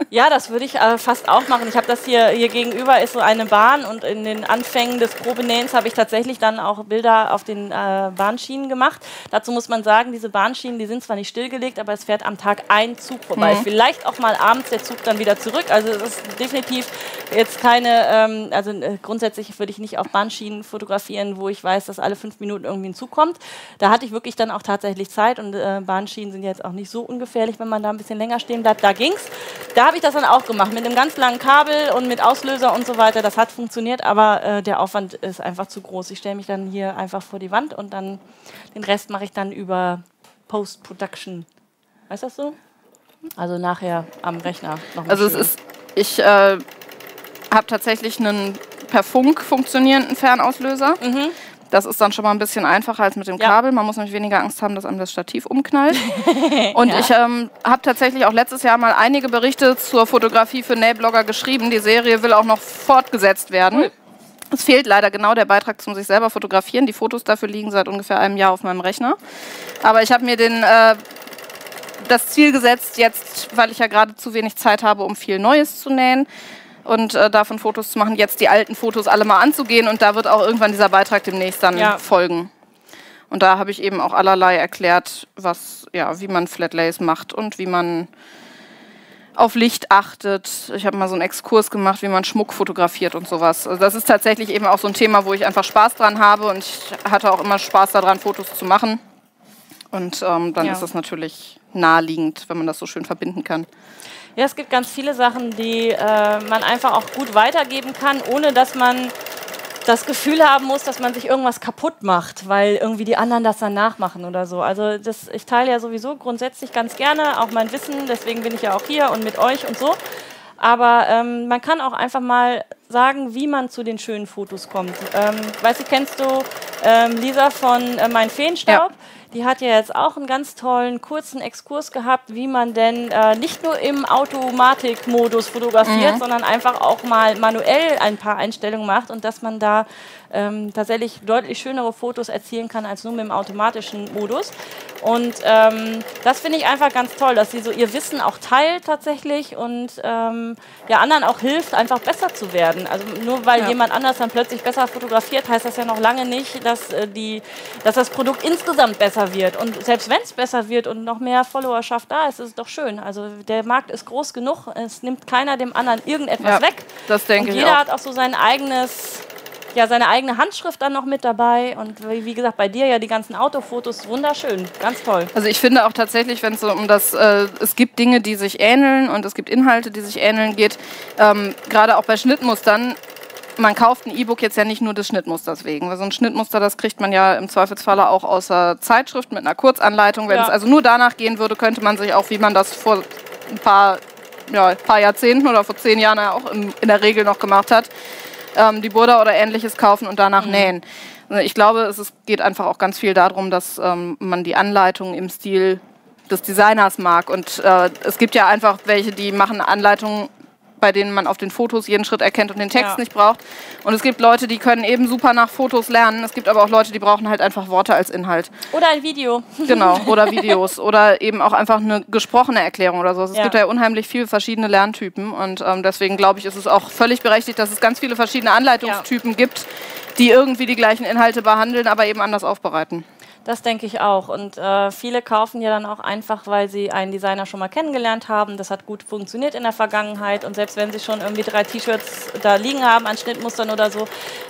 A: Ja, das würde ich äh, fast auch machen. Ich habe das hier, hier gegenüber ist so eine Bahn und in den Anfängen des Probenähens habe ich tatsächlich dann auch Bilder auf den äh, Bahnschienen gemacht. Dazu muss man sagen, diese Bahnschienen, die sind zwar nicht stillgelegt, aber es fährt am Tag ein Zug vorbei. Mhm. Vielleicht auch mal abends der Zug dann wieder zurück. Also es ist definitiv jetzt keine, ähm, also äh, grundsätzlich würde ich nicht auf Bahnschienen fotografieren, wo ich weiß, dass alle fünf Minuten irgendwie ein Zug kommt. Da hatte ich wirklich dann auch tatsächlich Zeit und äh, Bahnschienen sind jetzt auch nicht so ungefährlich, wenn man da ein bisschen länger stehen bleibt. Da ging's. Da habe ich das dann auch gemacht mit einem ganz langen Kabel und mit Auslöser und so weiter. Das hat funktioniert, aber äh, der Aufwand ist einfach zu groß. Ich stelle mich dann hier einfach vor die Wand und dann den Rest mache ich dann über Post-Production. Weißt du das so? Also nachher am Rechner
B: noch Also schön. es ist, ich äh, habe tatsächlich einen per Funk funktionierenden Fernauslöser. Mhm. Das ist dann schon mal ein bisschen einfacher als mit dem ja. Kabel. Man muss nämlich weniger Angst haben, dass einem das Stativ umknallt. Und ja. ich ähm, habe tatsächlich auch letztes Jahr mal einige Berichte zur Fotografie für Nailblogger geschrieben. Die Serie will auch noch fortgesetzt werden. Cool. Es fehlt leider genau der Beitrag zum sich selber fotografieren. Die Fotos dafür liegen seit ungefähr einem Jahr auf meinem Rechner. Aber ich habe mir den, äh, das Ziel gesetzt, jetzt, weil ich ja gerade zu wenig Zeit habe, um viel Neues zu nähen, und äh, davon Fotos zu machen, jetzt die alten Fotos alle mal anzugehen und da wird auch irgendwann dieser Beitrag demnächst dann ja. folgen. Und da habe ich eben auch allerlei erklärt, was, ja, wie man Flatlays macht und wie man auf Licht achtet. Ich habe mal so einen Exkurs gemacht, wie man Schmuck fotografiert und sowas. Also das ist tatsächlich eben auch so ein Thema, wo ich einfach Spaß dran habe und ich hatte auch immer Spaß daran, Fotos zu machen. Und ähm, dann ja. ist das natürlich naheliegend, wenn man das so schön verbinden kann.
A: Ja, es gibt ganz viele Sachen, die äh, man einfach auch gut weitergeben kann, ohne dass man das Gefühl haben muss, dass man sich irgendwas kaputt macht, weil irgendwie die anderen das dann nachmachen oder so. Also das, ich teile ja sowieso grundsätzlich ganz gerne auch mein Wissen, deswegen bin ich ja auch hier und mit euch und so. Aber ähm, man kann auch einfach mal sagen, wie man zu den schönen Fotos kommt. Ähm, weißt du, kennst du ähm, Lisa von äh, Mein Feenstaub? Ja. Die hat ja jetzt auch einen ganz tollen kurzen Exkurs gehabt, wie man denn äh, nicht nur im Automatikmodus fotografiert, mhm. sondern einfach auch mal manuell ein paar Einstellungen macht und dass man da ähm, tatsächlich deutlich schönere Fotos erzielen kann als nur mit dem automatischen Modus. Und ähm, das finde ich einfach ganz toll, dass sie so ihr Wissen auch teilt tatsächlich und ähm, ja, anderen auch hilft, einfach besser zu werden. Also nur weil ja. jemand anders dann plötzlich besser fotografiert, heißt das ja noch lange nicht, dass, äh, die, dass das Produkt insgesamt besser wird. Und selbst wenn es besser wird und noch mehr Followerschaft da ist, ist es doch schön. Also der Markt ist groß genug, es nimmt keiner dem anderen irgendetwas ja, weg.
B: Das denke
A: und
B: ich
A: jeder
B: auch.
A: hat auch so sein eigenes ja, seine eigene Handschrift dann noch mit dabei. Und wie gesagt, bei dir ja die ganzen Autofotos, wunderschön, ganz toll.
B: Also ich finde auch tatsächlich, wenn es so um das, äh, es gibt Dinge, die sich ähneln und es gibt Inhalte, die sich ähneln geht, ähm, gerade auch bei Schnittmustern, man kauft ein E-Book jetzt ja nicht nur des Schnittmusters wegen. Weil so ein Schnittmuster, das kriegt man ja im Zweifelsfalle auch aus der Zeitschrift mit einer Kurzanleitung. Wenn ja. es also nur danach gehen würde, könnte man sich auch, wie man das vor ein paar, ja, paar Jahrzehnten oder vor zehn Jahren auch in, in der Regel noch gemacht hat, ähm, die Burda oder ähnliches kaufen und danach mhm. nähen. Ich glaube, es geht einfach auch ganz viel darum, dass ähm, man die Anleitung im Stil des Designers mag. Und äh, es gibt ja einfach welche, die machen Anleitungen bei denen man auf den Fotos jeden Schritt erkennt und den Text ja. nicht braucht. Und es gibt Leute, die können eben super nach Fotos lernen. Es gibt aber auch Leute, die brauchen halt einfach Worte als Inhalt.
A: Oder ein Video.
B: Genau, oder Videos. oder eben auch einfach eine gesprochene Erklärung oder so. Es ja. gibt ja unheimlich viele verschiedene Lerntypen. Und ähm, deswegen glaube ich, ist es auch völlig berechtigt, dass es ganz viele verschiedene Anleitungstypen ja. gibt, die irgendwie die gleichen Inhalte behandeln, aber eben anders aufbereiten.
A: Das denke ich auch. Und äh, viele kaufen ja dann auch einfach, weil sie einen Designer schon mal kennengelernt haben. Das hat gut funktioniert in der Vergangenheit. Und selbst wenn sie schon irgendwie drei T-Shirts da liegen haben an Schnittmustern oder so,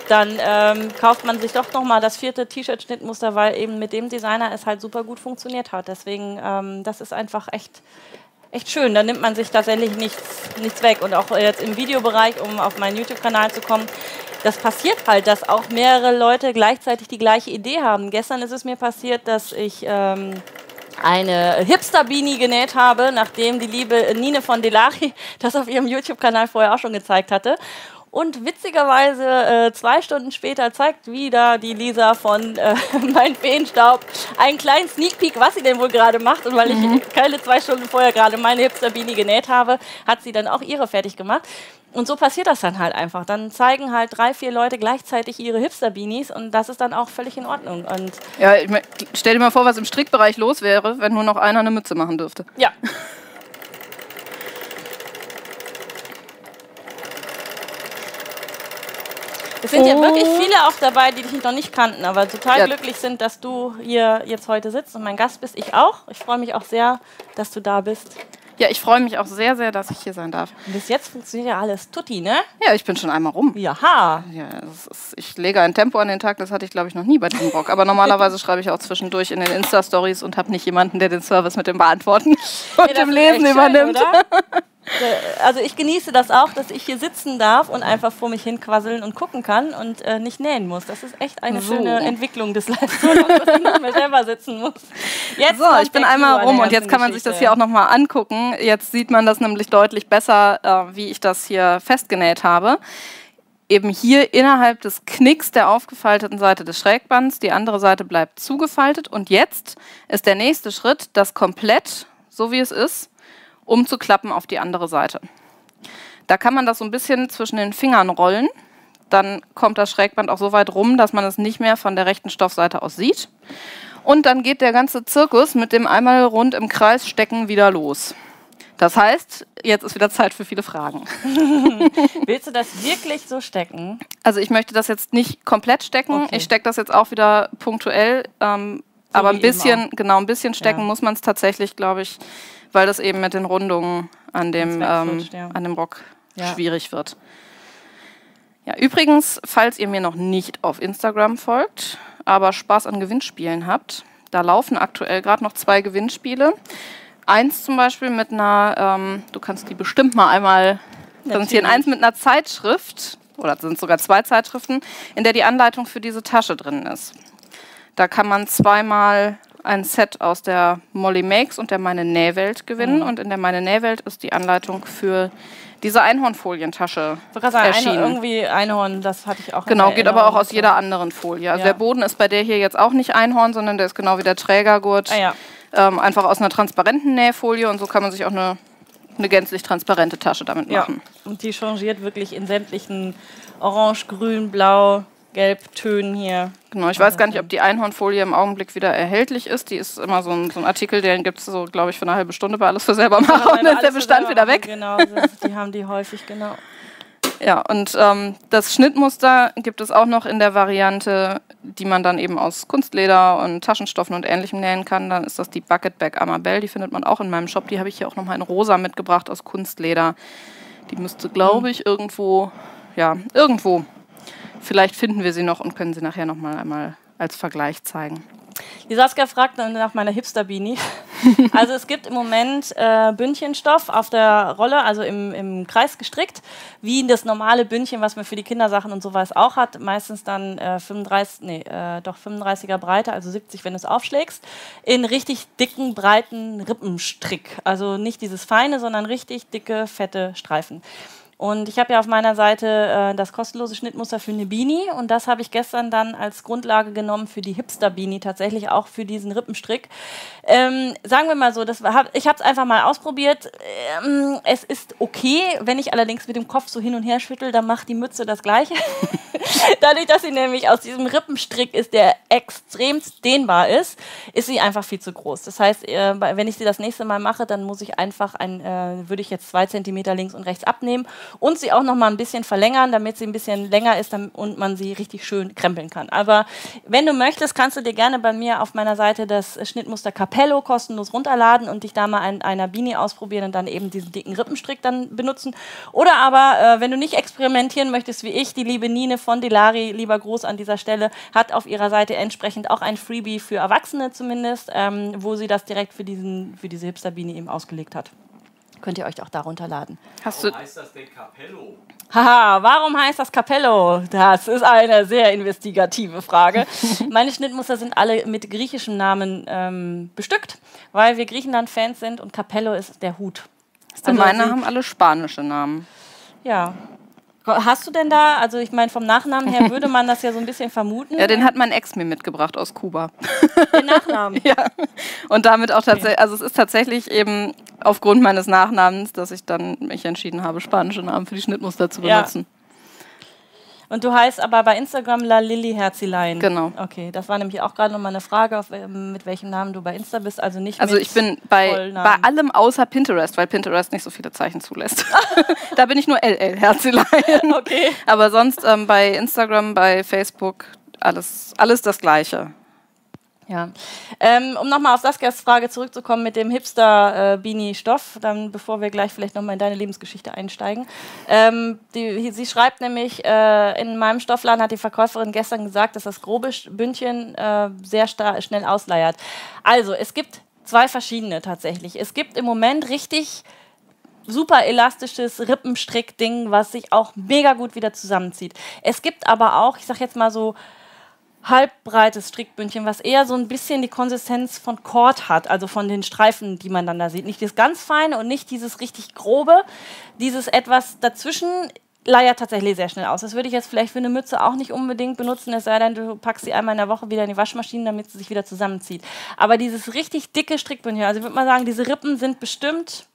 A: dann ähm, kauft man sich doch nochmal das vierte T-Shirt-Schnittmuster, weil eben mit dem Designer es halt super gut funktioniert hat. Deswegen, ähm, das ist einfach echt echt schön. Da nimmt man sich tatsächlich nichts, nichts weg. Und auch jetzt im Videobereich, um auf meinen YouTube-Kanal zu kommen, das passiert halt, dass auch mehrere Leute gleichzeitig die gleiche Idee haben. Gestern ist es mir passiert, dass ich ähm, eine Hipster-Beanie genäht habe, nachdem die liebe Nine von Delari das auf ihrem YouTube-Kanal vorher auch schon gezeigt hatte. Und witzigerweise äh, zwei Stunden später zeigt wieder die Lisa von äh, Mein Feenstaub einen kleinen Sneak Peek, was sie denn wohl gerade macht. Und weil mhm. ich keine zwei Stunden vorher gerade meine Hipster-Beanie genäht habe, hat sie dann auch ihre fertig gemacht. Und so passiert das dann halt einfach. Dann zeigen halt drei, vier Leute gleichzeitig ihre Hipster-Beanies und das ist dann auch völlig in Ordnung. Und
B: ja, ich mein, stell dir mal vor, was im Strickbereich los wäre, wenn nur noch einer eine Mütze machen dürfte.
A: Ja. Es sind ja wirklich viele auch dabei, die dich noch nicht kannten, aber total ja. glücklich sind, dass du hier jetzt heute sitzt und mein Gast bist. Ich auch. Ich freue mich auch sehr, dass du da bist.
B: Ja, ich freue mich auch sehr, sehr, dass ich hier sein darf.
A: Bis jetzt funktioniert ja alles tutti, ne?
B: Ja, ich bin schon einmal rum.
A: Jaha.
B: Ja, ist, ich lege ein Tempo an den Tag, das hatte ich, glaube ich, noch nie bei diesem Rock. Aber normalerweise schreibe ich auch zwischendurch in den Insta-Stories und habe nicht jemanden, der den Service mit dem Beantworten und nee, dem Lesen übernimmt. Schön,
A: also ich genieße das auch, dass ich hier sitzen darf und einfach vor mich hin quasseln und gucken kann und äh, nicht nähen muss. Das ist echt eine so. schöne Entwicklung des Livestreams, dass ich nicht mehr selber sitzen muss.
B: Jetzt so, ich bin einmal rum und jetzt kann man Geschichte. sich das hier auch nochmal angucken. Jetzt sieht man das nämlich deutlich besser, äh, wie ich das hier festgenäht habe. Eben hier innerhalb des Knicks der aufgefalteten Seite des Schrägbands, die andere Seite bleibt zugefaltet und jetzt ist der nächste Schritt, das komplett, so wie es ist, umzuklappen auf die andere Seite. Da kann man das so ein bisschen zwischen den Fingern rollen. Dann kommt das Schrägband auch so weit rum, dass man es nicht mehr von der rechten Stoffseite aus sieht. Und dann geht der ganze Zirkus mit dem einmal rund im Kreis stecken wieder los. Das heißt, jetzt ist wieder Zeit für viele Fragen.
A: Willst du das wirklich so stecken?
B: Also ich möchte das jetzt nicht komplett stecken. Okay. Ich stecke das jetzt auch wieder punktuell. Ähm, so aber ein bisschen, genau, ein bisschen stecken ja. muss man es tatsächlich, glaube ich, weil das eben mit den Rundungen an dem, ähm, ja. an dem Rock ja. schwierig wird. Ja, übrigens, falls ihr mir noch nicht auf Instagram folgt, aber Spaß an Gewinnspielen habt, da laufen aktuell gerade noch zwei Gewinnspiele. Eins zum Beispiel mit einer, ähm, du kannst die bestimmt mal einmal präsentieren, eins mit einer Zeitschrift, oder sind sogar zwei Zeitschriften, in der die Anleitung für diese Tasche drin ist. Da kann man zweimal ein Set aus der Molly Makes und der Meine Nähwelt gewinnen. Mhm. Und in der Meine Nähwelt ist die Anleitung für diese Einhornfolientasche sagen, erschienen.
A: Eine, irgendwie Einhorn, das hatte ich auch.
B: Genau, geht aber auch aus jeder anderen Folie. Also ja. der Boden ist bei der hier jetzt auch nicht Einhorn, sondern der ist genau wie der Trägergurt. Ah, ja. ähm, einfach aus einer transparenten Nähfolie und so kann man sich auch eine, eine gänzlich transparente Tasche damit machen.
A: Ja. Und die changiert wirklich in sämtlichen Orange, Grün, Blau, Gelbtönen hier.
B: Genau, ich weiß gar nicht, ob die Einhornfolie im Augenblick wieder erhältlich ist. Die ist immer so ein, so ein Artikel, den gibt es so, glaube ich, für eine halbe Stunde bei Alles für selber machen. und dann ist der Bestand wieder weg.
A: Genau, die haben die häufig, genau.
B: Ja, und ähm, das Schnittmuster gibt es auch noch in der Variante, die man dann eben aus Kunstleder und Taschenstoffen und ähnlichem nähen kann. Dann ist das die Bucket Bag Amabel. Die findet man auch in meinem Shop. Die habe ich hier auch nochmal in rosa mitgebracht aus Kunstleder. Die müsste, glaube ich, irgendwo, ja, irgendwo Vielleicht finden wir sie noch und können sie nachher noch mal einmal als Vergleich zeigen.
A: Die Saskia fragt nach meiner Hipster-Beanie. also es gibt im Moment äh, Bündchenstoff auf der Rolle, also im, im Kreis gestrickt, wie das normale Bündchen, was man für die Kindersachen und sowas auch hat. Meistens dann äh, 35, nee, äh, doch 35er Breite, also 70, wenn du es aufschlägst, in richtig dicken, breiten Rippenstrick. Also nicht dieses feine, sondern richtig dicke, fette Streifen. Und ich habe ja auf meiner Seite äh, das kostenlose Schnittmuster für eine Beanie und das habe ich gestern dann als Grundlage genommen für die Hipster-Beanie, tatsächlich auch für diesen Rippenstrick. Ähm, sagen wir mal so, das war, ich habe es einfach mal ausprobiert. Ähm, es ist okay, wenn ich allerdings mit dem Kopf so hin und her schüttel, dann macht die Mütze das Gleiche. Dadurch, dass sie nämlich aus diesem Rippenstrick ist, der extremst dehnbar ist, ist sie einfach viel zu groß. Das heißt, äh, wenn ich sie das nächste Mal mache, dann muss ich einfach ein, äh, würde ich jetzt zwei Zentimeter links und rechts abnehmen und sie auch noch mal ein bisschen verlängern, damit sie ein bisschen länger ist und man sie richtig schön krempeln kann. Aber wenn du möchtest, kannst du dir gerne bei mir auf meiner Seite das Schnittmuster Capello kostenlos runterladen und dich da mal an einer Beanie ausprobieren und dann eben diesen dicken Rippenstrick dann benutzen. Oder aber, äh, wenn du nicht experimentieren möchtest wie ich, die liebe Nine von Delari, lieber Gruß an dieser Stelle, hat auf ihrer Seite entsprechend auch ein Freebie für Erwachsene zumindest, ähm, wo sie das direkt für, diesen, für diese Hipster-Beanie eben ausgelegt hat könnt ihr euch auch darunter laden.
C: Hast warum heißt das denn Capello?
A: Haha, warum heißt das Capello? Das ist eine sehr investigative Frage. Meine Schnittmuster sind alle mit griechischem Namen ähm, bestückt, weil wir Griechenland-Fans sind und Capello ist der Hut.
B: Also meine haben alle spanische Namen.
A: Ja, Hast du denn da, also ich meine, vom Nachnamen her würde man das ja so ein bisschen vermuten.
B: Ja, den hat mein Ex mir mitgebracht aus Kuba.
A: Den Nachnamen?
B: ja. Und damit auch tatsächlich, also es ist tatsächlich eben aufgrund meines Nachnamens, dass ich dann mich entschieden habe, spanische Namen für die Schnittmuster zu benutzen. Ja.
A: Und du heißt aber bei Instagram La Lilly Herzilein.
B: Genau.
A: Okay, das war nämlich auch gerade nochmal eine Frage, auf, mit welchem Namen du bei Insta bist. Also nicht
B: Also ich bin bei, bei allem außer Pinterest, weil Pinterest nicht so viele Zeichen zulässt. da bin ich nur LL Herzilein.
A: Okay.
B: Aber sonst ähm, bei Instagram, bei Facebook, alles, alles das Gleiche.
A: Ja. Ähm, um nochmal auf Saskias Frage zurückzukommen mit dem Hipster-Beanie-Stoff, dann bevor wir gleich vielleicht nochmal in deine Lebensgeschichte einsteigen. Ähm, die, sie schreibt nämlich, äh, in meinem Stoffladen hat die Verkäuferin gestern gesagt, dass das grobe Bündchen äh, sehr schnell ausleiert. Also, es gibt zwei verschiedene tatsächlich. Es gibt im Moment richtig super elastisches Rippenstrick-Ding, was sich auch mega gut wieder zusammenzieht. Es gibt aber auch, ich sag jetzt mal so, halbbreites Strickbündchen, was eher so ein bisschen die Konsistenz von Kord hat, also von den Streifen, die man dann da sieht. Nicht das ganz feine und nicht dieses richtig grobe. Dieses etwas dazwischen leiert tatsächlich sehr schnell aus. Das würde ich jetzt vielleicht für eine Mütze auch nicht unbedingt benutzen, es sei denn, du packst sie einmal in der Woche wieder in die Waschmaschine, damit sie sich wieder zusammenzieht. Aber dieses richtig dicke Strickbündchen, also ich würde mal sagen, diese Rippen sind bestimmt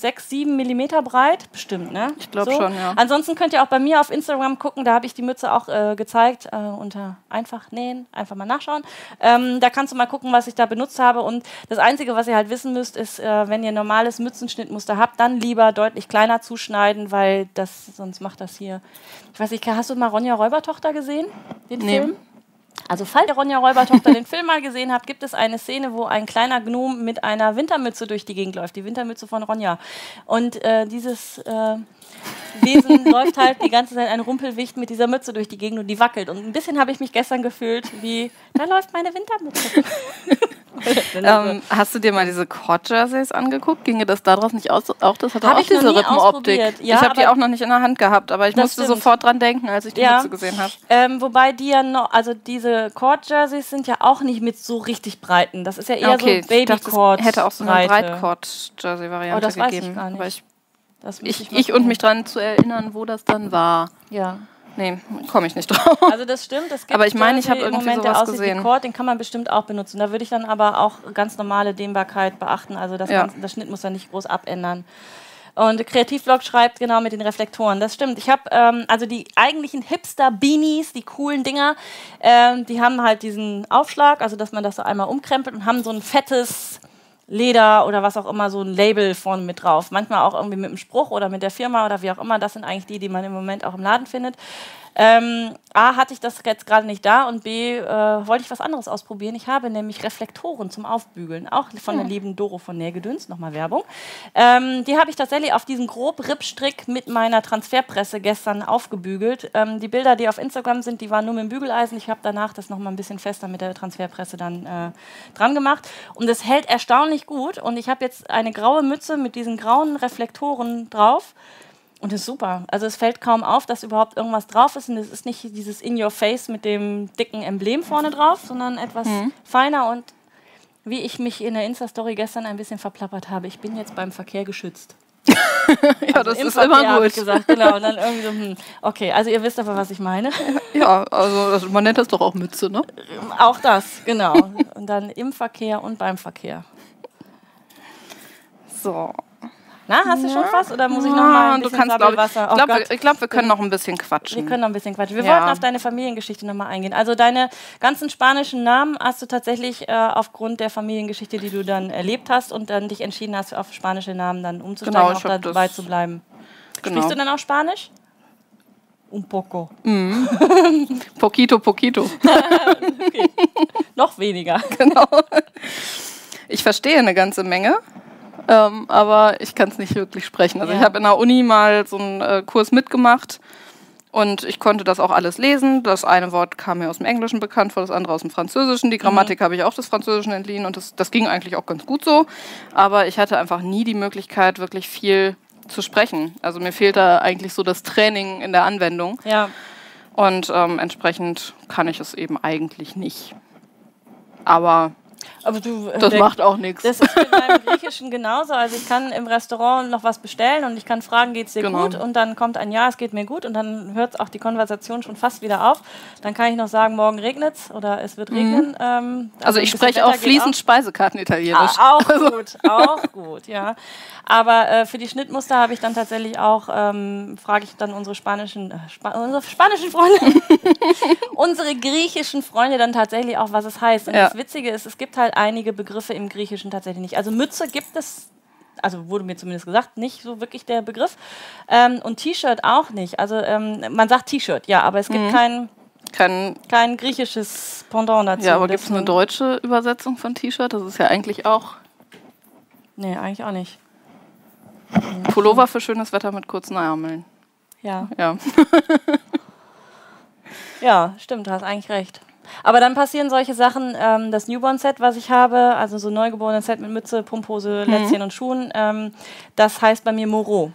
A: sechs, sieben Millimeter breit, bestimmt, ne?
B: Ich glaube so. schon, ja.
A: Ansonsten könnt ihr auch bei mir auf Instagram gucken, da habe ich die Mütze auch äh, gezeigt, äh, unter einfach nähen, einfach mal nachschauen. Ähm, da kannst du mal gucken, was ich da benutzt habe und das Einzige, was ihr halt wissen müsst, ist, äh, wenn ihr normales Mützenschnittmuster habt, dann lieber deutlich kleiner zuschneiden, weil das, sonst macht das hier, ich weiß nicht, hast du mal Ronja Räubertochter gesehen, den nee. Film? Also falls ihr Ronja Räubertochter den Film mal gesehen habt, gibt es eine Szene, wo ein kleiner Gnom mit einer Wintermütze durch die Gegend läuft, die Wintermütze von Ronja. Und äh, dieses äh, Wesen läuft halt die ganze Zeit ein Rumpelwicht mit dieser Mütze durch die Gegend und die wackelt. Und ein bisschen habe ich mich gestern gefühlt wie, da läuft meine Wintermütze.
B: ähm, hast du dir mal diese Cord-Jerseys angeguckt? Ginge das daraus nicht aus? Auch das hatte hab auch diese Rippenoptik. Ja, ich habe die auch noch nicht in der Hand gehabt, aber ich musste stimmt. sofort dran denken, als ich die ja. Mütze gesehen habe.
A: Ähm, wobei die ja noch, also diese Cord-Jerseys sind ja auch nicht mit so richtig breiten. Das ist ja eher okay, so Baby-Cord.
B: hätte auch so eine Breitcord-Jersey-Variante oh, gegeben. Ich gar nicht. Ich, ich, und mich daran zu erinnern, wo das dann war.
A: Ja.
B: Nee, komme ich nicht drauf.
A: Also das stimmt. Es
B: gibt aber ich meine, ich habe irgendwie Moment, sowas der gesehen.
A: Cord, den kann man bestimmt auch benutzen. Da würde ich dann aber auch ganz normale Dehnbarkeit beachten. Also das, ja. das Schnitt muss dann nicht groß abändern. Und Kreativblog schreibt genau mit den Reflektoren. Das stimmt. Ich habe ähm, also die eigentlichen Hipster-Beanies, die coolen Dinger, ähm, die haben halt diesen Aufschlag, also dass man das so einmal umkrempelt und haben so ein fettes Leder oder was auch immer, so ein Label vorne mit drauf. Manchmal auch irgendwie mit einem Spruch oder mit der Firma oder wie auch immer. Das sind eigentlich die, die man im Moment auch im Laden findet. Ähm, A, hatte ich das jetzt gerade nicht da und B, äh, wollte ich was anderes ausprobieren. Ich habe nämlich Reflektoren zum Aufbügeln, auch von ja. der lieben Doro von Nährgedöns, nochmal Werbung. Ähm, die habe ich tatsächlich auf diesem grob Rippstrick mit meiner Transferpresse gestern aufgebügelt. Ähm, die Bilder, die auf Instagram sind, die waren nur mit dem Bügeleisen. Ich habe danach das nochmal ein bisschen fester mit der Transferpresse dann äh, dran gemacht. Und es hält erstaunlich gut. Und ich habe jetzt eine graue Mütze mit diesen grauen Reflektoren drauf. Und ist super. Also es fällt kaum auf, dass überhaupt irgendwas drauf ist. Und es ist nicht dieses In Your Face mit dem dicken Emblem vorne drauf, sondern etwas mhm. feiner und wie ich mich in der Insta-Story gestern ein bisschen verplappert habe. Ich bin jetzt beim Verkehr geschützt.
B: ja, also das ist immer gut.
A: gesagt, genau. Und dann irgendwie so, hm, okay, also ihr wisst aber, was ich meine.
B: ja, also man nennt das doch auch Mütze, ne?
A: Auch das, genau. Und dann im Verkehr und beim Verkehr.
B: So.
A: Na, hast du schon was oder muss ich noch mal ein bisschen
B: du kannst, Wasser? Ich, glaube, ich glaub, wir können noch ein bisschen quatschen.
A: Wir können noch ein bisschen quatschen. Wir ja. wollten auf deine Familiengeschichte noch mal eingehen. Also deine ganzen spanischen Namen hast du tatsächlich äh, aufgrund der Familiengeschichte, die du dann erlebt hast und dann dich entschieden hast, auf spanische Namen dann umzusteigen, genau, auch dabei zu bleiben. Genau. Sprichst du dann auch Spanisch? Un poco.
B: Mm. poquito, poquito.
A: okay. Noch weniger.
B: Genau. Ich verstehe eine ganze Menge ähm, aber ich kann es nicht wirklich sprechen. Also ja. ich habe in der Uni mal so einen äh, Kurs mitgemacht und ich konnte das auch alles lesen. Das eine Wort kam mir aus dem Englischen bekannt vor, das andere aus dem Französischen. Die Grammatik mhm. habe ich auch des Französischen entliehen und das, das ging eigentlich auch ganz gut so. Aber ich hatte einfach nie die Möglichkeit, wirklich viel zu sprechen. Also mir fehlt da eigentlich so das Training in der Anwendung.
A: Ja.
B: Und ähm, entsprechend kann ich es eben eigentlich nicht. Aber
A: aber du,
B: äh, das der, macht auch nichts.
A: Das ist mit meinem Griechischen genauso. Also ich kann im Restaurant noch was bestellen und ich kann fragen, geht es dir genau. gut? Und dann kommt ein Ja, es geht mir gut und dann hört auch die Konversation schon fast wieder auf. Dann kann ich noch sagen, morgen regnet es oder es wird regnen. Mhm.
B: Ähm, also, also ich spreche auch fließend auch. Speisekarten Italienisch.
A: Ah, auch also. gut, auch gut, ja. Aber äh, für die Schnittmuster habe ich dann tatsächlich auch, ähm, frage ich dann unsere spanischen, äh, Spa unsere spanischen Freunde, unsere griechischen Freunde dann tatsächlich auch, was es heißt. Und ja. das Witzige ist, es gibt halt einige Begriffe im Griechischen tatsächlich nicht. Also Mütze gibt es also wurde mir zumindest gesagt, nicht so wirklich der Begriff. Ähm, und T-Shirt auch nicht. Also ähm, man sagt T-Shirt, ja, aber es gibt mhm. kein, kein, kein griechisches Pendant dazu.
B: Ja, aber gibt es eine deutsche Übersetzung von T-Shirt? Das ist ja eigentlich auch.
A: Nee, eigentlich auch nicht.
B: Pullover für schönes Wetter mit kurzen Ärmeln.
A: Ja.
B: Ja.
A: ja, stimmt, du hast eigentlich recht. Aber dann passieren solche Sachen, ähm, das Newborn-Set, was ich habe, also so neugeborenes Set mit Mütze, Pumphose, mhm. Lätzchen mhm. und Schuhen, ähm, das heißt bei mir Moro.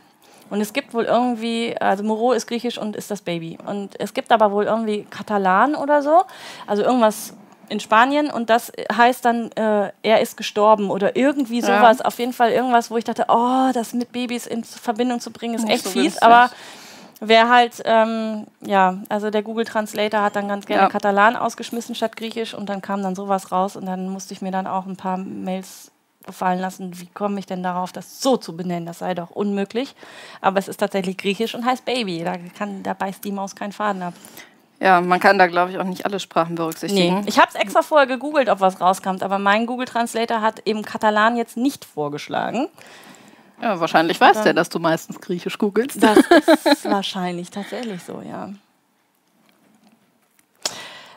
A: Und es gibt wohl irgendwie, also Moro ist griechisch und ist das Baby. Und es gibt aber wohl irgendwie Katalan oder so, also irgendwas in Spanien und das heißt dann, äh, er ist gestorben oder irgendwie sowas. Ja. Auf jeden Fall irgendwas, wo ich dachte, oh, das mit Babys in Verbindung zu bringen, ist Nicht echt so fies. Aber wer halt, ähm, ja, also der Google Translator hat dann ganz gerne ja. Katalan ausgeschmissen statt Griechisch und dann kam dann sowas raus und dann musste ich mir dann auch ein paar Mails gefallen lassen, wie komme ich denn darauf, das so zu benennen? Das sei doch unmöglich. Aber es ist tatsächlich griechisch und heißt Baby. Da, kann, da beißt die Maus keinen Faden ab.
B: Ja, man kann da, glaube ich, auch nicht alle Sprachen berücksichtigen.
A: Nee. Ich habe es extra vorher gegoogelt, ob was rauskommt, aber mein Google Translator hat eben Katalan jetzt nicht vorgeschlagen.
B: Ja, wahrscheinlich weiß der, dass du meistens Griechisch googelst.
A: Das ist wahrscheinlich tatsächlich so, ja.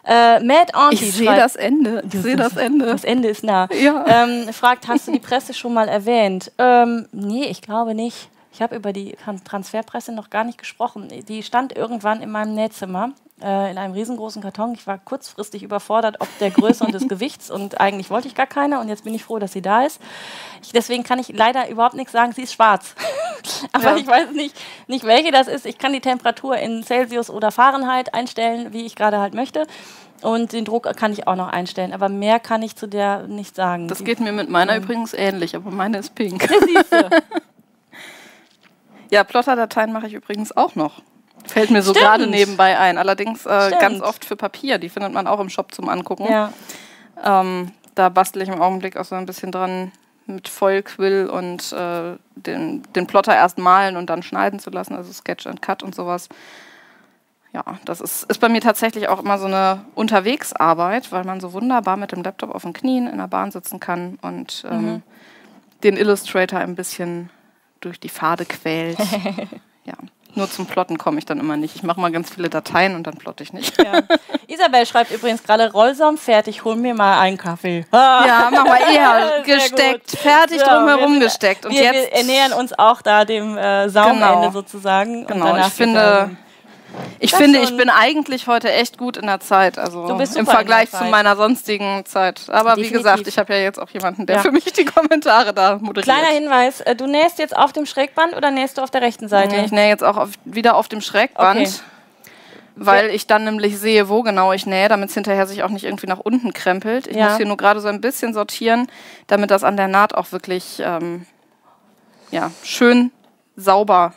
A: Äh, Mad Auntie
B: ich sehe das Ende. Ich sehe das Ende.
A: Das Ende ist nah.
B: Ja.
A: Ähm, fragt, hast du die Presse schon mal erwähnt? Ähm, nee, ich glaube nicht. Ich habe über die Transferpresse noch gar nicht gesprochen. Die stand irgendwann in meinem Nähzimmer äh, in einem riesengroßen Karton. Ich war kurzfristig überfordert, ob der Größe und des Gewichts und eigentlich wollte ich gar keine und jetzt bin ich froh, dass sie da ist. Ich, deswegen kann ich leider überhaupt nichts sagen. Sie ist schwarz. Aber ja. ich weiß nicht, nicht, welche das ist. Ich kann die Temperatur in Celsius oder Fahrenheit einstellen, wie ich gerade halt möchte. Und den Druck kann ich auch noch einstellen. Aber mehr kann ich zu der nicht sagen.
B: Das geht mir mit meiner ähm, übrigens ähnlich, aber meine ist pink. ja, Plotterdateien mache ich übrigens auch noch. Fällt mir so gerade nebenbei ein. Allerdings äh, ganz oft für Papier. Die findet man auch im Shop zum Angucken.
A: Ja.
B: Ähm, da bastel ich im Augenblick auch so ein bisschen dran mit Vollquill und äh, den, den Plotter erst malen und dann schneiden zu lassen, also Sketch and Cut und sowas. Ja, das ist, ist bei mir tatsächlich auch immer so eine Unterwegsarbeit, weil man so wunderbar mit dem Laptop auf den Knien in der Bahn sitzen kann und ähm, mhm. den Illustrator ein bisschen durch die Pfade quält. ja. Nur zum Plotten komme ich dann immer nicht. Ich mache mal ganz viele Dateien und dann plotte ich nicht.
A: Ja. Isabel schreibt übrigens gerade Rollsam fertig, hol mir mal einen Kaffee.
B: Ja, mach mal eher gesteckt, fertig ja, drumherum wir, gesteckt.
A: Und wir, jetzt wir ernähren uns auch da dem äh, Saumende genau. sozusagen.
B: Genau, ich finde, ich das finde, ich bin eigentlich heute echt gut in der Zeit, also im Vergleich zu meiner sonstigen Zeit. Aber Definitiv. wie gesagt, ich habe ja jetzt auch jemanden, der ja. für mich die Kommentare da moderiert.
A: Kleiner Hinweis, äh, du nähst jetzt auf dem Schrägband oder nähst du auf der rechten Seite?
B: Nee, ich nähe jetzt auch auf, wieder auf dem Schrägband. Okay. Weil ich dann nämlich sehe, wo genau ich nähe, damit es hinterher sich auch nicht irgendwie nach unten krempelt. Ich ja. muss hier nur gerade so ein bisschen sortieren, damit das an der Naht auch wirklich ähm, ja, schön sauber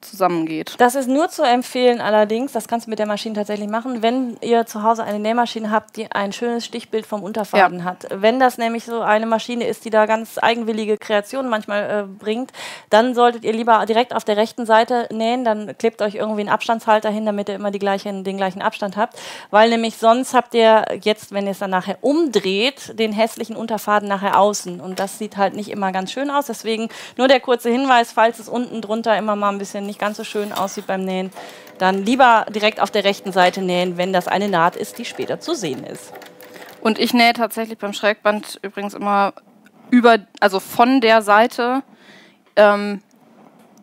B: zusammengeht.
A: Das ist nur zu empfehlen allerdings, das kannst du mit der Maschine tatsächlich machen, wenn ihr zu Hause eine Nähmaschine habt, die ein schönes Stichbild vom Unterfaden ja. hat. Wenn das nämlich so eine Maschine ist, die da ganz eigenwillige Kreationen manchmal äh, bringt, dann solltet ihr lieber direkt auf der rechten Seite nähen, dann klebt euch irgendwie einen Abstandshalter hin, damit ihr immer die gleichen, den gleichen Abstand habt, weil nämlich sonst habt ihr jetzt, wenn ihr es dann nachher umdreht, den hässlichen Unterfaden nachher außen und das sieht halt nicht immer ganz schön aus, deswegen nur der kurze Hinweis, falls es unten drunter immer mal ein bisschen nicht ganz so schön aussieht beim Nähen, dann lieber direkt auf der rechten Seite nähen, wenn das eine Naht ist, die später zu sehen ist.
B: Und ich nähe tatsächlich beim Schrägband übrigens immer über, also von der Seite ähm,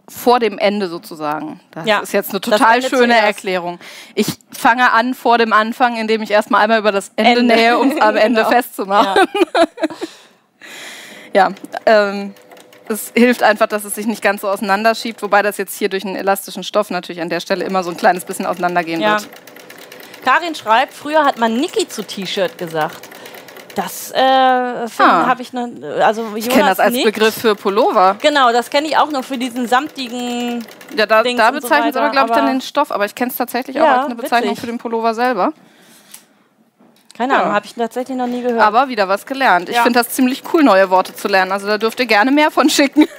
B: vor dem Ende sozusagen. Das ja, ist jetzt eine total schöne zuerst. Erklärung. Ich fange an vor dem Anfang, indem ich erstmal einmal über das Ende, Ende. nähe, um es am Ende genau. festzumachen. Ja, ja ähm, es hilft einfach, dass es sich nicht ganz so auseinanderschiebt, wobei das jetzt hier durch einen elastischen Stoff natürlich an der Stelle immer so ein kleines bisschen auseinandergehen ja. wird.
A: Karin schreibt, früher hat man Niki zu T-Shirt gesagt. Das äh, ah. habe ich noch. Also Jonas
B: ich kenne das als nicht. Begriff für Pullover.
A: Genau, das kenne ich auch noch für diesen samtigen.
B: Ja, da, da bezeichnet so aber, glaube ich, dann den Stoff, aber ich kenne es tatsächlich ja, auch als eine Bezeichnung witzig. für den Pullover selber.
A: Keine ja. Ahnung, habe ich tatsächlich noch nie gehört.
B: Aber wieder was gelernt. Ich ja. finde das ziemlich cool, neue Worte zu lernen. Also da dürft ihr gerne mehr von schicken.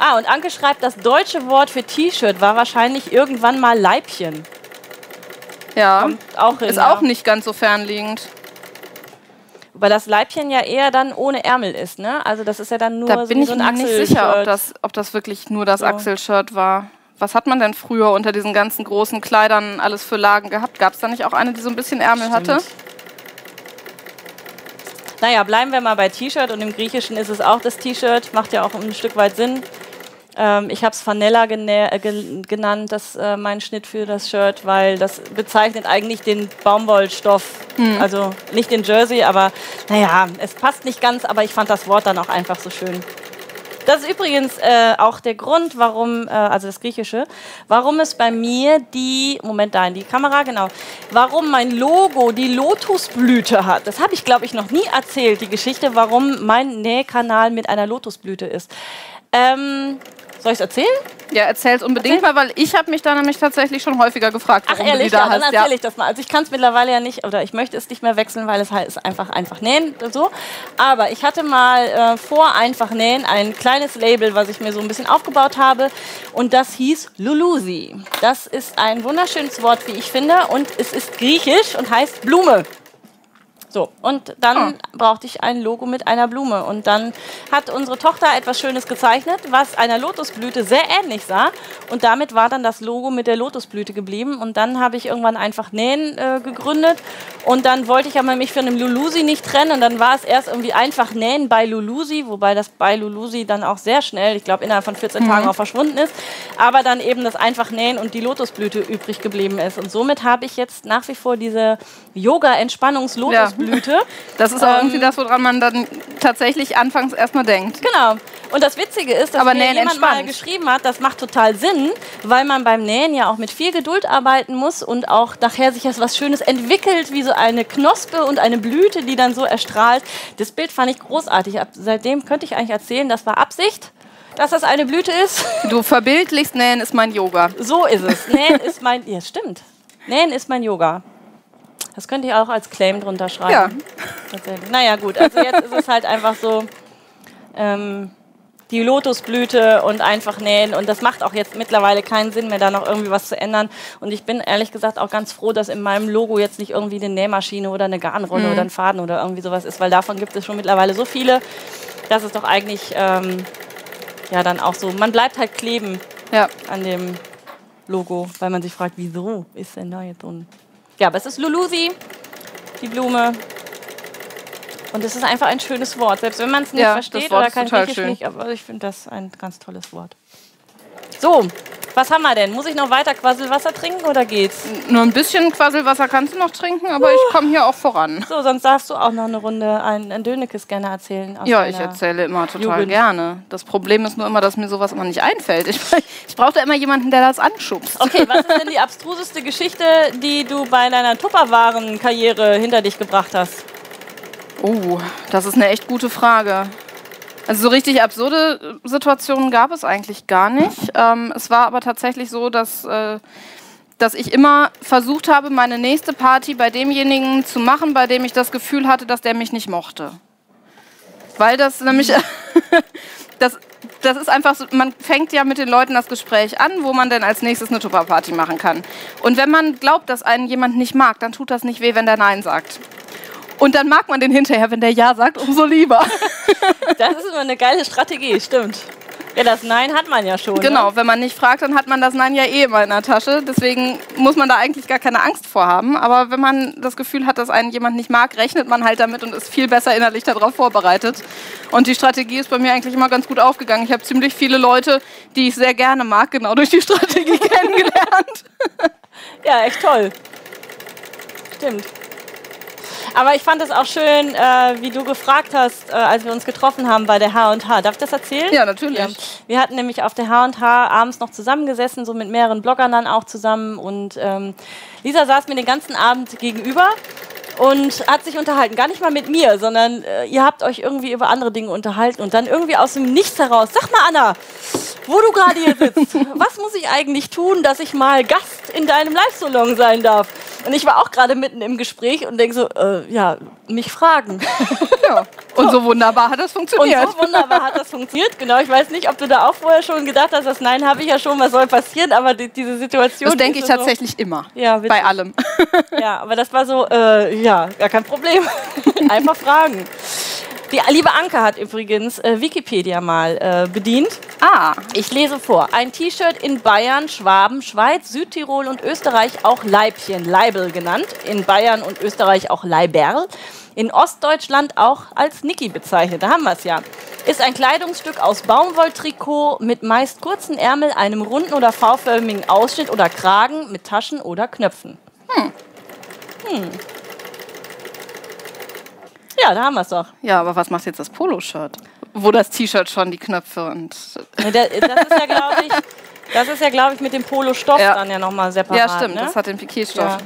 A: Ah, und Anke schreibt, das deutsche Wort für T-Shirt war wahrscheinlich irgendwann mal Leibchen.
B: Ja, auch hin, ist ja. auch nicht ganz so fernliegend.
A: Weil das Leibchen ja eher dann ohne Ärmel ist, ne? Also das ist ja dann nur
B: da so bin ich so mir nicht sicher, ob das, ob das wirklich nur das so. Achselshirt war. Was hat man denn früher unter diesen ganzen großen Kleidern alles für Lagen gehabt? Gab es da nicht auch eine, die so ein bisschen Ärmel Stimmt. hatte?
A: Naja, bleiben wir mal bei T-Shirt und im Griechischen ist es auch das T-Shirt, macht ja auch ein Stück weit Sinn. Ähm, ich habe es Vanilla äh, genannt, das äh, mein Schnitt für das Shirt, weil das bezeichnet eigentlich den Baumwollstoff. Mhm. Also nicht den Jersey, aber naja, es passt nicht ganz, aber ich fand das Wort dann auch einfach so schön. Das ist übrigens äh, auch der Grund, warum, äh, also das Griechische, warum es bei mir die, Moment da in die Kamera, genau, warum mein Logo die Lotusblüte hat. Das habe ich, glaube ich, noch nie erzählt, die Geschichte, warum mein Nähkanal mit einer Lotusblüte ist. Ähm, soll ich es erzählen?
B: Ja, erzähl es unbedingt Erzähl. mal, weil ich habe mich da nämlich tatsächlich schon häufiger gefragt,
A: warum Ach, ehrlich, du die da ja, hast. Dann erzähle ja. ich das mal. Also ich kann es mittlerweile ja nicht, oder ich möchte es nicht mehr wechseln, weil es halt ist einfach einfach nähen so. Aber ich hatte mal äh, vor einfach nähen ein kleines Label, was ich mir so ein bisschen aufgebaut habe und das hieß Lulusi. Das ist ein wunderschönes Wort, wie ich finde und es ist griechisch und heißt Blume. So, und dann oh. brauchte ich ein Logo mit einer Blume. Und dann hat unsere Tochter etwas Schönes gezeichnet, was einer Lotusblüte sehr ähnlich sah. Und damit war dann das Logo mit der Lotusblüte geblieben. Und dann habe ich irgendwann einfach Nähen äh, gegründet. Und dann wollte ich aber mich von dem Lulusi nicht trennen. Und dann war es erst irgendwie einfach Nähen bei Lulusi, wobei das bei Lulusi dann auch sehr schnell, ich glaube innerhalb von 14 mhm. Tagen auch verschwunden ist. Aber dann eben das einfach Nähen und die Lotusblüte übrig geblieben ist. Und somit habe ich jetzt nach wie vor diese Yoga-Entspannungs-Lotusblüte. Ja. Blüte.
B: Das ist auch ähm, irgendwie das, woran man dann tatsächlich anfangs erstmal denkt.
A: Genau. Und das Witzige ist, dass
B: Aber
A: mir jemand entspannt. mal geschrieben hat, das macht total Sinn, weil man beim Nähen ja auch mit viel Geduld arbeiten muss und auch nachher sich etwas Schönes entwickelt, wie so eine Knospe und eine Blüte, die dann so erstrahlt. Das Bild fand ich großartig. Seitdem könnte ich eigentlich erzählen, das war Absicht dass das eine Blüte ist.
B: Du verbildlichst, Nähen ist mein Yoga.
A: So ist es. Nähen ist mein, ja stimmt. Nähen ist mein Yoga. Das könnte ich auch als Claim drunter schreiben. Ja. Tatsächlich. Naja, gut. Also jetzt ist es halt einfach so ähm, die Lotusblüte und einfach nähen. Und das macht auch jetzt mittlerweile keinen Sinn mehr, da noch irgendwie was zu ändern. Und ich bin ehrlich gesagt auch ganz froh, dass in meinem Logo jetzt nicht irgendwie eine Nähmaschine oder eine Garnrolle mhm. oder ein Faden oder irgendwie sowas ist, weil davon gibt es schon mittlerweile so viele. Das ist doch eigentlich ähm, ja dann auch so. Man bleibt halt kleben ja. an dem Logo, weil man sich fragt, wieso ist denn da jetzt so ein ja, aber es ist Lulusi, die Blume. Und es ist einfach ein schönes Wort. Selbst wenn man es nicht ja, versteht oder kein Griechisch nicht, aber ich finde das ein ganz tolles Wort. So, was haben wir denn? Muss ich noch weiter Quasselwasser trinken oder geht's?
B: Nur ein bisschen Quasselwasser kannst du noch trinken, aber uh. ich komme hier auch voran.
A: So, sonst darfst du auch noch eine Runde ein, ein Dönekes gerne erzählen.
B: ja, ich erzähle immer total Jugend. gerne. Das Problem ist nur immer, dass mir sowas immer nicht einfällt. Ich, ich brauche da immer jemanden, der das anschubst.
A: Okay, was ist denn die abstruseste Geschichte, die du bei deiner Tupperwaren-Karriere hinter dich gebracht hast?
B: Oh, das ist eine echt gute Frage. Also so richtig absurde Situationen gab es eigentlich gar nicht. Ähm, es war aber tatsächlich so, dass, äh, dass ich immer versucht habe, meine nächste Party bei demjenigen zu machen, bei dem ich das Gefühl hatte, dass der mich nicht mochte. Weil das nämlich, das, das ist einfach so, man fängt ja mit den Leuten das Gespräch an, wo man denn als nächstes eine Tupperparty machen kann. Und wenn man glaubt, dass einen jemand nicht mag, dann tut das nicht weh, wenn der Nein sagt. Und dann mag man den hinterher, wenn der Ja sagt, umso lieber.
A: Das ist immer eine geile Strategie, stimmt. Ja, das Nein hat man ja schon.
B: Genau,
A: ne?
B: wenn man nicht fragt, dann hat man das Nein ja eh immer in der Tasche. Deswegen muss man da eigentlich gar keine Angst vor haben. Aber wenn man das Gefühl hat, dass einen jemand nicht mag, rechnet man halt damit und ist viel besser innerlich darauf vorbereitet. Und die Strategie ist bei mir eigentlich immer ganz gut aufgegangen. Ich habe ziemlich viele Leute, die ich sehr gerne mag, genau durch die Strategie kennengelernt.
A: Ja, echt toll. Stimmt. Aber ich fand es auch schön, äh, wie du gefragt hast, äh, als wir uns getroffen haben bei der H&H. Darf ich das erzählen?
B: Ja, natürlich. Ja.
A: Wir hatten nämlich auf der H&H abends noch zusammengesessen, so mit mehreren Bloggern dann auch zusammen. Und ähm, Lisa saß mir den ganzen Abend gegenüber und hat sich unterhalten. Gar nicht mal mit mir, sondern äh, ihr habt euch irgendwie über andere Dinge unterhalten. Und dann irgendwie aus dem Nichts heraus, sag mal Anna, wo du gerade hier sitzt, was muss ich eigentlich tun, dass ich mal Gast in deinem Live-Salon sein darf? Und ich war auch gerade mitten im Gespräch und denke so, äh, ja, mich fragen.
B: Ja. Und so wunderbar hat das funktioniert.
A: Und so wunderbar hat das funktioniert, genau. Ich weiß nicht, ob du da auch vorher schon gedacht hast, dass nein, habe ich ja schon, was soll passieren, aber die, diese Situation.
B: Das denke ich tatsächlich so, immer. Ja, bei allem.
A: Ja, aber das war so, äh, ja, gar kein Problem. Einfach fragen. Die liebe Anke hat übrigens äh, Wikipedia mal äh, bedient.
B: Ah.
A: Ich lese vor. Ein T-Shirt in Bayern, Schwaben, Schweiz, Südtirol und Österreich auch Leibchen, Leibel genannt. In Bayern und Österreich auch Leiberl. In Ostdeutschland auch als Niki bezeichnet. Da haben wir es ja. Ist ein Kleidungsstück aus Baumwolltrikot mit meist kurzen Ärmel, einem runden oder V-förmigen Ausschnitt oder Kragen mit Taschen oder Knöpfen. Hm. Hm. Ja, da haben wir es doch.
B: Ja, aber was macht jetzt das Poloshirt? Wo das T-Shirt schon die Knöpfe und.
A: Nee, das ist ja, glaube ich, das ist ja, glaube ich, mit dem Polostoff ja. dann ja nochmal separat.
B: Ja, stimmt,
A: ne?
B: das hat den Piquetstoff. Ja.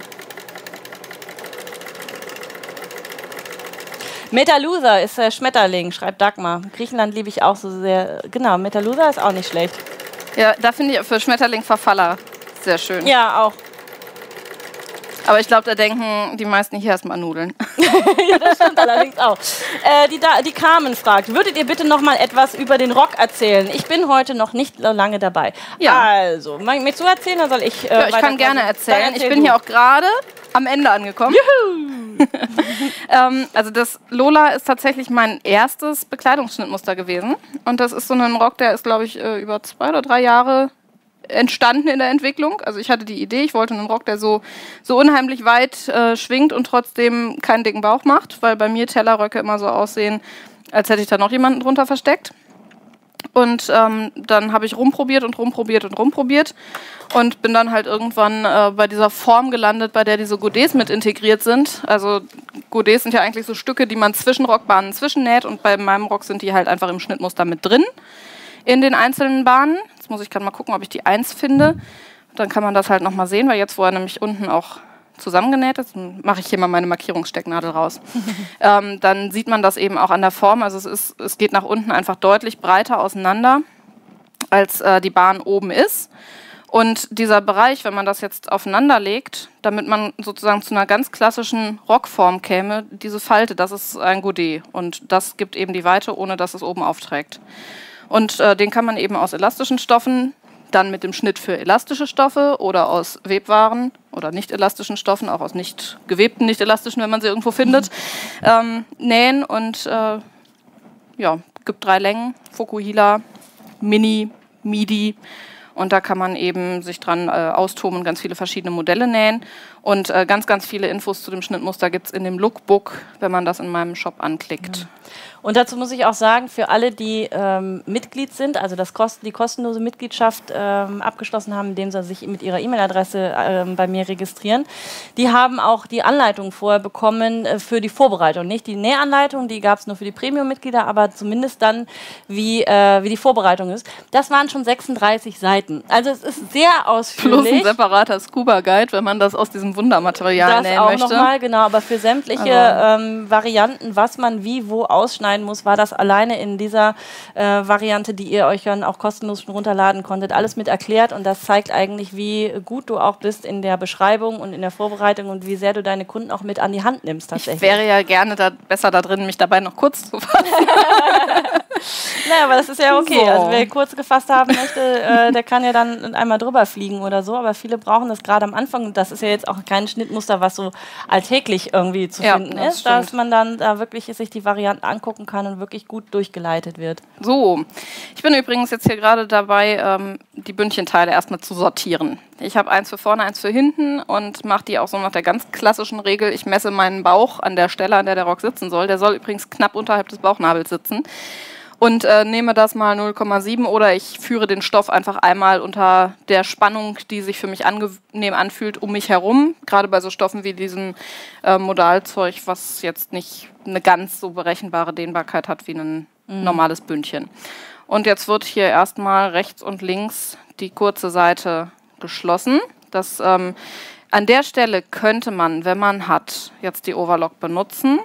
A: Metalusa ist der Schmetterling, schreibt Dagmar. Griechenland liebe ich auch so sehr. Genau, Metalusa ist auch nicht schlecht.
B: Ja, da finde ich für Schmetterling Verfaller sehr schön.
A: Ja, auch.
B: Aber ich glaube, da denken die meisten hier erstmal Nudeln.
A: ja, das stimmt allerdings auch. Äh, die, da, die Carmen fragt, würdet ihr bitte noch mal etwas über den Rock erzählen? Ich bin heute noch nicht so lange dabei.
B: Ja.
A: Also, mir zu erzählen, dann soll ich.
B: Äh, ja, ich kann gerne erzählen. Ich bin du. hier auch gerade am Ende angekommen. Juhu! ähm, also das Lola ist tatsächlich mein erstes Bekleidungsschnittmuster gewesen. Und das ist so ein Rock, der ist, glaube ich, äh, über zwei oder drei Jahre entstanden in der Entwicklung. Also ich hatte die Idee, ich wollte einen Rock, der so, so unheimlich weit äh, schwingt und trotzdem keinen dicken Bauch macht, weil bei mir Tellerröcke immer so aussehen, als hätte ich da noch jemanden drunter versteckt. Und ähm, dann habe ich rumprobiert und rumprobiert und rumprobiert und bin dann halt irgendwann äh, bei dieser Form gelandet, bei der diese Godets mit integriert sind. Also Godets sind ja eigentlich so Stücke, die man zwischen Rockbahnen zwischennäht und bei meinem Rock sind die halt einfach im Schnittmuster mit drin in den einzelnen Bahnen. Jetzt muss ich gerade mal gucken, ob ich die 1 finde. Dann kann man das halt nochmal sehen, weil jetzt, wo er nämlich unten auch zusammengenäht ist, mache ich hier mal meine Markierungsstecknadel raus. ähm, dann sieht man das eben auch an der Form. Also es, ist, es geht nach unten einfach deutlich breiter auseinander, als äh, die Bahn oben ist. Und dieser Bereich, wenn man das jetzt aufeinander legt, damit man sozusagen zu einer ganz klassischen Rockform käme, diese Falte, das ist ein Godet. Und das gibt eben die Weite, ohne dass es oben aufträgt. Und äh, den kann man eben aus elastischen Stoffen, dann mit dem Schnitt für elastische Stoffe oder aus Webwaren oder nicht elastischen Stoffen, auch aus nicht gewebten, nicht elastischen, wenn man sie irgendwo findet, mhm. ähm, nähen. Und äh, ja, gibt drei Längen: Fokuhila, Mini, Midi. Und da kann man eben sich dran äh, austoben und ganz viele verschiedene Modelle nähen. Und äh, ganz, ganz viele Infos zu dem Schnittmuster gibt es in dem Lookbook, wenn man das in meinem Shop anklickt. Mhm.
A: Und dazu muss ich auch sagen, für alle, die ähm, Mitglied sind, also das Kosten, die kostenlose Mitgliedschaft ähm, abgeschlossen haben, indem sie sich mit ihrer E-Mail-Adresse ähm, bei mir registrieren, die haben auch die Anleitung vorher bekommen äh, für die Vorbereitung. Nicht die Nähanleitung, die gab es nur für die Premium-Mitglieder, aber zumindest dann, wie, äh, wie die Vorbereitung ist. Das waren schon 36 Seiten. Also es ist sehr ausführlich.
B: Plus ein separater Scuba-Guide, wenn man das aus diesem Wundermaterial das nähen
A: auch
B: möchte.
A: Nochmal, genau, aber für sämtliche ähm, Varianten, was man wie wo ausschneiden muss, war das alleine in dieser äh, Variante, die ihr euch dann auch kostenlos runterladen konntet, alles mit erklärt und das zeigt eigentlich, wie gut du auch bist in der Beschreibung und in der Vorbereitung und wie sehr du deine Kunden auch mit an die Hand nimmst
B: tatsächlich. Ich wäre ja gerne da besser da drin, mich dabei noch kurz zu fassen.
A: naja, aber das ist ja okay. So. Also wer kurz gefasst haben möchte, äh, der kann ja dann einmal drüber fliegen oder so. Aber viele brauchen das gerade am Anfang. Das ist ja jetzt auch kein Schnittmuster, was so alltäglich irgendwie zu ja, finden das ist, stimmt. dass man dann da wirklich sich die Varianten angucken kann und wirklich gut durchgeleitet wird.
B: So, ich bin übrigens jetzt hier gerade dabei, ähm, die Bündchenteile erstmal zu sortieren. Ich habe eins für vorne, eins für hinten und mache die auch so nach der ganz klassischen Regel. Ich messe meinen Bauch an der Stelle, an der der Rock sitzen soll. Der soll übrigens knapp unterhalb des Bauchnabels sitzen und äh, nehme das mal 0,7 oder ich führe den Stoff einfach einmal unter der Spannung, die sich für mich angenehm anfühlt, um mich herum. Gerade bei so Stoffen wie diesem äh, Modalzeug, was jetzt nicht eine ganz so berechenbare Dehnbarkeit hat wie ein mhm. normales Bündchen. Und jetzt wird hier erstmal rechts und links die kurze Seite geschlossen. Das, ähm, an der Stelle könnte man, wenn man hat, jetzt die Overlock benutzen.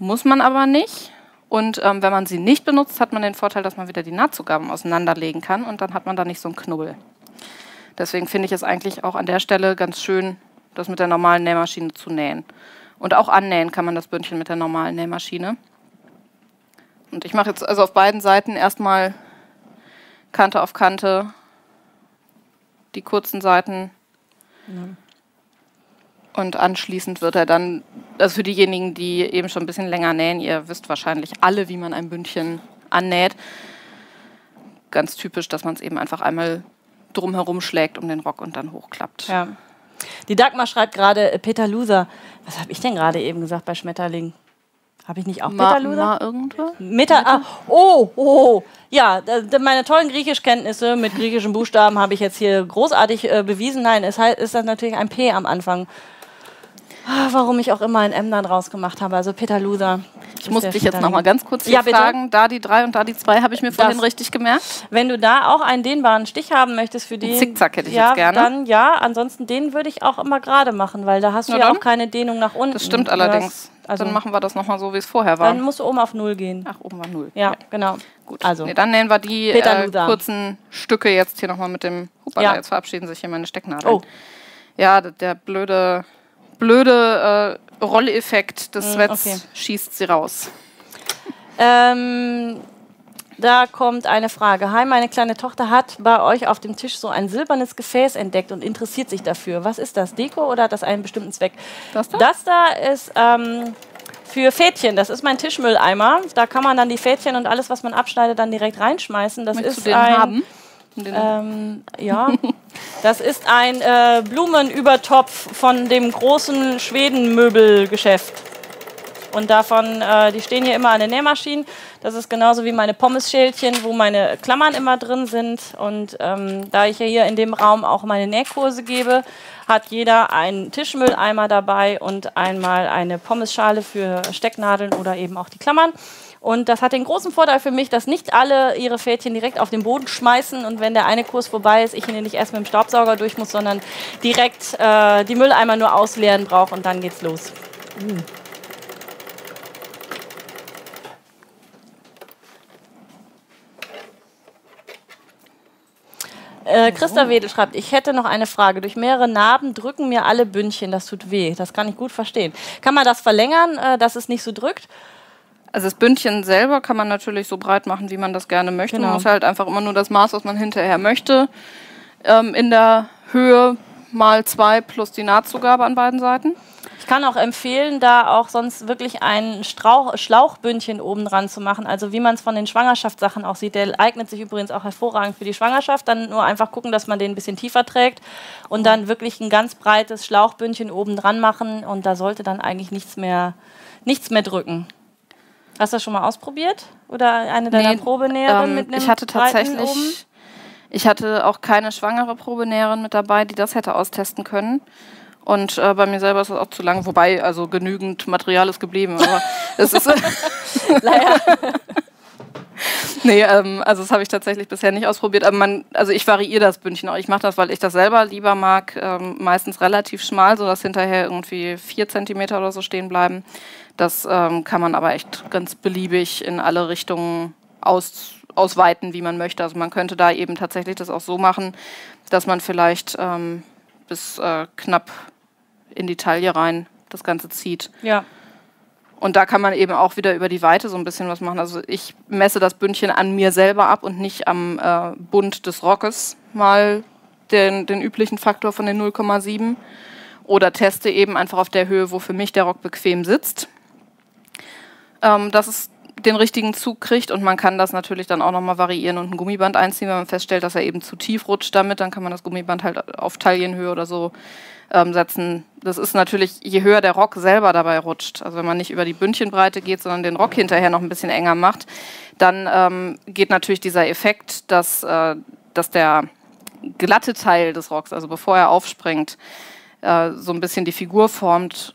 B: Muss man aber nicht. Und ähm, wenn man sie nicht benutzt, hat man den Vorteil, dass man wieder die Nahtzugaben auseinanderlegen kann und dann hat man da nicht so einen Knubbel. Deswegen finde ich es eigentlich auch an der Stelle ganz schön, das mit der normalen Nähmaschine zu nähen. Und auch annähen kann man das Bündchen mit der normalen Nähmaschine. Und ich mache jetzt also auf beiden Seiten erstmal Kante auf Kante die kurzen Seiten. Ja. Und anschließend wird er dann, also für diejenigen, die eben schon ein bisschen länger nähen, ihr wisst wahrscheinlich alle, wie man ein Bündchen annäht. Ganz typisch, dass man es eben einfach einmal drumherum schlägt um den Rock und dann hochklappt.
A: Ja. Die Dagmar schreibt gerade, äh, Peter Loser, was habe ich denn gerade eben gesagt bei Schmetterling? Habe ich nicht auch
B: Ma, Peter Loser? Ma irgendwo?
A: Meta, ah, oh, oh, ja, meine tollen Griechischkenntnisse mit griechischen Buchstaben habe ich jetzt hier großartig äh, bewiesen. Nein, es ist das natürlich ein P am Anfang. Ah, warum ich auch immer ein M dann rausgemacht habe. Also Peter Loser.
B: Ich muss dich jetzt noch mal ganz kurz ja, fragen. Da die 3 und da die 2 habe ich mir vorhin das, richtig gemerkt.
A: Wenn du da auch einen dehnbaren Stich haben möchtest für den.
B: Zickzack hätte ich
A: ja,
B: jetzt gerne.
A: Dann ja, ansonsten den würde ich auch immer gerade machen, weil da hast du ja, ja auch keine Dehnung nach unten.
B: Das stimmt allerdings. Also dann machen wir das nochmal so, wie es vorher war.
A: Dann musst du oben auf Null gehen.
B: Ach, oben war Null.
A: Ja, ja. genau.
B: Gut. Also. Nee, dann nehmen wir die äh, kurzen Stücke jetzt hier nochmal mit dem. Hupala, ja. jetzt verabschieden sich hier meine Stecknadeln. Oh. Ja, der blöde, blöde äh, Rolleffekt des mm, Sweats okay. schießt sie raus.
A: Ähm, da kommt eine Frage. Hi, meine kleine Tochter hat bei euch auf dem Tisch so ein silbernes Gefäß entdeckt und interessiert sich dafür. Was ist das? Deko oder hat das einen bestimmten Zweck? Das da, das da ist ähm, für Fädchen. Das ist mein Tischmülleimer. Da kann man dann die Fädchen und alles, was man abschneidet, dann direkt reinschmeißen. Das Möchtest ist ein, haben? Ähm, ja, das ist ein äh, Blumenübertopf von dem großen Schwedenmöbelgeschäft. Und davon, äh, die stehen hier immer an den Nähmaschinen. Das ist genauso wie meine Pommesschälchen, wo meine Klammern immer drin sind. Und ähm, da ich ja hier in dem Raum auch meine Nähkurse gebe, hat jeder einen Tischmülleimer dabei und einmal eine Pommesschale für Stecknadeln oder eben auch die Klammern. Und das hat den großen Vorteil für mich, dass nicht alle ihre Fädchen direkt auf den Boden schmeißen und wenn der eine Kurs vorbei ist, ich ihn nicht erst mit dem Staubsauger durch muss, sondern direkt äh, die Mülleimer nur ausleeren brauche und dann geht's los. Mm. Äh, Christa Wedel schreibt, ich hätte noch eine Frage. Durch mehrere Narben drücken mir alle Bündchen. Das tut weh. Das kann ich gut verstehen. Kann man das verlängern, äh, dass es nicht so drückt?
B: Also das Bündchen selber kann man natürlich so breit machen, wie man das gerne möchte. Genau. Man muss halt einfach immer nur das Maß, was man hinterher möchte, ähm, in der Höhe mal zwei plus die Nahtzugabe an beiden Seiten.
A: Ich kann auch empfehlen, da auch sonst wirklich ein Strauch, Schlauchbündchen oben dran zu machen. Also wie man es von den Schwangerschaftssachen auch sieht. Der eignet sich übrigens auch hervorragend für die Schwangerschaft. Dann nur einfach gucken, dass man den ein bisschen tiefer trägt und dann wirklich ein ganz breites Schlauchbündchen oben dran machen. Und da sollte dann eigentlich nichts mehr, nichts mehr drücken. Hast du das schon mal ausprobiert? Oder eine deiner nee, Probenäherinnen ähm, mit einem
B: Ich hatte tatsächlich, ich hatte auch keine schwangere Probenäherin mit dabei, die das hätte austesten können. Und äh, bei mir selber ist es auch zu lang, wobei also genügend Material ist geblieben, aber es ist. naja. nee, ähm, also das habe ich tatsächlich bisher nicht ausprobiert. Aber man, also ich variiere das Bündchen auch. Ich mache das, weil ich das selber lieber mag, ähm, meistens relativ schmal, sodass hinterher irgendwie vier Zentimeter oder so stehen bleiben. Das ähm, kann man aber echt ganz beliebig in alle Richtungen aus, ausweiten, wie man möchte. Also man könnte da eben tatsächlich das auch so machen, dass man vielleicht ähm, bis äh, knapp in die Taille rein das Ganze zieht.
A: Ja.
B: Und da kann man eben auch wieder über die Weite so ein bisschen was machen. Also ich messe das Bündchen an mir selber ab und nicht am äh, Bund des Rockes mal den, den üblichen Faktor von den 0,7 oder teste eben einfach auf der Höhe, wo für mich der Rock bequem sitzt. Ähm, dass es den richtigen Zug kriegt und man kann das natürlich dann auch nochmal variieren und ein Gummiband einziehen, wenn man feststellt, dass er eben zu tief rutscht damit, dann kann man das Gummiband halt auf Taillenhöhe oder so ähm, setzen. Das ist natürlich, je höher der Rock selber dabei rutscht, also wenn man nicht über die Bündchenbreite geht, sondern den Rock hinterher noch ein bisschen enger macht, dann ähm, geht natürlich dieser Effekt, dass, äh, dass der glatte Teil des Rocks, also bevor er aufspringt, äh, so ein bisschen die Figur formt,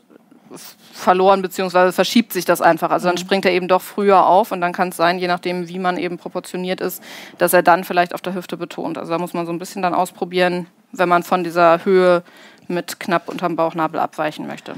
B: verloren, beziehungsweise verschiebt sich das einfach. Also dann mhm. springt er eben doch früher auf und dann kann es sein, je nachdem, wie man eben proportioniert ist, dass er dann vielleicht auf der Hüfte betont. Also da muss man so ein bisschen dann ausprobieren, wenn man von dieser Höhe mit knapp unterm Bauchnabel abweichen möchte.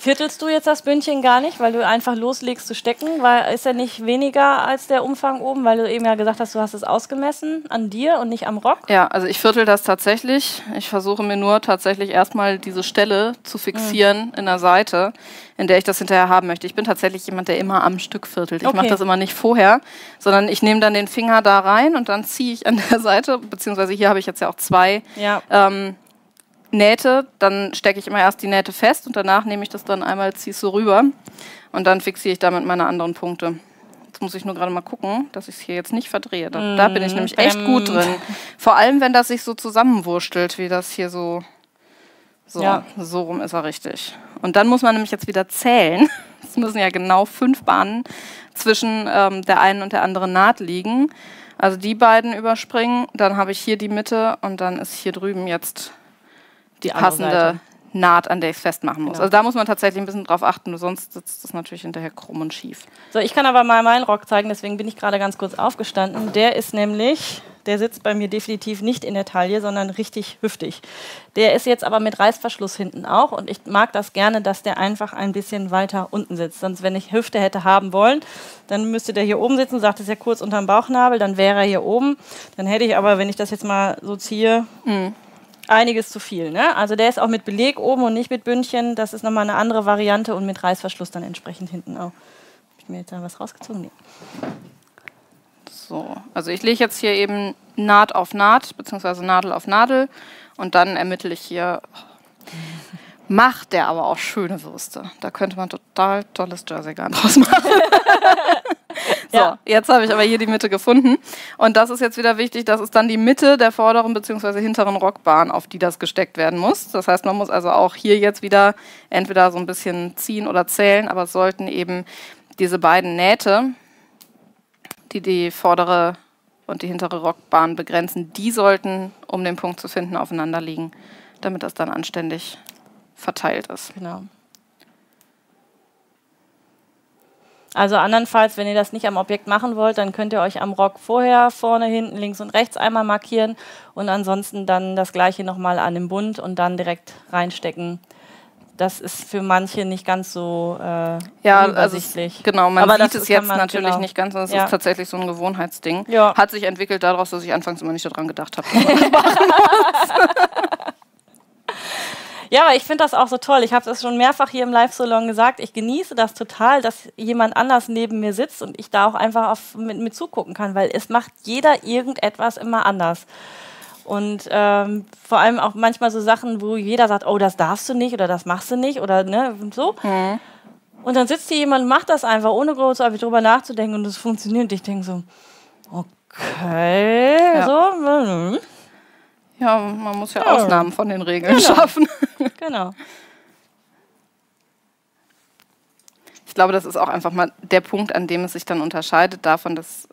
A: Viertelst du jetzt das Bündchen gar nicht, weil du einfach loslegst zu stecken? Weil ist er nicht weniger als der Umfang oben, weil du eben ja gesagt hast, du hast es ausgemessen an dir und nicht am Rock?
B: Ja, also ich viertel das tatsächlich. Ich versuche mir nur tatsächlich erstmal diese Stelle zu fixieren mhm. in der Seite, in der ich das hinterher haben möchte. Ich bin tatsächlich jemand, der immer am Stück viertelt. Ich okay. mache das immer nicht vorher, sondern ich nehme dann den Finger da rein und dann ziehe ich an der Seite, beziehungsweise hier habe ich jetzt ja auch zwei.
A: Ja.
B: Ähm, Nähte, dann stecke ich immer erst die Nähte fest und danach nehme ich das dann einmal, ziehe es so rüber und dann fixiere ich damit meine anderen Punkte. Jetzt muss ich nur gerade mal gucken, dass ich es hier jetzt nicht verdrehe. Da, mm, da bin ich nämlich echt ähm. gut drin. Vor allem, wenn das sich so zusammenwurstelt, wie das hier so. So, ja. so rum ist er richtig. Und dann muss man nämlich jetzt wieder zählen. Es müssen ja genau fünf Bahnen zwischen ähm, der einen und der anderen Naht liegen. Also die beiden überspringen, dann habe ich hier die Mitte und dann ist hier drüben jetzt die, passende Naht, an der ich es festmachen muss. Genau. Also da muss man tatsächlich ein bisschen drauf achten, sonst sitzt das natürlich hinterher krumm und schief.
A: So, ich kann aber mal meinen Rock zeigen, deswegen bin ich gerade ganz kurz aufgestanden. Der ist nämlich, der sitzt bei mir definitiv nicht in der Taille, sondern richtig hüftig. Der ist jetzt aber mit Reißverschluss hinten auch und ich mag das gerne, dass der einfach ein bisschen weiter unten sitzt. Sonst, wenn ich Hüfte hätte haben wollen, dann müsste der hier oben sitzen, sagt es ja kurz unterm Bauchnabel, dann wäre er hier oben. Dann hätte ich aber, wenn ich das jetzt mal so ziehe, mhm einiges zu viel. Ne? Also der ist auch mit Beleg oben und nicht mit Bündchen. Das ist nochmal eine andere Variante und mit Reißverschluss dann entsprechend hinten auch. Habe ich mir jetzt da was rausgezogen? Nee.
B: So, also ich lege jetzt hier eben Naht auf Naht, beziehungsweise Nadel auf Nadel und dann ermittle ich hier. Macht der aber auch schöne Würste. Da könnte man total tolles Jersey-Garn draus machen. So, ja. jetzt habe ich aber hier die Mitte gefunden. Und das ist jetzt wieder wichtig, das ist dann die Mitte der vorderen bzw. hinteren Rockbahn, auf die das gesteckt werden muss. Das heißt, man muss also auch hier jetzt wieder entweder so ein bisschen ziehen oder zählen, aber es sollten eben diese beiden Nähte, die die vordere und die hintere Rockbahn begrenzen, die sollten, um den Punkt zu finden, aufeinander liegen, damit das dann anständig verteilt ist.
A: Genau. Also andernfalls, wenn ihr das nicht am Objekt machen wollt, dann könnt ihr euch am Rock vorher, vorne, hinten, links und rechts einmal markieren und ansonsten dann das gleiche nochmal an dem Bund und dann direkt reinstecken. Das ist für manche nicht ganz so äh,
B: ja, übersichtlich. Also genau, man Aber sieht es jetzt man, natürlich genau. nicht ganz, es ja. ist tatsächlich so ein Gewohnheitsding. Ja. Hat sich entwickelt daraus, dass ich anfangs immer nicht daran gedacht habe, dass man das machen muss.
A: Ja, aber ich finde das auch so toll. Ich habe das schon mehrfach hier im Live-Salon gesagt. Ich genieße das total, dass jemand anders neben mir sitzt und ich da auch einfach auf, mit, mit zugucken kann, weil es macht jeder irgendetwas immer anders. Und ähm, vor allem auch manchmal so Sachen, wo jeder sagt, oh, das darfst du nicht oder das machst du nicht oder ne, so. Mhm. Und dann sitzt hier jemand und macht das einfach, ohne groß darüber nachzudenken und es funktioniert. Und ich denke so, okay, ja. so.
B: Ja, man muss ja, ja. Ausnahmen von den Regeln genau. schaffen.
A: Genau.
B: Ich glaube, das ist auch einfach mal der Punkt, an dem es sich dann unterscheidet davon, das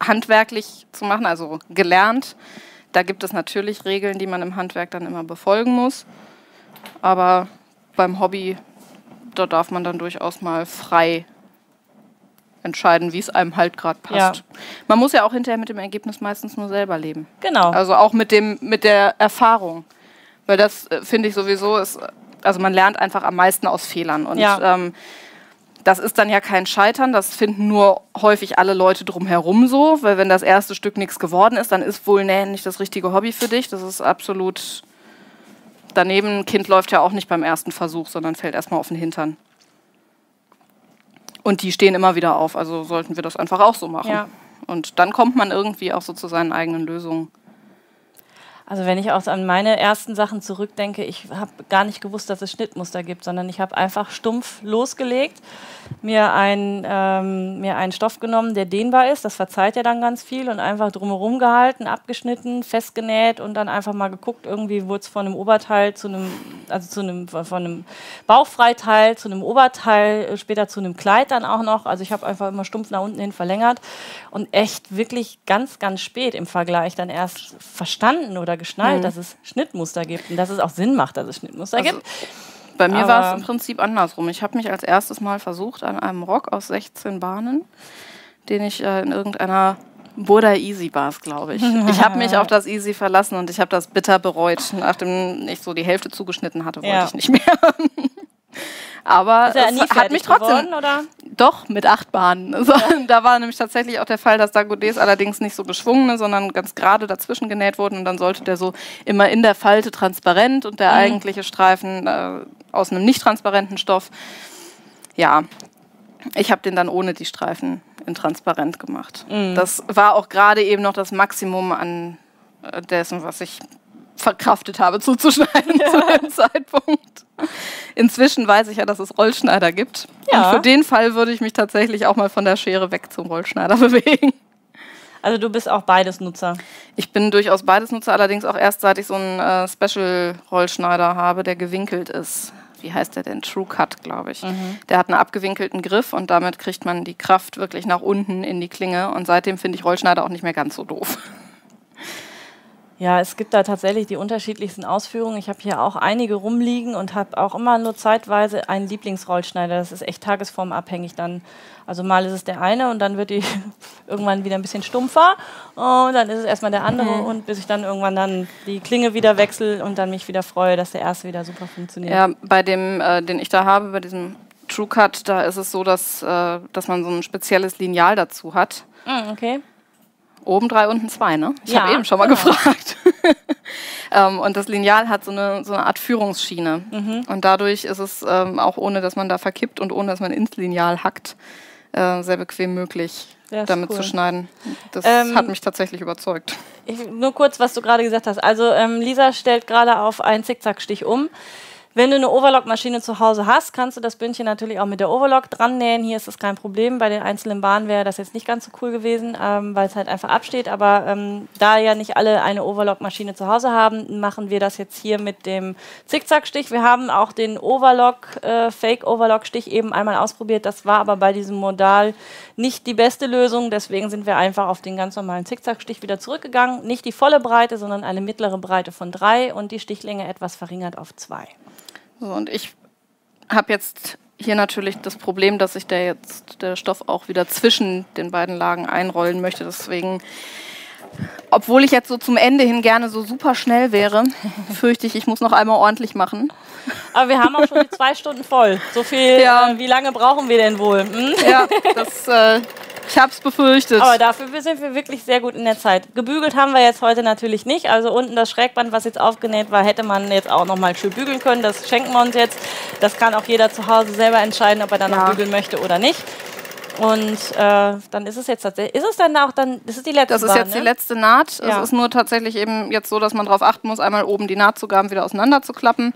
B: handwerklich zu machen, also gelernt. Da gibt es natürlich Regeln, die man im Handwerk dann immer befolgen muss. Aber beim Hobby, da darf man dann durchaus mal frei entscheiden, wie es einem halt gerade passt. Ja. Man muss ja auch hinterher mit dem Ergebnis meistens nur selber leben.
A: Genau.
B: Also auch mit dem mit der Erfahrung, weil das äh, finde ich sowieso ist. Also man lernt einfach am meisten aus Fehlern und ja. ähm, das ist dann ja kein Scheitern, das finden nur häufig alle Leute drumherum so, weil wenn das erste Stück nichts geworden ist, dann ist wohl Nähen nicht das richtige Hobby für dich. Das ist absolut daneben. Ein Kind läuft ja auch nicht beim ersten Versuch, sondern fällt erstmal auf den Hintern. Und die stehen immer wieder auf, also sollten wir das einfach auch so machen. Ja. Und dann kommt man irgendwie auch so zu seinen eigenen Lösungen.
A: Also wenn ich auch an meine ersten Sachen zurückdenke, ich habe gar nicht gewusst, dass es Schnittmuster gibt, sondern ich habe einfach stumpf losgelegt, mir, ein, ähm, mir einen Stoff genommen, der dehnbar ist, das verzeiht ja dann ganz viel und einfach drumherum gehalten, abgeschnitten, festgenäht und dann einfach mal geguckt, irgendwie wurde es von einem Oberteil zu einem, also zu einem, von einem Bauchfreiteil zu einem Oberteil, später zu einem Kleid dann auch noch. Also ich habe einfach immer stumpf nach unten hin verlängert und echt wirklich ganz, ganz spät im Vergleich dann erst verstanden oder geschnallt, mhm. dass es Schnittmuster gibt und dass es auch Sinn macht, dass es Schnittmuster also, gibt.
B: Bei mir war es im Prinzip andersrum. Ich habe mich als erstes Mal versucht an einem Rock aus 16 Bahnen, den ich äh, in irgendeiner Buddha Easy war es, glaube ich. Ich habe mich auf das Easy verlassen und ich habe das bitter bereut. Nachdem ich so die Hälfte zugeschnitten hatte, wollte ja. ich nicht mehr. Aber
A: ja es hat mich trotzdem. Geworden,
B: doch, mit acht Bahnen. Also, ja. Da war nämlich tatsächlich auch der Fall, dass Dagodés allerdings nicht so geschwungene, sondern ganz gerade dazwischen genäht wurden. Und dann sollte der so immer in der Falte transparent und der mhm. eigentliche Streifen äh, aus einem nicht transparenten Stoff. Ja, ich habe den dann ohne die Streifen in transparent gemacht. Mhm. Das war auch gerade eben noch das Maximum an äh, dessen, was ich verkraftet habe zuzuschneiden ja. zu dem Zeitpunkt. Inzwischen weiß ich ja, dass es Rollschneider gibt. Ja. Und für den Fall würde ich mich tatsächlich auch mal von der Schere weg zum Rollschneider bewegen.
A: Also du bist auch beides Nutzer?
B: Ich bin durchaus beides Nutzer, allerdings auch erst seit ich so einen äh, Special-Rollschneider habe, der gewinkelt ist. Wie heißt der denn? True Cut, glaube ich. Mhm. Der hat einen abgewinkelten Griff und damit kriegt man die Kraft wirklich nach unten in die Klinge. Und seitdem finde ich Rollschneider auch nicht mehr ganz so doof.
A: Ja, es gibt da tatsächlich die unterschiedlichsten Ausführungen. Ich habe hier auch einige rumliegen und habe auch immer nur zeitweise einen Lieblingsrollschneider. Das ist echt tagesformabhängig dann. Also mal ist es der eine und dann wird die irgendwann wieder ein bisschen stumpfer und dann ist es erstmal der andere mhm. und bis ich dann irgendwann dann die Klinge wieder wechsle und dann mich wieder freue, dass der erste wieder super funktioniert.
B: Ja, bei dem, äh, den ich da habe, bei diesem True Cut, da ist es so, dass, äh, dass man so ein spezielles Lineal dazu hat.
A: Mhm, okay.
B: Oben drei, unten zwei, ne? Ich ja, habe eben schon mal genau. gefragt. ähm, und das Lineal hat so eine, so eine Art Führungsschiene. Mhm. Und dadurch ist es ähm, auch ohne, dass man da verkippt und ohne, dass man ins Lineal hackt, äh, sehr bequem möglich, damit cool. zu schneiden. Das ähm, hat mich tatsächlich überzeugt.
A: Ich, nur kurz, was du gerade gesagt hast. Also ähm, Lisa stellt gerade auf einen Zickzackstich um. Wenn du eine Overlock-Maschine zu Hause hast, kannst du das Bündchen natürlich auch mit der Overlock dran nähen. Hier ist das kein Problem. Bei den einzelnen Bahnen wäre das jetzt nicht ganz so cool gewesen, ähm, weil es halt einfach absteht. Aber ähm, da ja nicht alle eine Overlock-Maschine zu Hause haben, machen wir das jetzt hier mit dem Zickzackstich. Wir haben auch den Overlock, äh, Fake-Overlock-Stich eben einmal ausprobiert. Das war aber bei diesem Modal nicht die beste Lösung. Deswegen sind wir einfach auf den ganz normalen Zickzackstich wieder zurückgegangen. Nicht die volle Breite, sondern eine mittlere Breite von drei und die Stichlänge etwas verringert auf zwei.
B: So, und ich habe jetzt hier natürlich das Problem, dass sich der jetzt der Stoff auch wieder zwischen den beiden Lagen einrollen möchte. Deswegen, obwohl ich jetzt so zum Ende hin gerne so super schnell wäre, fürchte ich, ich muss noch einmal ordentlich machen.
A: Aber wir haben auch schon die zwei Stunden voll. So viel, ja. äh, wie lange brauchen wir denn wohl? Hm?
B: Ja, das äh, ich habe es befürchtet.
A: Aber dafür sind wir wirklich sehr gut in der Zeit. Gebügelt haben wir jetzt heute natürlich nicht. Also unten das Schrägband, was jetzt aufgenäht war, hätte man jetzt auch noch mal schön bügeln können. Das schenken wir uns jetzt. Das kann auch jeder zu Hause selber entscheiden, ob er dann ja. noch bügeln möchte oder nicht. Und äh, dann ist es jetzt tatsächlich, ist es dann auch dann, das ist die letzte
B: Das ist Bahn, jetzt ne? die letzte Naht. Ja. Es ist nur tatsächlich eben jetzt so, dass man darauf achten muss, einmal oben die Nahtzugaben wieder auseinander zu klappen.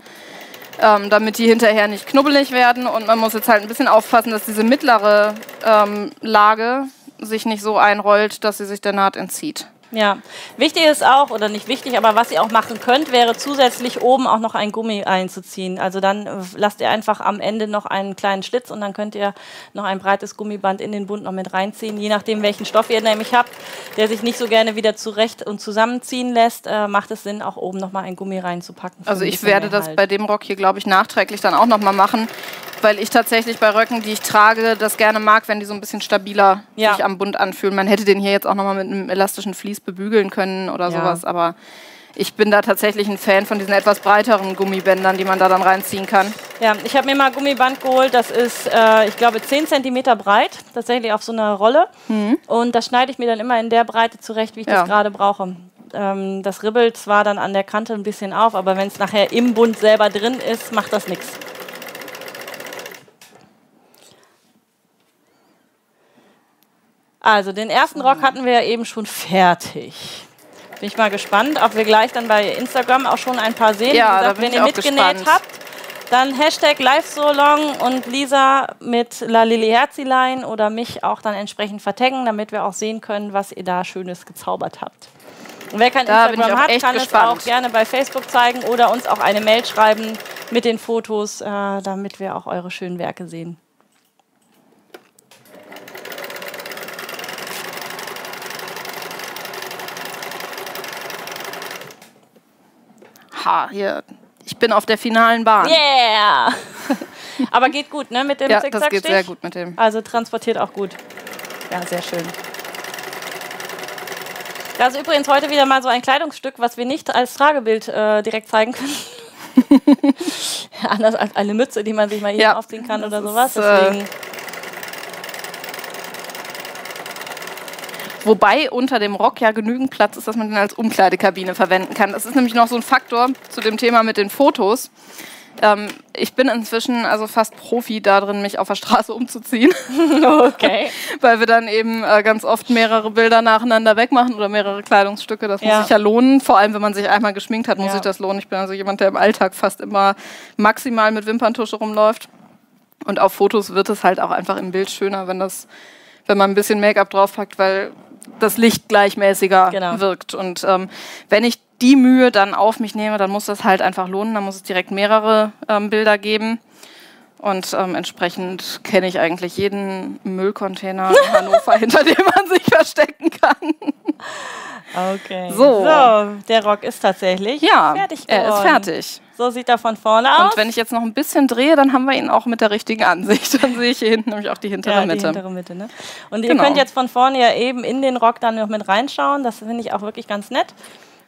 B: Ähm, damit die hinterher nicht knubbelig werden. Und man muss jetzt halt ein bisschen aufpassen, dass diese mittlere ähm, Lage sich nicht so einrollt, dass sie sich der Naht entzieht.
A: Ja, wichtig ist auch, oder nicht wichtig, aber was ihr auch machen könnt, wäre zusätzlich oben auch noch ein Gummi einzuziehen. Also dann äh, lasst ihr einfach am Ende noch einen kleinen Schlitz und dann könnt ihr noch ein breites Gummiband in den Bund noch mit reinziehen. Je nachdem, welchen Stoff ihr nämlich habt, der sich nicht so gerne wieder zurecht und zusammenziehen lässt, äh, macht es Sinn, auch oben noch mal ein Gummi reinzupacken.
B: Also ich werde das halt. bei dem Rock hier, glaube ich, nachträglich dann auch noch mal machen weil ich tatsächlich bei Röcken, die ich trage, das gerne mag, wenn die so ein bisschen stabiler ja. sich am Bund anfühlen. Man hätte den hier jetzt auch nochmal mit einem elastischen Vlies bebügeln können oder ja. sowas, aber ich bin da tatsächlich ein Fan von diesen etwas breiteren Gummibändern, die man da dann reinziehen kann.
A: Ja, ich habe mir mal Gummiband geholt, das ist, äh, ich glaube, 10 cm breit, tatsächlich auf so einer Rolle. Mhm. Und das schneide ich mir dann immer in der Breite zurecht, wie ich ja. das gerade brauche. Ähm, das ribbelt zwar dann an der Kante ein bisschen auf, aber wenn es nachher im Bund selber drin ist, macht das nichts. Also den ersten Rock hatten wir ja eben schon fertig. Bin ich mal gespannt, ob wir gleich dann bei Instagram auch schon ein paar sehen.
B: Ja, gesagt, wenn ihr mitgenäht gespannt. habt,
A: dann Hashtag LiveSolong und Lisa mit La Lili Herzilein oder mich auch dann entsprechend vertaggen, damit wir auch sehen können, was ihr da Schönes gezaubert habt. Und wer kein da Instagram hat, kann gespannt. es auch gerne bei Facebook zeigen oder uns auch eine Mail schreiben mit den Fotos, äh, damit wir auch eure schönen Werke sehen.
B: Ha, hier, ich bin auf der finalen Bahn.
A: Yeah! Aber geht gut, ne, mit dem
B: Ja, das geht sehr gut mit dem.
A: Also transportiert auch gut. Ja, sehr schön. Das ist übrigens heute wieder mal so ein Kleidungsstück, was wir nicht als Tragebild äh, direkt zeigen können. Anders als eine Mütze, die man sich mal hier ja, aufziehen kann oder sowas. Ist, äh,
B: Wobei unter dem Rock ja genügend Platz ist, dass man den als Umkleidekabine verwenden kann. Das ist nämlich noch so ein Faktor zu dem Thema mit den Fotos. Ähm, ich bin inzwischen also fast Profi darin, mich auf der Straße umzuziehen.
A: Okay.
B: Weil wir dann eben äh, ganz oft mehrere Bilder nacheinander wegmachen oder mehrere Kleidungsstücke. Das ja. muss sich ja lohnen. Vor allem, wenn man sich einmal geschminkt hat, muss ja. sich das lohnen. Ich bin also jemand, der im Alltag fast immer maximal mit Wimperntusche rumläuft. Und auf Fotos wird es halt auch einfach im Bild schöner, wenn das wenn man ein bisschen Make-up draufpackt, weil das Licht gleichmäßiger genau. wirkt. Und ähm, wenn ich die Mühe dann auf mich nehme, dann muss das halt einfach lohnen. Dann muss es direkt mehrere ähm, Bilder geben. Und ähm, entsprechend kenne ich eigentlich jeden Müllcontainer in Hannover, hinter dem man sich verstecken kann.
A: Okay. So. so. der Rock ist tatsächlich
B: ja,
A: fertig
B: geworden. Er ist fertig.
A: So sieht er von vorne aus.
B: Und wenn ich jetzt noch ein bisschen drehe, dann haben wir ihn auch mit der richtigen Ansicht. Dann sehe ich hier hinten nämlich auch die hintere ja, Mitte. Die
A: hintere Mitte ne? Und genau. ihr könnt jetzt von vorne ja eben in den Rock dann noch mit reinschauen. Das finde ich auch wirklich ganz nett,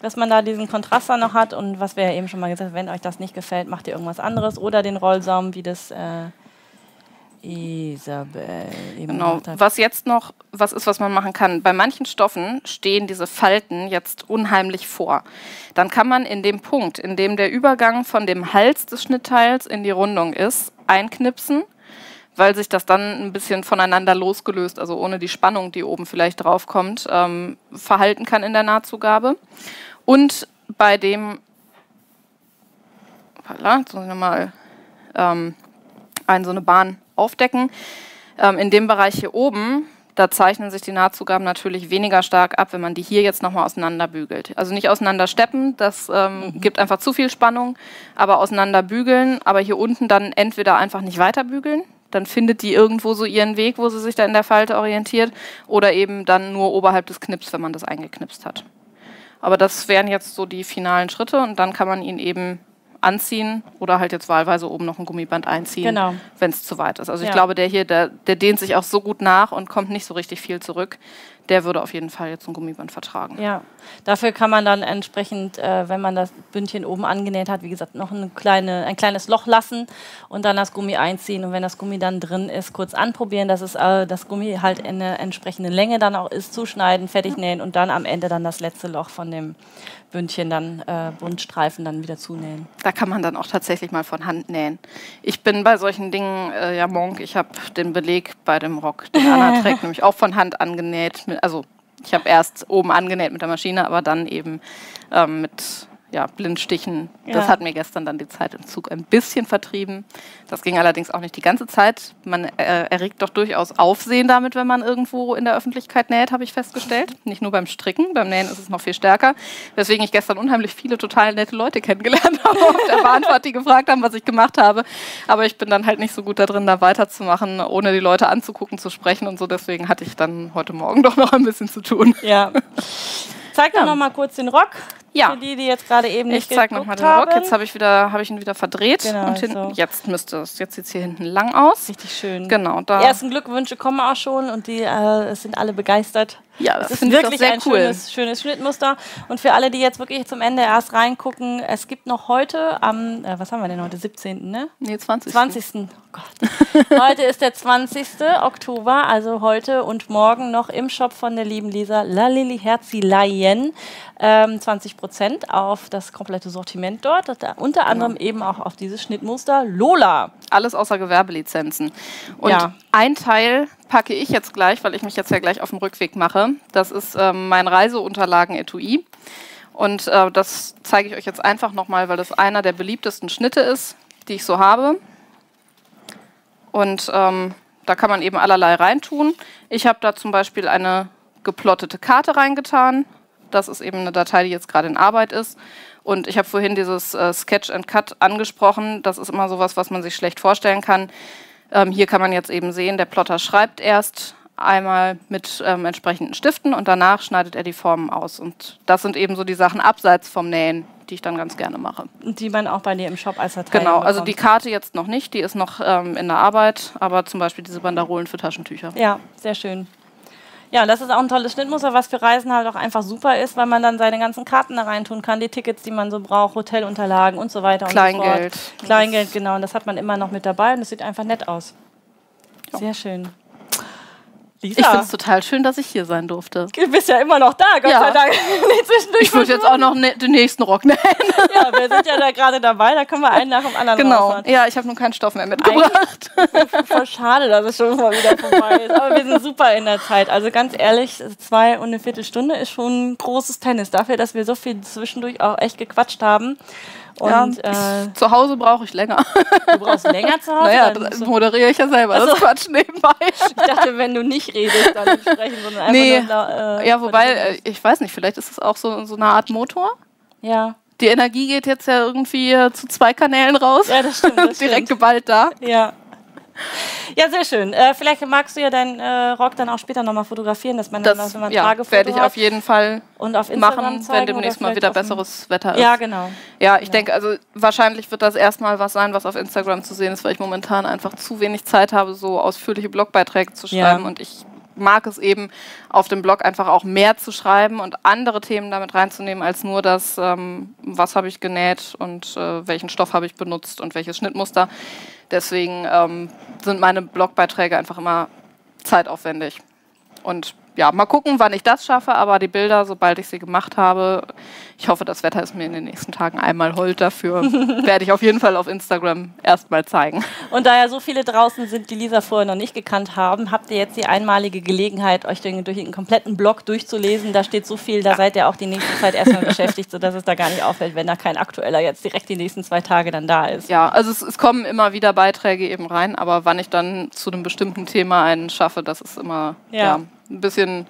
A: dass man da diesen Kontrast dann noch hat. Und was wir ja eben schon mal gesagt haben, wenn euch das nicht gefällt, macht ihr irgendwas anderes. Oder den Rollsaum, wie das... Äh, Isabel.
B: Genau. Was jetzt noch, was ist, was man machen kann? Bei manchen Stoffen stehen diese Falten jetzt unheimlich vor. Dann kann man in dem Punkt, in dem der Übergang von dem Hals des Schnittteils in die Rundung ist, einknipsen, weil sich das dann ein bisschen voneinander losgelöst, also ohne die Spannung, die oben vielleicht draufkommt, ähm, verhalten kann in der Nahtzugabe. Und bei dem, jetzt muss ich nochmal ähm, ein, so eine Bahn aufdecken. Ähm, in dem Bereich hier oben, da zeichnen sich die Nahtzugaben natürlich weniger stark ab, wenn man die hier jetzt nochmal auseinanderbügelt. Also nicht auseinandersteppen, das ähm, mhm. gibt einfach zu viel Spannung, aber auseinanderbügeln, aber hier unten dann entweder einfach nicht weiterbügeln, dann findet die irgendwo so ihren Weg, wo sie sich da in der Falte orientiert, oder eben dann nur oberhalb des Knips, wenn man das eingeknipst hat. Aber das wären jetzt so die finalen Schritte und dann kann man ihn eben anziehen oder halt jetzt wahlweise oben noch ein Gummiband einziehen, genau. wenn es zu weit ist. Also ich glaube, der hier, der, der dehnt sich auch so gut nach und kommt nicht so richtig viel zurück der würde auf jeden Fall jetzt ein Gummiband vertragen.
A: Ja, dafür kann man dann entsprechend, äh, wenn man das Bündchen oben angenäht hat, wie gesagt, noch eine kleine, ein kleines Loch lassen und dann das Gummi einziehen. Und wenn das Gummi dann drin ist, kurz anprobieren, dass es, äh, das Gummi halt in eine entsprechende Länge dann auch ist, zuschneiden, fertig nähen und dann am Ende dann das letzte Loch von dem Bündchen dann äh, Buntstreifen dann wieder zunähen.
B: Da kann man dann auch tatsächlich mal von Hand nähen. Ich bin bei solchen Dingen äh, ja Monk. Ich habe den Beleg bei dem Rock, den Anna trägt, nämlich auch von Hand angenäht also ich habe erst oben angenäht mit der Maschine, aber dann eben ähm, mit ja, Blindstichen. Ja. Das hat mir gestern dann die Zeit im Zug ein bisschen vertrieben. Das ging allerdings auch nicht die ganze Zeit. Man äh, erregt doch durchaus Aufsehen damit, wenn man irgendwo in der Öffentlichkeit näht, habe ich festgestellt. Nicht nur beim Stricken, beim Nähen ist es noch viel stärker. Weswegen ich gestern unheimlich viele total nette Leute kennengelernt habe auf der Bahnfahrt, die gefragt haben, was ich gemacht habe. Aber ich bin dann halt nicht so gut da drin, da weiterzumachen, ohne die Leute anzugucken, zu sprechen und so. Deswegen hatte ich dann heute Morgen doch noch ein bisschen zu tun.
A: Ja. Zeig doch ja. noch mal kurz den Rock.
B: Ja.
A: Für die, die jetzt gerade eben
B: nicht Ich zeige nochmal den Rock. Jetzt habe ich, hab ich ihn wieder verdreht. Genau, und hinten, so. Jetzt müsste es. Jetzt sieht es hier hinten lang aus.
A: Richtig schön.
B: Genau.
A: Da. Die ersten Glückwünsche kommen auch schon und die äh, sind alle begeistert.
B: Ja, das,
A: das
B: ist wirklich
A: ein
B: cool.
A: schönes, schönes Schnittmuster. Und für alle, die jetzt wirklich zum Ende erst reingucken, es gibt noch heute am, äh, was haben wir denn heute, 17., ne?
B: Nee, 20.
A: 20. Oh Gott. heute ist der 20. Oktober, also heute und morgen noch im Shop von der lieben Lisa La Lili Herzileien ähm, 20 Prozent auf das komplette Sortiment dort. Unter anderem genau. eben auch auf dieses Schnittmuster Lola.
B: Alles außer Gewerbelizenzen. Und ja. ein Teil packe ich jetzt gleich, weil ich mich jetzt ja gleich auf dem Rückweg mache. Das ist ähm, mein Reiseunterlagen-Etui. Und äh, das zeige ich euch jetzt einfach nochmal, weil das einer der beliebtesten Schnitte ist, die ich so habe. Und ähm, da kann man eben allerlei reintun. Ich habe da zum Beispiel eine geplottete Karte reingetan. Das ist eben eine Datei, die jetzt gerade in Arbeit ist. Und ich habe vorhin dieses äh, Sketch and Cut angesprochen. Das ist immer sowas, was man sich schlecht vorstellen kann. Ähm, hier kann man jetzt eben sehen, der Plotter schreibt erst einmal mit ähm, entsprechenden Stiften und danach schneidet er die Formen aus. Und das sind eben so die Sachen abseits vom Nähen, die ich dann ganz gerne mache.
A: Die man auch bei dir im Shop als Datei
B: Genau, also die Karte jetzt noch nicht, die ist noch ähm, in der Arbeit, aber zum Beispiel diese Banderolen für Taschentücher.
A: Ja, sehr schön. Ja, das ist auch ein tolles Schnittmuster, was für Reisen halt auch einfach super ist, weil man dann seine ganzen Karten da reintun kann, die Tickets, die man so braucht, Hotelunterlagen und so weiter
B: Kleingeld.
A: und so fort. Kleingeld, genau. Und das hat man immer noch mit dabei und es sieht einfach nett aus. Sehr schön.
B: Lisa. Ich finde es total schön, dass ich hier sein durfte.
A: Du bist ja immer noch da, Gott ja. sei Dank.
B: ich würde jetzt auch noch ne, den nächsten Rock nennen.
A: ja, wir sind ja da gerade dabei, da können wir einen nach dem anderen
B: Genau, rausfahren. ja, ich habe nun keinen Stoff mehr mitgebracht.
A: voll schade, dass es schon mal wieder vorbei ist. Aber wir sind super in der Zeit. Also ganz ehrlich, zwei und eine Viertelstunde ist schon ein großes Tennis. Dafür, dass wir so viel zwischendurch auch echt gequatscht haben.
B: Und, ja, äh, zu Hause brauche ich länger.
A: Du brauchst länger zu Hause?
B: Naja, das moderiere ich ja selber, also, das Quatsch nebenbei.
A: Ich dachte, wenn du nicht redest, dann nicht sprechen, sondern einfach
B: nee. nur, äh, Ja, wobei, äh, ich weiß nicht, vielleicht ist es auch so, so eine Art Motor.
A: Ja.
B: Die Energie geht jetzt ja irgendwie zu zwei Kanälen raus.
A: Ja, das stimmt. Das
B: Direkt geballt da.
A: Ja. Ja, sehr schön. Äh, vielleicht magst du ja deinen äh, Rock dann auch später nochmal fotografieren, dass man
B: das,
A: dann, wenn man
B: ja, werde ich auf jeden Fall
A: und auf
B: machen, wenn demnächst mal wieder besseres Wetter ist.
A: Ja, genau.
B: Ja, ich genau. denke, also wahrscheinlich wird das erstmal was sein, was auf Instagram zu sehen ist, weil ich momentan einfach zu wenig Zeit habe, so ausführliche Blogbeiträge zu schreiben ja. und ich mag es eben, auf dem Blog einfach auch mehr zu schreiben und andere Themen damit reinzunehmen, als nur das, ähm, was habe ich genäht und äh, welchen Stoff habe ich benutzt und welches Schnittmuster. Deswegen ähm, sind meine Blogbeiträge einfach immer zeitaufwendig. Und ja, mal gucken, wann ich das schaffe, aber die Bilder, sobald ich sie gemacht habe, ich hoffe, das Wetter ist mir in den nächsten Tagen einmal hold dafür, werde ich auf jeden Fall auf Instagram erstmal zeigen.
A: Und da ja so viele draußen sind, die Lisa vorher noch nicht gekannt haben, habt ihr jetzt die einmalige Gelegenheit, euch durch, durch den kompletten Blog durchzulesen. Da steht so viel, da ja. seid ihr auch die nächste Zeit erstmal beschäftigt, sodass es da gar nicht auffällt, wenn da kein aktueller jetzt direkt die nächsten zwei Tage dann da ist.
B: Ja, also es, es kommen immer wieder Beiträge eben rein, aber wann ich dann zu einem bestimmten Thema einen schaffe, das ist immer ja. ja ein bisschen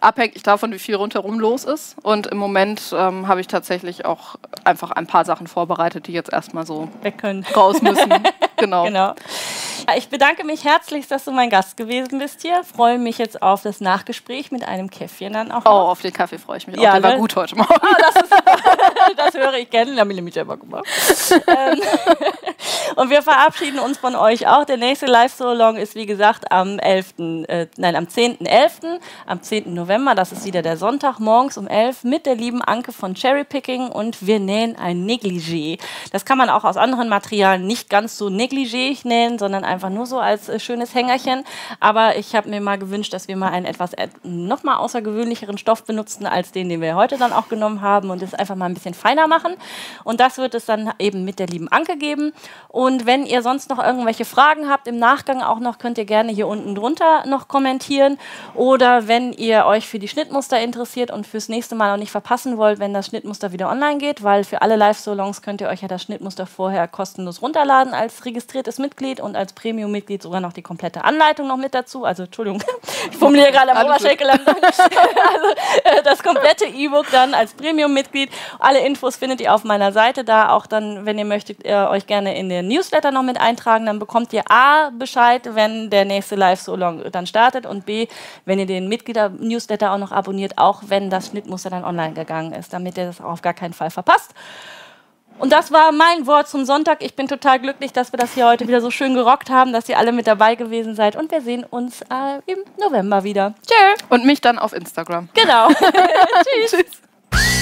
B: abhängig davon, wie viel rundherum los ist. Und im Moment ähm, habe ich tatsächlich auch einfach ein paar Sachen vorbereitet, die jetzt erstmal so
A: weg können.
B: raus müssen. genau.
A: genau. Ich bedanke mich herzlich, dass du mein Gast gewesen bist hier. Freue mich jetzt auf das Nachgespräch mit einem Käffchen dann auch.
B: Oh, auf den Kaffee freue ich mich ja, auch. Der ne? war gut heute Morgen. Oh,
A: das, ist, das, höre ich gerne. Da nämlich selber gemacht. Ähm, und wir verabschieden uns von euch auch. Der nächste Live-So-Long ist, wie gesagt, am 11., äh, nein, am 10.11., am 10. November. Das ist wieder der Sonntag morgens um 11 mit der lieben Anke von Cherry Picking und wir nähen ein Negligé. Das kann man auch aus anderen Materialien nicht ganz so negligé nähen, sondern einfach nur so als äh, schönes Hängerchen. Aber ich habe mir mal gewünscht, dass wir mal einen etwas äh, noch mal außergewöhnlicheren Stoff benutzen als den, den wir heute dann auch genommen haben und es einfach mal ein bisschen feiner machen. Und das wird es dann eben mit der lieben Anke geben. Und wenn ihr sonst noch irgendwelche Fragen habt im Nachgang auch noch, könnt ihr gerne hier unten drunter noch kommentieren. Oder wenn ihr euch für die Schnittmuster interessiert und fürs nächste Mal auch nicht verpassen wollt, wenn das Schnittmuster wieder online geht, weil für alle Live-Solongs könnt ihr euch ja das Schnittmuster vorher kostenlos runterladen als registriertes Mitglied und als Premium-Mitglied sogar noch die komplette Anleitung noch mit dazu. Also, Entschuldigung, ich formuliere gerade am Oberschenkel. also, äh, das komplette E-Book dann als Premium-Mitglied. Alle Infos findet ihr auf meiner Seite da. Auch dann, wenn ihr möchtet, ihr euch gerne in den Newsletter noch mit eintragen. Dann bekommt ihr A Bescheid, wenn der nächste Live so long dann startet und B, wenn ihr den Mitglieder-Newsletter auch noch abonniert, auch wenn das Schnittmuster dann online gegangen ist, damit ihr das auch auf gar keinen Fall verpasst. Und das war mein Wort zum Sonntag. Ich bin total glücklich, dass wir das hier heute wieder so schön gerockt haben, dass ihr alle mit dabei gewesen seid. Und wir sehen uns äh, im November wieder.
B: Tschö. Und mich dann auf Instagram.
A: Genau. Tschüss. Tschüss.